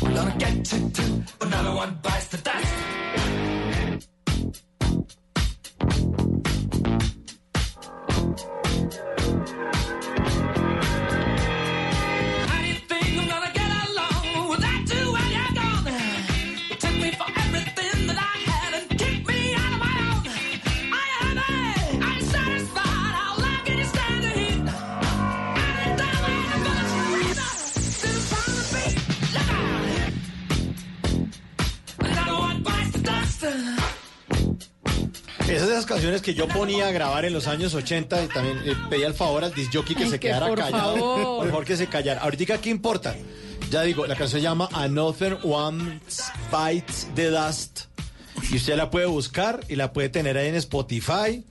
we're gonna get too. Another one bites the dust. Esas de esas canciones que yo ponía a grabar en los años 80 y también eh, pedía el favor al disjockey que Ay, se que quedara por callado. favor. Por favor que se callara. Ahorita, ¿qué importa? Ya digo, la canción se llama Another One Bites the Dust. Y usted la puede buscar y la puede tener ahí en Spotify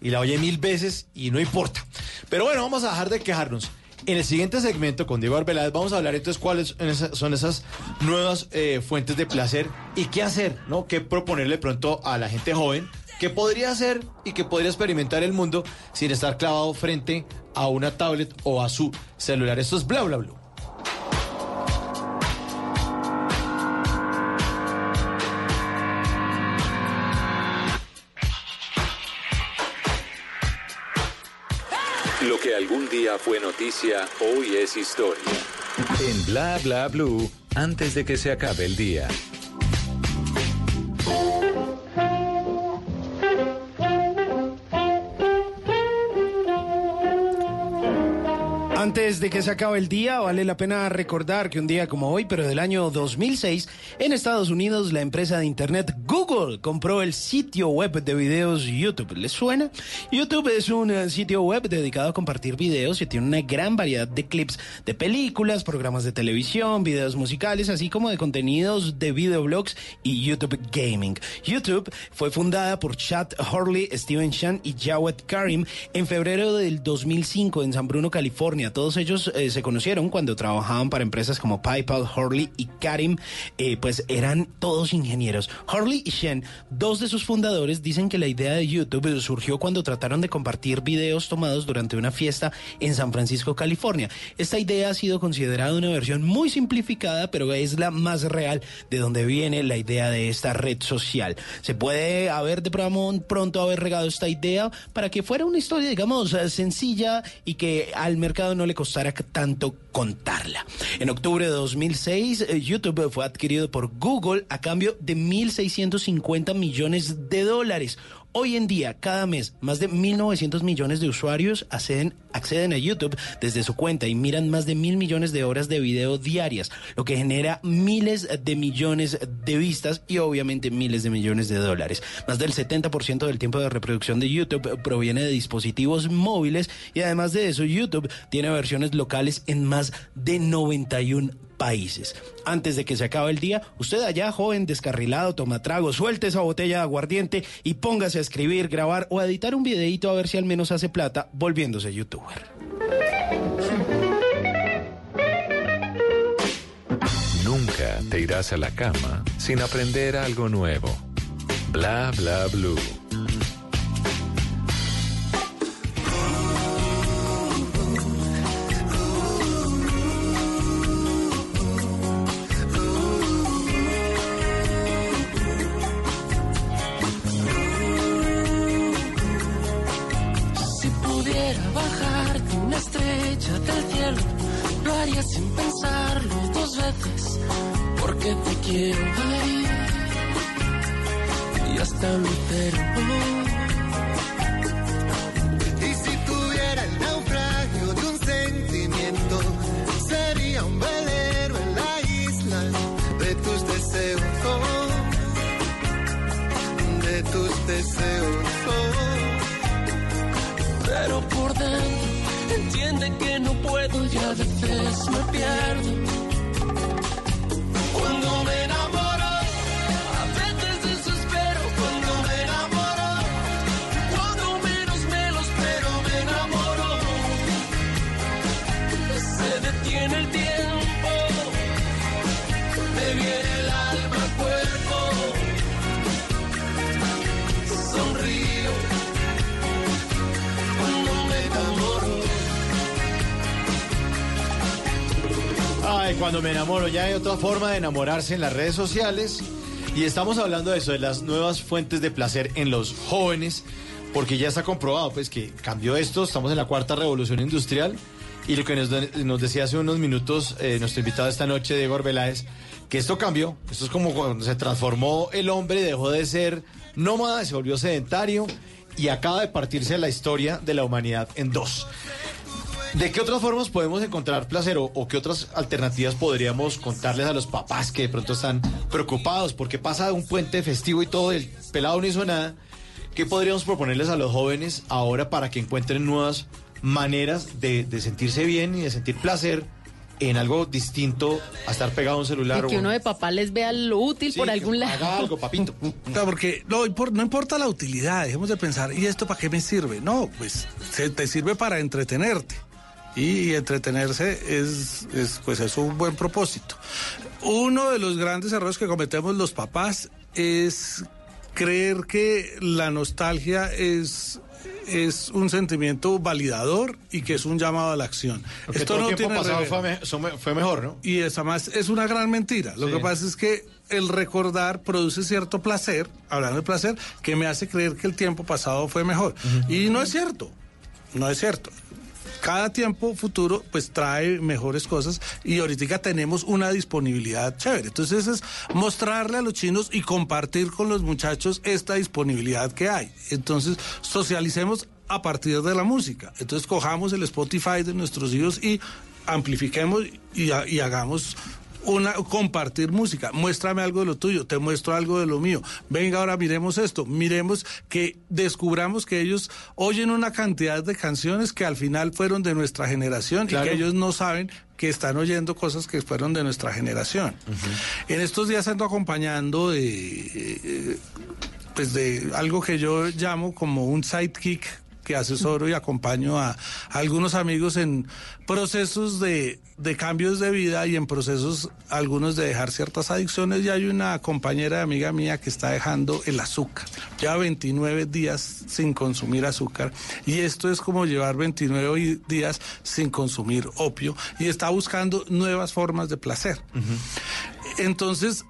y la oye mil veces y no importa. Pero bueno, vamos a dejar de quejarnos. En el siguiente segmento con Diego Arbeláez vamos a hablar entonces cuáles son esas nuevas eh, fuentes de placer y qué hacer, ¿no? Qué proponerle pronto a la gente joven que podría hacer y que podría experimentar el mundo sin estar clavado frente a una tablet o a su celular. Esto es bla bla bla. Lo que algún día fue noticia, hoy es historia. En Bla Bla Blue, antes de que se acabe el día. Antes de que se acabe el día, vale la pena recordar que un día como hoy, pero del año 2006, en Estados Unidos, la empresa de Internet Google compró el sitio web de videos YouTube. ¿Les suena? YouTube es un eh, sitio web dedicado a compartir videos y tiene una gran variedad de clips de películas, programas de televisión, videos musicales, así como de contenidos de videoblogs y YouTube Gaming. YouTube fue fundada por Chad Hurley, Steven Chan y Jawed Karim en febrero del 2005 en San Bruno, California. Todos ellos eh, se conocieron cuando trabajaban para empresas como PayPal, Hurley y Karim, eh, pues eran todos ingenieros. Hurley y Shen, dos de sus fundadores, dicen que la idea de YouTube surgió cuando trataron de compartir videos tomados durante una fiesta en San Francisco, California. Esta idea ha sido considerada una versión muy simplificada, pero es la más real de donde viene la idea de esta red social. Se puede haber de pronto haber regado esta idea para que fuera una historia, digamos, sencilla y que al mercado no le costara tanto contarla. En octubre de 2006, eh, YouTube fue adquirido por Google a cambio de 1.650 millones de dólares. Hoy en día, cada mes, más de 1.900 millones de usuarios acceden, a YouTube desde su cuenta y miran más de mil millones de horas de video diarias, lo que genera miles de millones de vistas y obviamente miles de millones de dólares. Más del 70% del tiempo de reproducción de YouTube proviene de dispositivos móviles y además de eso, YouTube tiene versiones locales en más de 91 países. Antes de que se acabe el día, usted allá, joven, descarrilado, toma trago, suelte esa botella de aguardiente y póngase a escribir, grabar o a editar un videito a ver si al menos hace plata volviéndose youtuber. Nunca te irás a la cama sin aprender algo nuevo. Bla bla blue. Y si tuviera el naufragio de un sentimiento, sería un velero en la isla de tus deseos, de tus deseos. Pero por dentro entiende que no puedo y a veces me pierdo. Cuando me enamoro, ya hay otra forma de enamorarse en las redes sociales. Y estamos hablando de eso, de las nuevas fuentes de placer en los jóvenes, porque ya está comprobado pues que cambió esto, estamos en la cuarta revolución industrial. Y lo que nos, decía hace unos minutos eh, nuestro invitado esta noche, Diego Arbeláez, que esto cambió. Esto es como cuando se transformó el hombre, dejó de ser nómada, se volvió sedentario y acaba de partirse la historia de la humanidad en dos. ¿De qué otras formas podemos encontrar placer o, o qué otras alternativas podríamos contarles a los papás que de pronto están preocupados porque pasa un puente festivo y todo, el pelado no hizo nada? ¿Qué podríamos proponerles a los jóvenes ahora para que encuentren nuevas maneras de, de sentirse bien y de sentir placer en algo distinto a estar pegado a un celular? Y que o- uno de papá les vea lo útil Sí, por algún lado. Haga algo, papito. Claro, porque no, impor- no importa la utilidad, dejemos de pensar, ¿y esto para qué me sirve? No, pues se te sirve para entretenerte. Y, entretenerse es, es, pues es un buen propósito. Uno de los grandes errores que cometemos los papás es creer que la nostalgia es es un sentimiento validador y que es un llamado a la acción. Porque Esto todo no el tiempo tiene pasado fue, mejor, ¿no? y esa más es una gran mentira. Lo Sí. que pasa es que el recordar produce cierto placer, hablando de placer, que me hace creer que el tiempo pasado fue mejor. Y no es cierto, no es cierto. Cada tiempo futuro pues trae mejores cosas y ahorita tenemos una disponibilidad chévere. Entonces es mostrarle a los chinos y compartir con los muchachos esta disponibilidad que hay. Entonces socialicemos a partir de la música. Entonces cojamos el Spotify de nuestros hijos y amplifiquemos y, y hagamos una compartir música. Muéstrame algo de lo tuyo, te muestro algo de lo mío. Venga, ahora miremos esto, miremos que descubramos que ellos oyen una cantidad de canciones que al final fueron de nuestra generación Claro. y que ellos no saben que están oyendo cosas que fueron de nuestra generación. En estos días ando acompañando de eh, pues de algo que yo llamo como un sidekick que asesoro y acompaño a, a algunos amigos en procesos de, de cambios de vida y en procesos algunos de dejar ciertas adicciones. Y hay una compañera amiga mía que está dejando el azúcar. Lleva 29 días sin consumir azúcar y esto es como llevar 29 i- días sin consumir opio y está buscando nuevas formas de placer. Entonces,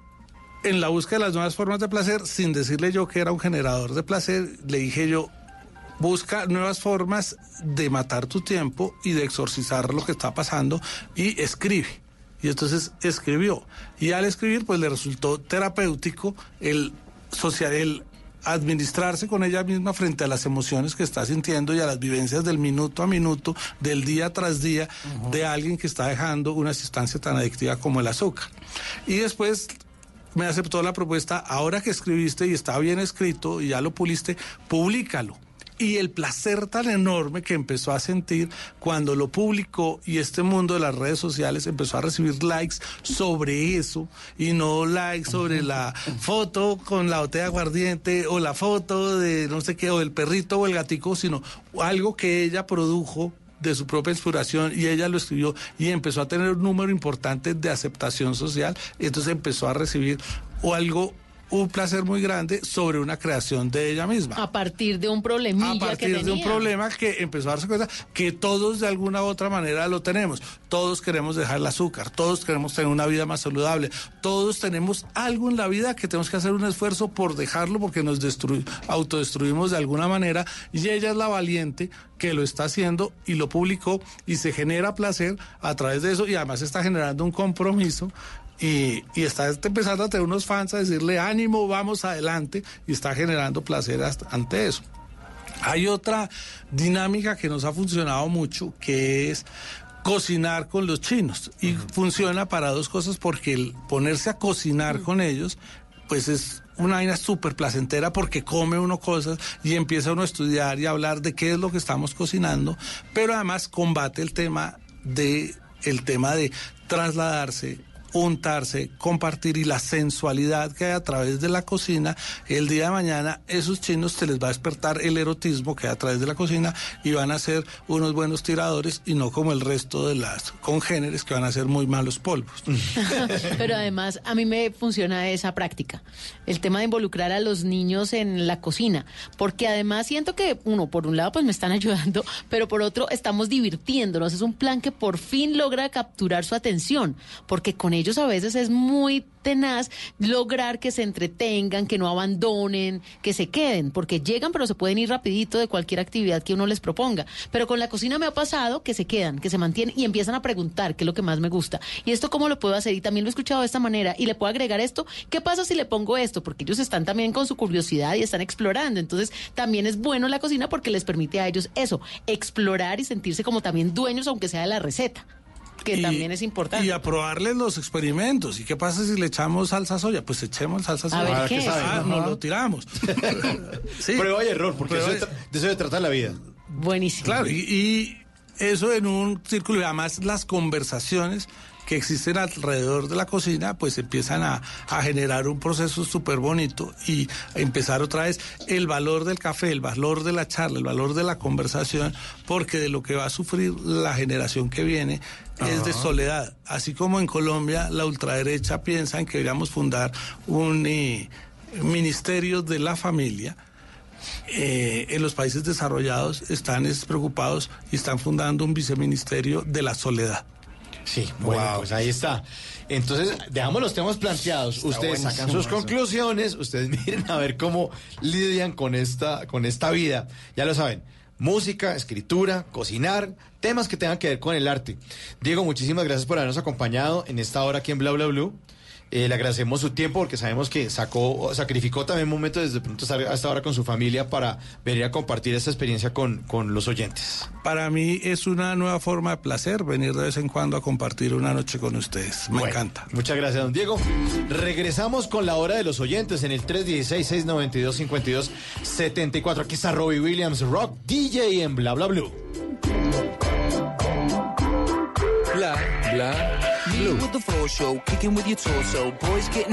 en la búsqueda de las nuevas formas de placer, sin decirle yo que era un generador de placer, le dije yo, busca nuevas formas de matar tu tiempo y de exorcizar lo que está pasando y escribe. Y entonces escribió. Y al escribir, pues le resultó terapéutico el social, el administrarse con ella misma frente a las emociones que está sintiendo y a las vivencias del minuto a minuto, del día tras día, de alguien que está dejando una sustancia tan adictiva como el azúcar. Y después me aceptó la propuesta, ahora que escribiste y está bien escrito y ya lo puliste, públicalo. Y el placer tan enorme que empezó a sentir cuando lo publicó y este mundo de las redes sociales empezó a recibir likes sobre eso y no likes sobre la foto con la botella aguardiente o la foto de no sé qué o el perrito o el gatico, sino algo que ella produjo de su propia inspiración y ella lo escribió y empezó a tener un número importante de aceptación social. Y entonces empezó a recibir o algo un placer muy grande sobre una creación de ella misma A partir de un problemilla a que partir de un problema que empezó a darse cuenta que todos de alguna u otra manera lo tenemos. Todos queremos dejar el azúcar, todos queremos tener una vida más saludable, todos tenemos algo en la vida que tenemos que hacer un esfuerzo por dejarlo porque nos destru- autodestruimos de alguna manera y ella es la valiente que lo está haciendo y lo publicó y se genera placer a través de eso y además está generando un compromiso y, y está empezando a tener unos fans a decirle ánimo, vamos adelante y está generando placer hasta- ante eso. Hay otra dinámica que nos ha funcionado mucho, que es cocinar con los chinos. Y funciona para dos cosas, porque el ponerse a cocinar con ellos, pues es una vaina súper placentera porque come uno cosas y empieza uno a estudiar y a hablar de qué es lo que estamos cocinando, pero además combate el tema de el tema de trasladarse untarse, compartir y la sensualidad que hay a través de la cocina, el día de mañana esos chinos se les va a despertar el erotismo que hay a través de la cocina y van a ser unos buenos tiradores y no como el resto de las congéneres que van a ser muy malos polvos. Pero además a mí me funciona esa práctica, el tema de involucrar a los niños en la cocina, porque además siento que uno, por un lado, pues me están ayudando, pero por otro estamos divirtiéndonos. Es un plan que por fin logra capturar su atención, porque con ellos a veces es muy tenaz lograr que se entretengan, que no abandonen, que se queden, porque llegan pero se pueden ir rapidito de cualquier actividad que uno les proponga. Pero con la cocina me ha pasado que se quedan, que se mantienen y empiezan a preguntar qué es lo que más me gusta. ¿Y esto cómo lo puedo hacer? Y también lo he escuchado de esta manera y le puedo agregar esto. ¿Qué pasa si le pongo esto? Porque ellos están también con su curiosidad y están explorando. Entonces también es bueno la cocina porque les permite a ellos eso, explorar y sentirse como también dueños aunque sea de la receta que también es importante. Y aprobarles los experimentos. ¿Y qué pasa si le echamos salsa soya? Pues echemos salsa A soya. ver, Para ¿qué es? sabe. Ah, nos lo tiramos. Sí. Prueba y error, porque eso y- de, tra- de eso se trata la vida. Buenísimo. Claro, y, y eso en un círculo, y además las conversaciones que existen alrededor de la cocina, pues empiezan a, a generar un proceso súper bonito y empezar otra vez el valor del café, el valor de la charla, el valor de la conversación, porque de lo que va a sufrir la generación que viene es de soledad. Así como en Colombia la ultraderecha piensa en que deberíamos fundar un eh, ministerio de la familia. eh, en los países desarrollados están es, preocupados y están fundando un viceministerio de la soledad. Sí, bueno, pues ahí está. Entonces, dejamos los temas planteados. ustedes sacan sus conclusiones, ustedes miren a ver cómo lidian con esta, con esta vida. Ya lo saben, música, escritura, cocinar, temas que tengan que ver con el arte. Diego, muchísimas gracias por habernos acompañado en esta hora aquí en Bla Bla Blue. Eh, le agradecemos su tiempo porque sabemos que sacó, sacrificó también momentos desde pronto hasta ahora con su familia para venir a compartir esta experiencia con, con los oyentes. Para mí es una nueva forma de placer venir de vez en cuando a compartir una noche con ustedes. Me Bueno, encanta. Muchas gracias, don Diego. Regresamos con la hora de los oyentes en el 316-692-5274. Aquí está Robbie Williams, Rock DJ en Bla Bla Blue. Blah, blah, blue. With the floor show, kicking with your torso. Boys getting